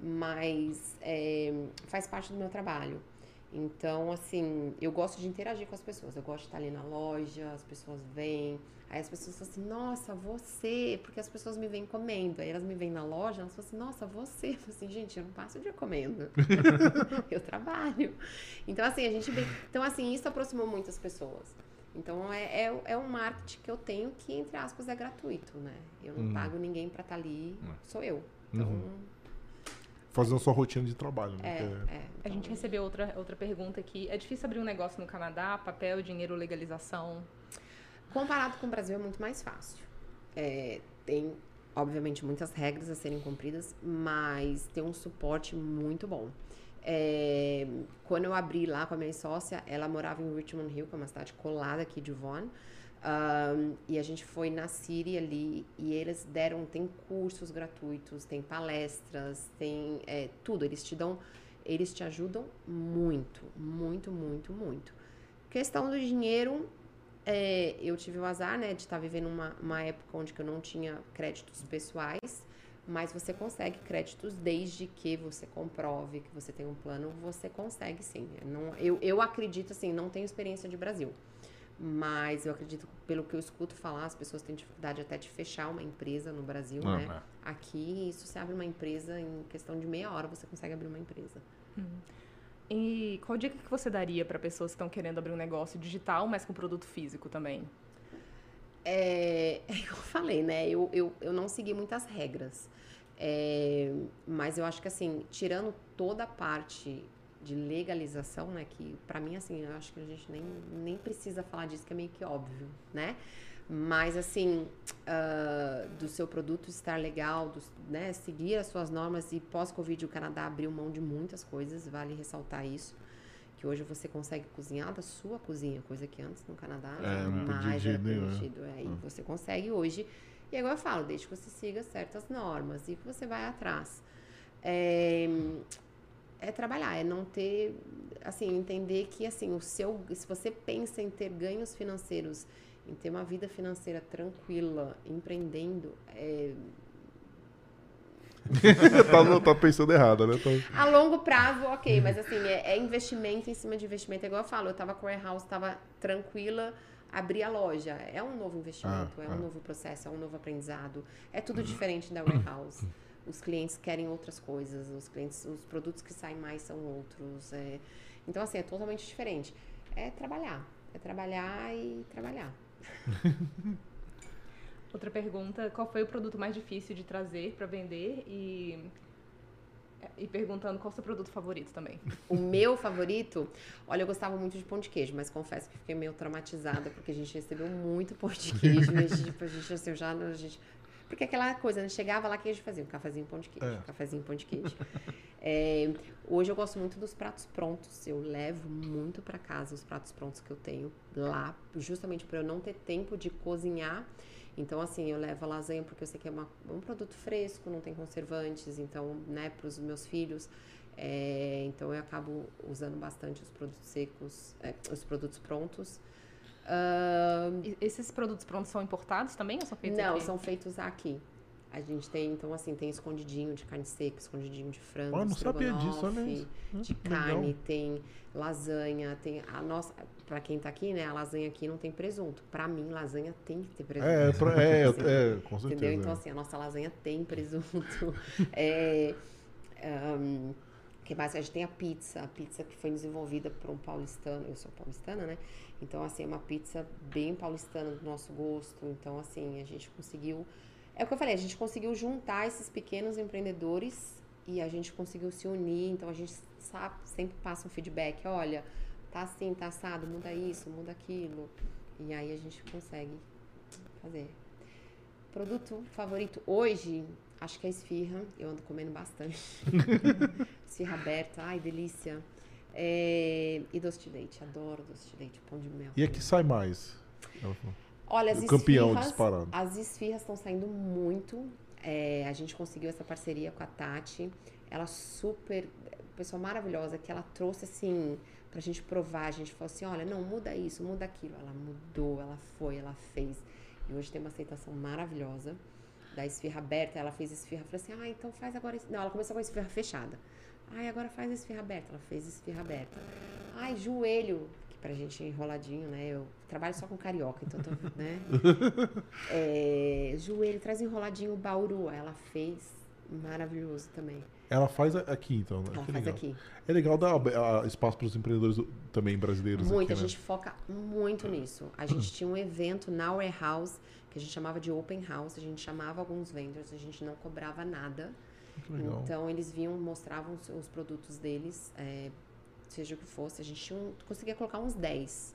mas é, faz parte do meu trabalho. Então, assim, eu gosto de interagir com as pessoas. Eu gosto de estar ali na loja, as pessoas vêm. Aí as pessoas falam assim, nossa, você, porque as pessoas me vêm comendo. Aí elas me vêm na loja, elas falam assim, nossa, você. Eu falo assim, gente, eu não passo o dia comendo. eu trabalho. Então, assim, a gente. Então, assim, isso aproximou muitas pessoas. Então, é, é, é um marketing que eu tenho que, entre aspas, é gratuito, né? Eu não Uhum. pago ninguém pra estar ali, Uhum. sou eu. Então, Uhum. Fazendo sua rotina de trabalho, né? é, é- é. A gente recebeu outra, outra pergunta aqui. É difícil abrir um negócio no Canadá? Papel, dinheiro, legalização? Comparado com o Brasil é muito mais fácil. É, tem, obviamente, muitas regras a serem cumpridas, mas tem um suporte muito bom. É, quando eu abri lá com a minha sócia, ela morava em Richmond Hill, que é uma cidade colada aqui de Vaughan. Ahn, e a gente foi na City ali e eles deram, tem cursos gratuitos, tem palestras, tem é, tudo. Eles te dão, eles te ajudam muito, muito, muito, muito. Questão do dinheiro, é, eu tive o azar, né, de estar vivendo uma, uma época onde eu não tinha créditos pessoais, mas você consegue créditos desde que você comprove que você tem um plano, você consegue sim. Não, eu, eu acredito assim, não tenho experiência de Brasil, mas eu acredito, pelo que eu escuto falar, as pessoas têm dificuldade até de fechar uma empresa no Brasil, né? Aqui, isso você abre uma empresa em questão de meia hora, você consegue abrir uma empresa. E qual dica que você daria para pessoas que estão querendo abrir um negócio digital, mas com produto físico também? É, é eu falei, né? Eu, eu, eu não segui muitas regras. É, mas eu acho que assim, tirando toda a parte de legalização, né? Que para mim, assim, eu acho que a gente nem, nem precisa falar disso, que é meio que óbvio, né? Mas assim, uh, do seu produto estar legal, do, né, seguir as suas normas e pós-Covid o Canadá abriu mão de muitas coisas, vale ressaltar isso. Que hoje você consegue cozinhar da sua cozinha, coisa que antes no Canadá É, jamais era é. permitido. É, e você consegue hoje. E agora eu falo, desde que você siga certas normas e que você vai atrás. É, é trabalhar, é não ter, assim, entender que assim, o seu, se você pensa em ter ganhos financeiros, em ter uma vida financeira tranquila, empreendendo, é, tá, tá pensando errado, né? Tá- a longo prazo, ok, mas assim, é, é investimento em cima de investimento. É igual eu falo, eu tava com a warehouse, tava tranquila, abri a loja. É um novo investimento, Ah, é ah. um novo processo, é um novo aprendizado. É tudo diferente da warehouse. Os clientes querem outras coisas, os clientes, os produtos que saem mais são outros. é. Então, assim, é totalmente diferente. É trabalhar. É trabalhar e trabalhar. Outra pergunta, qual foi o produto mais difícil de trazer para vender e e perguntando qual o seu produto favorito também. O meu favorito, olha, eu gostava muito de pão de queijo, mas confesso que fiquei meio traumatizada porque a gente recebeu muito pão de queijo, né? Tipo, a gente assim, já a gente porque aquela coisa, né? Chegava lá que a gente fazia um cafezinho, pão de queijo, É. cafezinho, pão de queijo. É, hoje eu gosto muito dos pratos prontos. Eu levo muito para casa os pratos prontos que eu tenho lá, justamente para eu não ter tempo de cozinhar. Então, assim, eu levo a lasanha porque eu sei que é uma- um produto fresco, não tem conservantes, então, né, para os meus filhos. é, então, eu acabo usando bastante os produtos secos, é, os produtos prontos. E esses produtos prontos são importados também ou são feitos não, aqui? são feitos aqui. A gente tem, então, assim, tem escondidinho de carne seca, escondidinho de frango, Ah, não sabia disso, olha estrogonofe, isso. Hum, de legal. carne, tem lasanha, tem a nossa, para quem tá aqui, né, a lasanha aqui não tem presunto. Pra mim, lasanha tem que ter presunto. É, pra- é, Assim, é, com certeza. Entendeu? Então, é. assim, a nossa lasanha tem presunto. é, ahn, que mais? A gente tem a pizza, a pizza que foi desenvolvida por um paulistano, eu sou paulistana, né? Então, assim, é uma pizza bem paulistana do nosso gosto. Então, assim, a gente conseguiu. É o que eu falei, a gente conseguiu juntar esses pequenos empreendedores e a gente conseguiu se unir. Então, a gente sabe, sempre passa um feedback: olha, tá assim, tá assado, muda isso, muda aquilo. E aí a gente consegue fazer. Produto favorito hoje, acho que é esfirra. Eu ando comendo bastante. esfirra aberta, ai, delícia. É, e doce de leite, adoro doce de leite, pão de mel. E aqui sai mais. Ela falou. Olha, as campeão esfirras, disparado. As esfirras estão saindo muito. É, a gente conseguiu essa parceria com a Tati. Ela super, pessoa maravilhosa, que ela trouxe assim pra gente provar. A gente falou assim, olha, não, muda isso, muda aquilo. Ela mudou, ela foi, ela fez. E hoje tem uma aceitação maravilhosa da esfirra aberta. Ela fez esfirra, falou assim, ah, então faz agora. es-" Não, ela começou com a esfirra fechada. Ai, agora faz esfirra aberta. Ela fez esfirra aberta. Ai, joelho, que pra gente é enroladinho, né? Eu trabalho só com carioca, então tô, né? É, joelho, traz enroladinho bauru. Ela fez maravilhoso também. Ela faz a- aqui, então. Né? Ela Que faz legal. aqui. É legal dar a- espaço para os empreendedores também brasileiros Muito, aqui, a né? gente foca muito nisso. A gente tinha um evento na warehouse que a gente chamava de open house. A gente chamava alguns vendors, a gente não cobrava nada. Então eles vinham, mostravam os, os produtos deles, é, seja o que fosse. A gente tinha um- conseguia colocar uns 10.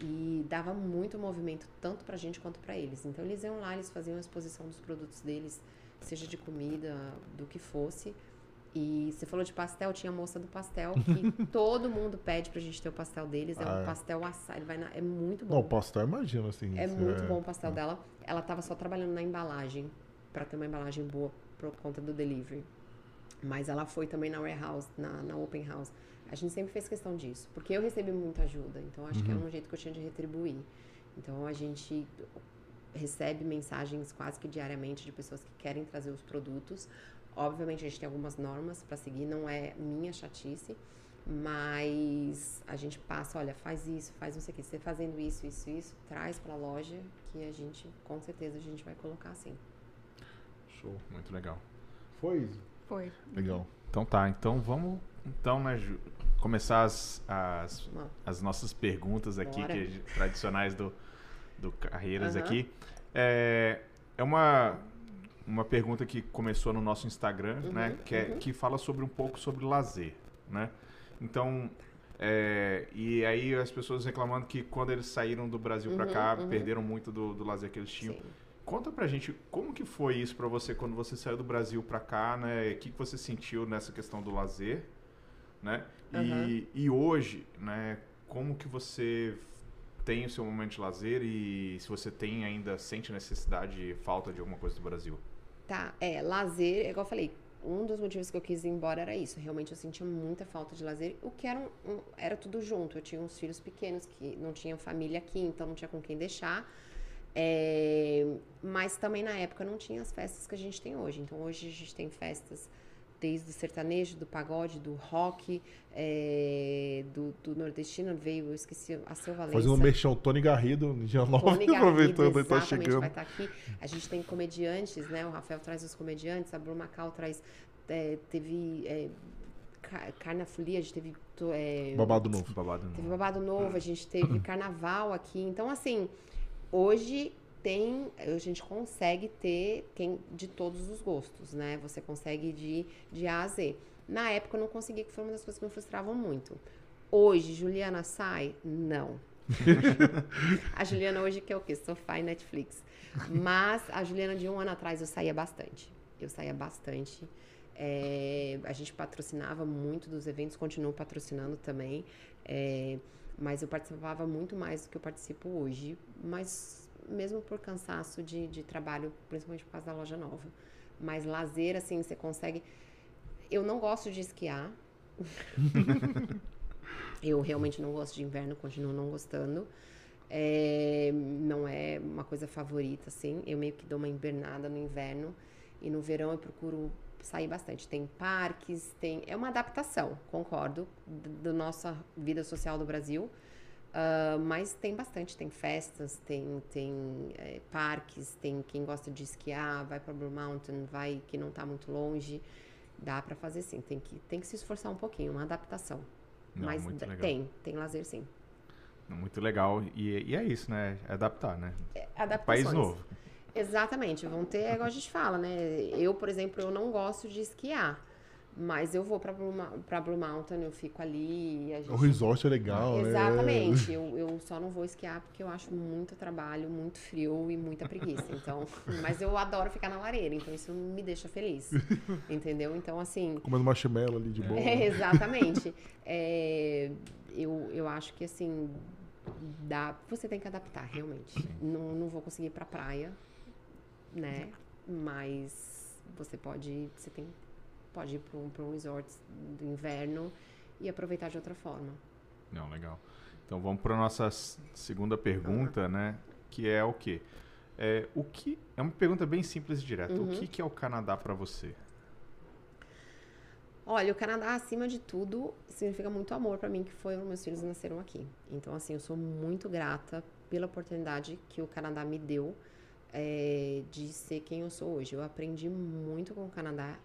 E dava muito movimento, tanto pra gente quanto pra eles. Então eles iam lá, eles faziam a exposição dos produtos deles, seja de comida, do que fosse. E você falou de pastel, tinha a moça do pastel, que todo mundo pede pra gente ter o pastel deles. É Ah, um é. pastel assado, ele vai na- é muito bom. Não, pastel, imagina, assim. É muito bom o pastel dela. Ela tava só trabalhando na embalagem, pra ter uma embalagem boa por conta do delivery. Mas ela foi também na warehouse, na, na open house. A gente sempre fez questão disso, porque eu recebi muita ajuda, então acho que é um jeito que eu tinha de retribuir. Então a gente recebe mensagens quase que diariamente de pessoas que querem trazer os produtos. Obviamente a gente tem algumas normas para seguir, não é minha chatice, mas a gente passa, olha, faz isso, faz não sei o que, você fazendo isso, isso, isso, traz para a loja que a gente, com certeza, a gente vai colocar assim. Show, muito legal. Foi isso. Foi. Legal. Então tá, então vamos. Então, né, Ju, começar as, as, as nossas perguntas aqui, que, tradicionais do, do Carreiras Aham. aqui. É, é uma, uma pergunta que começou no nosso Instagram, Uhum, né? Que, é- uhum. que fala sobre um pouco sobre lazer, né? Então, é, e aí as pessoas reclamando que quando eles saíram do Brasil Uhum, cá, uhum. perderam muito do, do lazer que eles tinham. Sim. Conta pra gente como que foi isso pra você quando você saiu do Brasil pra cá, né? O que, que você sentiu nessa questão do lazer, né? E, Aham. e hoje, né? Como que você tem o seu momento de lazer e se você tem ainda sente necessidade, falta de alguma coisa do Brasil? Tá, é, lazer, igual eu falei, um dos motivos que eu quis ir embora era isso. Realmente eu sentia muita falta de lazer, o que era, um, um- era tudo junto. Eu tinha uns filhos pequenos que não tinham família aqui, então não tinha com quem deixar. É, mas também na época não tinha as festas que a gente tem hoje. Então hoje a gente tem festas desde o sertanejo, do pagode, do rock, é, do, do nordestino veio, eu esqueci, a seu Valença. Fazendo um mexão, Tony Garrido, dia 9, Tony Garrido, aproveitando, aí tá exatamente, chegando. vai estar aqui. A gente tem comediantes, né? O Rafael traz os comediantes, a Bruna Macau traz. é, teve. É, Ca- Carnafolia, a gente teve. é, Babado novo. Babado Teve não. babado novo, a gente teve carnaval aqui. Então, assim, hoje tem. A gente consegue ter quem, de todos os gostos, né? Você consegue de, de A a Z. Na época eu não consegui, que foi uma das coisas que me frustravam muito. Hoje, Juliana sai? Não. a Juliana hoje que é o quê? Sofá e Netflix. Mas a Juliana de um ano atrás eu saía bastante. Eu saía bastante. É, a gente patrocinava muito dos eventos, continuo patrocinando também. É, mas eu participava muito mais do que eu participo hoje. Mas mesmo por cansaço de, de trabalho, principalmente por causa da loja nova. Mas lazer, assim, você consegue. Eu não gosto de esquiar. eu realmente não gosto de inverno, continuo não gostando. É, não é uma coisa favorita, assim. Eu meio que dou uma invernada no inverno. E no verão eu procuro sair bastante. Tem parques, tem. É uma adaptação, concordo, da nossa vida social do Brasil. Ah, mas tem bastante, tem festas, tem, tem é, parques, tem quem gosta de esquiar, vai para Blue Mountain, vai que não tá muito longe. Dá para fazer sim, tem que, tem que se esforçar um pouquinho, uma adaptação. Não, mas tem, tem lazer sim. Muito legal. E, e é isso, né? É adaptar, né? Adaptações. País novo. Exatamente, vão ter, é igual a gente fala, né? Eu, por exemplo, eu não gosto de esquiar, mas eu vou pra Blue, pra Blue Mountain, eu fico ali. e A gente... O resort é legal, né? Exatamente, eu, eu só não vou esquiar porque eu acho muito trabalho, muito frio e muita preguiça. Então, mas eu adoro ficar na lareira, então isso me deixa feliz. Entendeu? Então, assim, Comendo marshmallow ali de boa. é, exatamente. É, eu, eu acho que assim, dá, você tem que adaptar, realmente. Não, não vou conseguir ir pra praia, né? Mas você pode, você tem, pode ir para um, pra um resort do inverno e aproveitar de outra forma. Não, legal. Então vamos para nossa s- segunda pergunta, né? Que é o quê? É, o que é uma pergunta bem simples e direta. Uhum. O que, que é o Canadá para você? Olha, o Canadá, acima de tudo, significa muito amor para mim, que foram meus filhos nasceram aqui. Então, assim, eu sou muito grata pela oportunidade que o Canadá me deu eh, de ser quem eu sou hoje. Eu aprendi muito com o Canadá,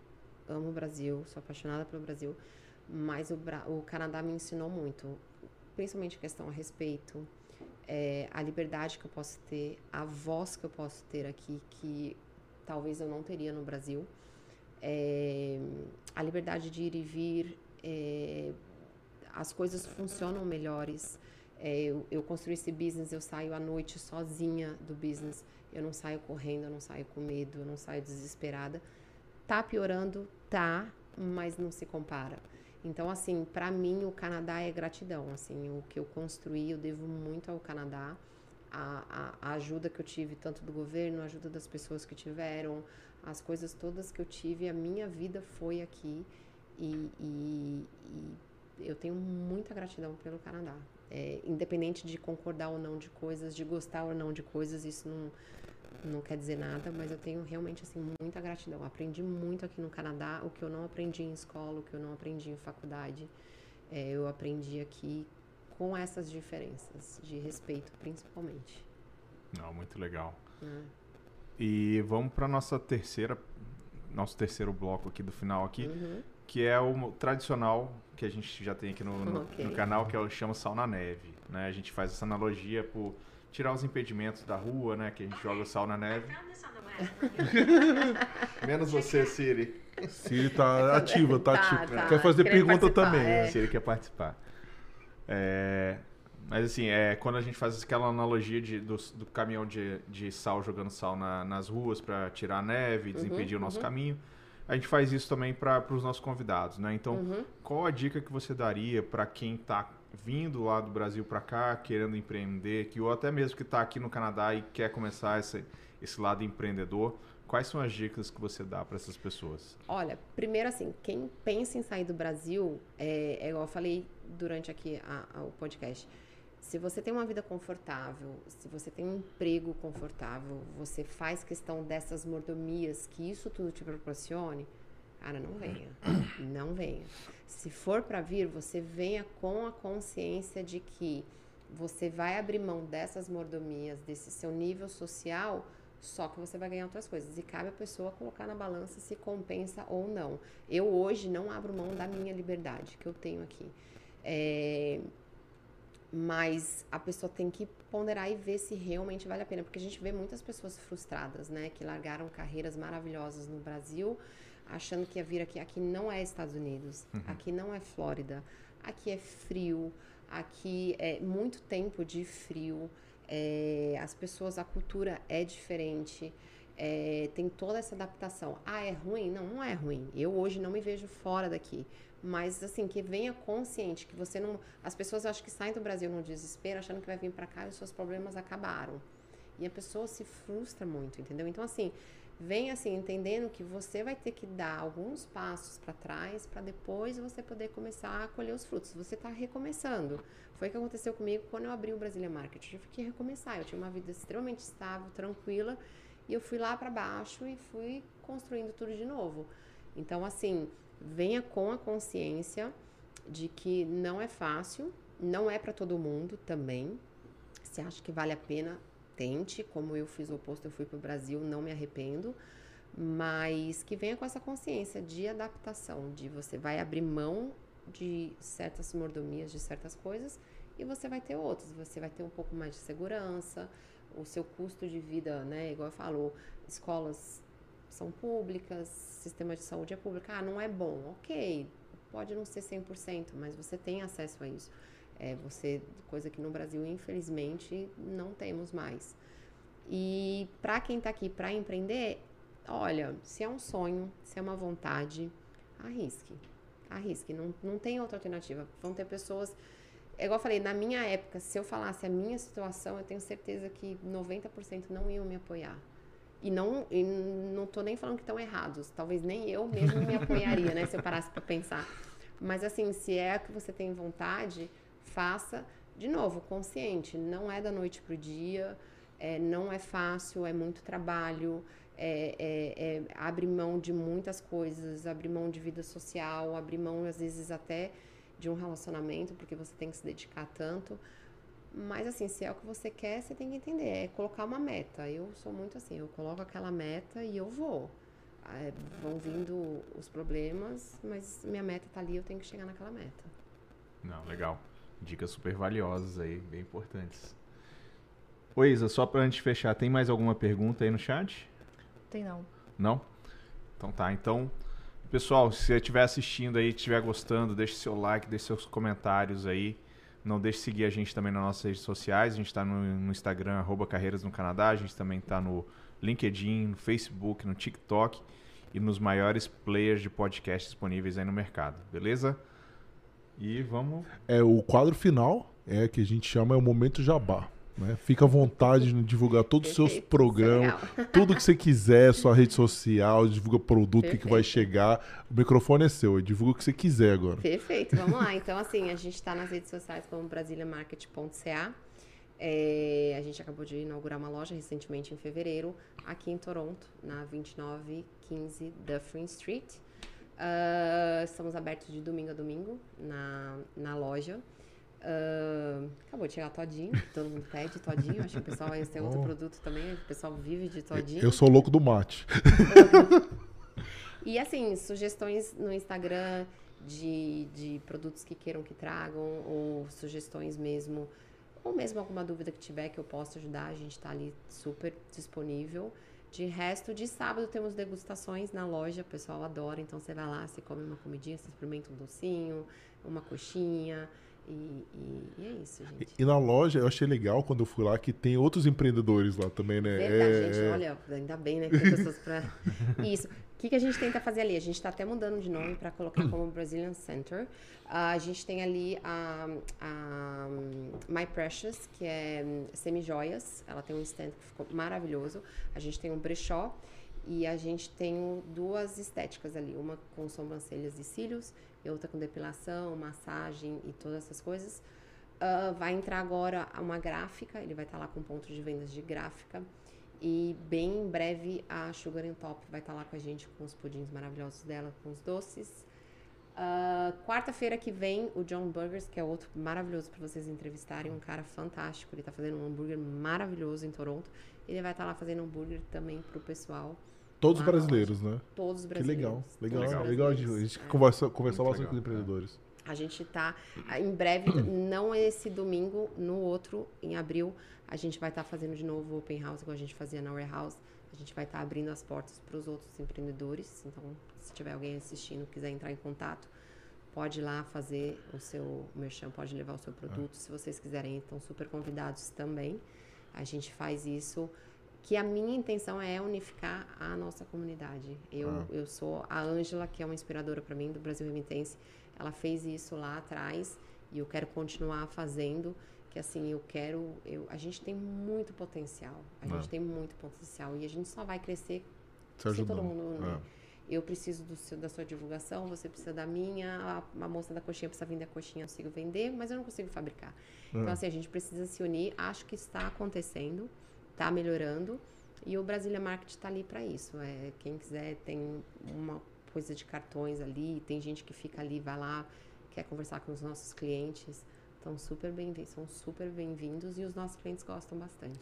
amo o Brasil, sou apaixonada pelo Brasil, mas o, Bra- o Canadá me ensinou muito, principalmente questão a respeito, eh, a liberdade que eu posso ter, a voz que eu posso ter aqui, que talvez eu não teria no Brasil. É, a liberdade de ir e vir, é, as coisas funcionam melhores. É, eu, eu construí esse business, eu saio à noite sozinha do business, eu não saio correndo, eu não saio com medo, eu não saio desesperada. Tá piorando, tá, mas não se compara. Então, assim, para mim o Canadá é gratidão. Assim, o que eu construí, eu devo muito ao Canadá. A, a, a ajuda que eu tive, tanto do governo, a ajuda das pessoas que tiveram, as coisas todas que eu tive, a minha vida foi aqui e, e- e eu tenho muita gratidão pelo Canadá. É, independente de concordar ou não de coisas, de gostar ou não de coisas, isso não, não quer dizer nada, mas eu tenho realmente assim muita gratidão. Aprendi muito aqui no Canadá, o que eu não aprendi em escola, o que eu não aprendi em faculdade, é, eu aprendi aqui com essas diferenças de respeito, principalmente. Não, muito legal. né? E vamos para nossa terceira, nosso terceiro bloco aqui do final aqui, Uhum. que é o tradicional que a gente já tem aqui no, no, Ok. no canal, que é o chama sal na neve. Né? A gente faz essa analogia por tirar os impedimentos da rua, né? Que a gente joga o sal na neve. Menos você, Siri. Siri tá ativa, tá, Tá, ativa. tá. Quer fazer pergunta também. é. né? Siri quer participar. É, mas assim, é, quando a gente faz aquela analogia de, do, do caminhão de, de sal jogando sal na- nas ruas para tirar a neve, desimpedir o nosso caminho, a gente faz isso também para os nossos convidados, né? Então, Uhum. qual a dica que você daria para quem está vindo lá do Brasil para cá, querendo empreender, que ou até mesmo que está aqui no Canadá e quer começar esse, esse lado empreendedor? Quais são as dicas que você dá para essas pessoas? Olha, primeiro assim, quem pensa em sair do Brasil, é, é igual eu falei durante aqui a- a- o podcast. Se você tem uma vida confortável, se você tem um emprego confortável, você faz questão dessas mordomias, que isso tudo te proporcione, cara, não venha. Não venha. Se for para vir, você venha com a consciência de que você vai abrir mão dessas mordomias, desse seu nível social, só que você vai ganhar outras coisas. E cabe a pessoa colocar na balança se compensa ou não. Eu hoje não abro mão da minha liberdade que eu tenho aqui. É, Mas a pessoa tem que ponderar e ver se realmente vale a pena. Porque a gente vê muitas pessoas frustradas, né? Que largaram carreiras maravilhosas no Brasil, achando que ia vir aqui. Aqui não é Estados Unidos, aqui não é Flórida, aqui é frio, aqui é muito tempo de frio. é, as pessoas, a cultura é diferente. é, tem toda essa adaptação. Ah, é ruim? Não, não é ruim. Eu hoje não me vejo fora daqui. Mas assim, que venha consciente, que você não. As pessoas acham que saem do Brasil no desespero, achando que vai vir para cá e os seus problemas acabaram. E a pessoa se frustra muito, entendeu? Então, assim, vem assim, entendendo que você vai ter que dar alguns passos para trás para depois você poder começar a colher os frutos. Você está recomeçando. Foi o que aconteceu comigo quando eu abri o Brasília Market. Eu tive que recomeçar. Eu tinha uma vida extremamente estável, tranquila, e eu fui lá para baixo e fui construindo tudo de novo. Então, assim, venha com a consciência de que não é fácil, não é para todo mundo também. Se acha que vale a pena, tente. Como eu fiz o oposto, eu fui para o Brasil, não me arrependo. Mas que venha com essa consciência de adaptação, de você vai abrir mão de certas mordomias, de certas coisas, e você vai ter outras. Você vai ter um pouco mais de segurança, o seu custo de vida, né? Igual eu falo, escolas são públicas, sistema de saúde é público. Ah, não é bom. Ok, pode não ser 100%, mas você tem acesso a isso. É, você, coisa que no Brasil, infelizmente, não temos mais. E para quem está aqui para empreender, olha, se é um sonho, se é uma vontade, arrisque. Arrisque, não, não tem outra alternativa. Vão ter pessoas. É igual eu falei, na minha época, se eu falasse a minha situação, eu tenho certeza que 90% não iam me apoiar. E não, e não tô nem falando que estão errados. Talvez nem eu mesmo me apoiaria, né? Se eu parasse para pensar. Mas assim, se é que você tem vontade, faça. De novo, consciente. Não é da noite pro dia. é, não é fácil, é muito trabalho. É, é- é- abre mão de muitas coisas, abre mão de vida social, abre mão às vezes até de um relacionamento, porque você tem que se dedicar tanto. Mas assim, se é o que você quer, você tem que entender, é colocar uma meta. Eu sou muito assim, eu coloco aquela meta e eu vou. É, vão vindo os problemas, mas minha meta tá ali, eu tenho que chegar naquela meta. Não, legal. Dicas super valiosas aí, bem importantes. Ô Isa, só pra gente fechar, tem mais alguma pergunta aí no chat? Tem não. Não? Então tá, então... Pessoal, se você estiver assistindo aí, estiver gostando, deixe seu like, deixe seus comentários aí. Não deixe de seguir a gente também nas nossas redes sociais. A gente está no, no Instagram, arroba Carreiras no Canadá. A gente também está no LinkedIn, no Facebook, no TikTok e nos maiores players de podcast disponíveis aí no mercado. Beleza? E vamos É, o quadro final é que a gente chama é o momento jabá. Né? Fica à vontade de divulgar todos os seus programas, tudo que você quiser, sua rede social, divulga produto, o que, que vai chegar. O microfone é seu, divulga o que você quiser agora. Perfeito, vamos lá. Então, assim, a gente está nas redes sociais como brasiliamarket.ca. É, a gente acabou de inaugurar uma loja recentemente em fevereiro, aqui em Toronto, na 2915 Dufferin Street. Ah, estamos abertos de domingo a domingo na, na loja. Ah, acabou de chegar todinho, todo mundo pede todinho. Acho que o pessoal vai ter outro Oh. produto também. O pessoal vive de todinho. Eu sou louco do mate. E assim, sugestões no Instagram de, de produtos que queiram que tragam, ou sugestões mesmo, ou mesmo alguma dúvida que tiver que eu possa ajudar, a gente está ali super disponível. De resto, de sábado temos degustações na loja, o pessoal adora, então você vai lá, você come uma comidinha, você experimenta um docinho, uma coxinha. E, e, e é isso, gente. E, e, na loja, eu achei legal quando eu fui lá que tem outros empreendedores lá também, né? Verdade, é, gente. É... Olha, ainda bem, né? Que tem pessoas pra. Isso. O que, que a gente tenta fazer ali? A gente está até mudando de nome para colocar como Brazilian Center. Uh, a gente tem ali a, a My Precious, que é semi-joias. Ela tem um stand que ficou maravilhoso. A gente tem um brechó e a gente tem duas estéticas ali. Uma com sobrancelhas e cílios e outra com depilação, massagem e todas essas coisas. Uh, vai entrar agora uma gráfica, ele vai estar tá lá com ponto de vendas de gráfica. E bem em breve a Sugar and Top vai estar tá lá com a gente com os pudins maravilhosos dela, com os doces. Uh, Quarta-feira que vem, o John Burgers, que é outro maravilhoso para vocês entrevistarem, um cara fantástico. Ele está fazendo um hambúrguer maravilhoso em Toronto. Ele vai estar tá lá fazendo hambúrguer também para o pessoal. Todos brasileiros, né? Todos brasileiros. Que legal, legal, legal. A gente é. conversa, conversar bastante com os empreendedores. A gente está em breve, não esse domingo, no outro, em abril, a gente vai estar tá fazendo de novo o Open House, igual a gente fazia na Warehouse. A gente vai estar tá abrindo as portas para os outros empreendedores. Então, se tiver alguém assistindo quiser entrar em contato, pode ir lá fazer o seu merchan, pode levar o seu produto. É. Se vocês quiserem, estão super convidados também. A gente faz isso que a minha intenção é unificar a nossa comunidade. Eu, ah. eu sou a Ângela, que é uma inspiradora para mim do Brasil Remitense. Ela fez isso lá atrás e eu quero continuar fazendo que assim eu quero eu a gente tem muito potencial a é. gente tem muito potencial e a gente só vai crescer se, se todo mundo né? é. eu preciso do seu, da sua divulgação você precisa da minha a, a, moça da coxinha precisa vender a coxinha eu consigo vender mas eu não consigo fabricar é. então assim a gente precisa se unir acho que está acontecendo está melhorando e o Brasília Market está ali para isso é quem quiser tem uma coisa de cartões ali tem gente que fica ali vai lá quer conversar com os nossos clientes Estão super bem-vindos, são super bem-vindos e os nossos clientes gostam bastante.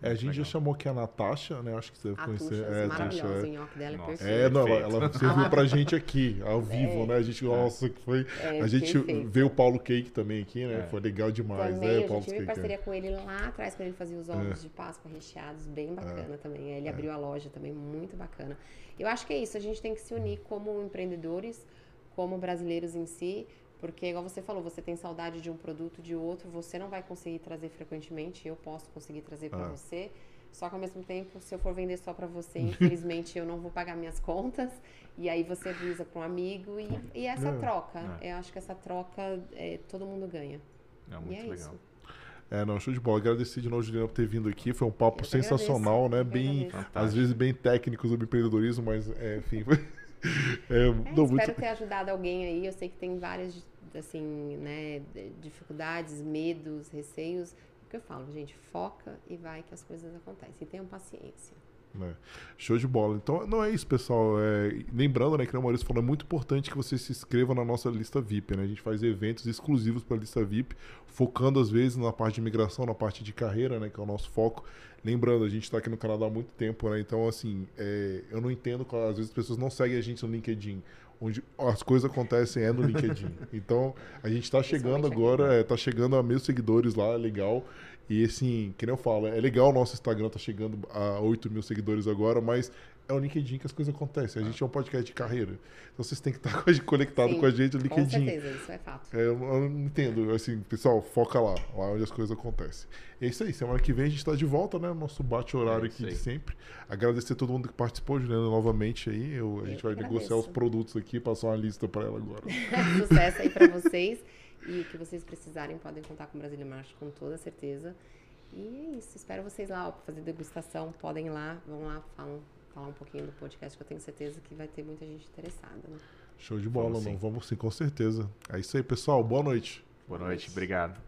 É, a gente Legal. já chamou aqui a Natasha, né? Acho que você deve conhecer. É, maravilhosa, é. o nhoque dela é nossa, perfeito. É, não, ela, serviu pra gente aqui, ao vivo, é. né? A gente, nossa, que foi. É, a gente perfeito. veio o Paulo Cake também aqui, né? É. Foi legal demais, também, né? Eu Paulo tive Cake, parceria com ele lá atrás, quando ele fazia os ovos de Páscoa recheados, bem bacana também. Ele abriu a loja também, muito bacana. Eu acho que é isso, a gente tem que se unir como empreendedores, como brasileiros em si, porque, igual você falou, você tem saudade de um produto, de outro, você não vai conseguir trazer frequentemente, eu posso conseguir trazer para ah. você. Só que ao mesmo tempo, se eu for vender só para você, infelizmente eu não vou pagar minhas contas. E aí você avisa para um amigo e, e essa é. troca. É. Eu acho que essa troca é, todo mundo ganha. É muito e é legal. Isso. É, não, show de bola. Agradecer de novo, Juliana, por ter vindo aqui. Foi um papo sensacional, agradeço. né? Bem, às vezes bem técnico sobre empreendedorismo, mas, é, enfim. é, é, não, espero muito... ter ajudado alguém aí. Eu sei que tem várias assim, né, dificuldades, medos, receios. O que eu falo, gente, foca e vai que as coisas acontecem. E tenham paciência. É. Show de bola. Então, não é isso, pessoal. É, lembrando, né, que o Maurício falou, é muito importante que você se inscreva na nossa lista VIP. Né? A gente faz eventos exclusivos para a lista VIP, focando às vezes na parte de migração, na parte de carreira, né, que é o nosso foco. Lembrando, a gente está aqui no Canadá há muito tempo, né? Então, assim, é, eu não entendo, às vezes as pessoas não seguem a gente no LinkedIn onde as coisas acontecem é no LinkedIn. Então, a gente está chegando agora, está é, chegando a mil seguidores lá, é legal. E assim, que nem eu falo, é legal o nosso Instagram tá chegando a 8 mil seguidores agora, mas é o LinkedIn que as coisas acontecem. A gente é um podcast de carreira. Então vocês têm que estar conectado com a gente no LinkedIn. Com certeza, isso é fato. É, eu, eu não entendo. Assim, pessoal, foca lá, lá onde as coisas acontecem. E é isso aí. Semana que vem a gente está de volta, né? Nosso bate-horário é aqui de sempre. Agradecer a todo mundo que participou, Juliana, novamente aí. Eu, a gente vai agradeço. negociar os produtos aqui, passar uma lista para ela agora. Sucesso aí para vocês. E o que vocês precisarem, podem contar com o Brasília Marcha com toda certeza. E é isso. Espero vocês lá para fazer degustação. Podem ir lá, vão lá, falam falar um pouquinho do podcast, que eu tenho certeza que vai ter muita gente interessada. Né? Show de bola, vamos sim. Vamos sim, com certeza. É isso aí, pessoal. Boa noite. Boa noite, obrigado.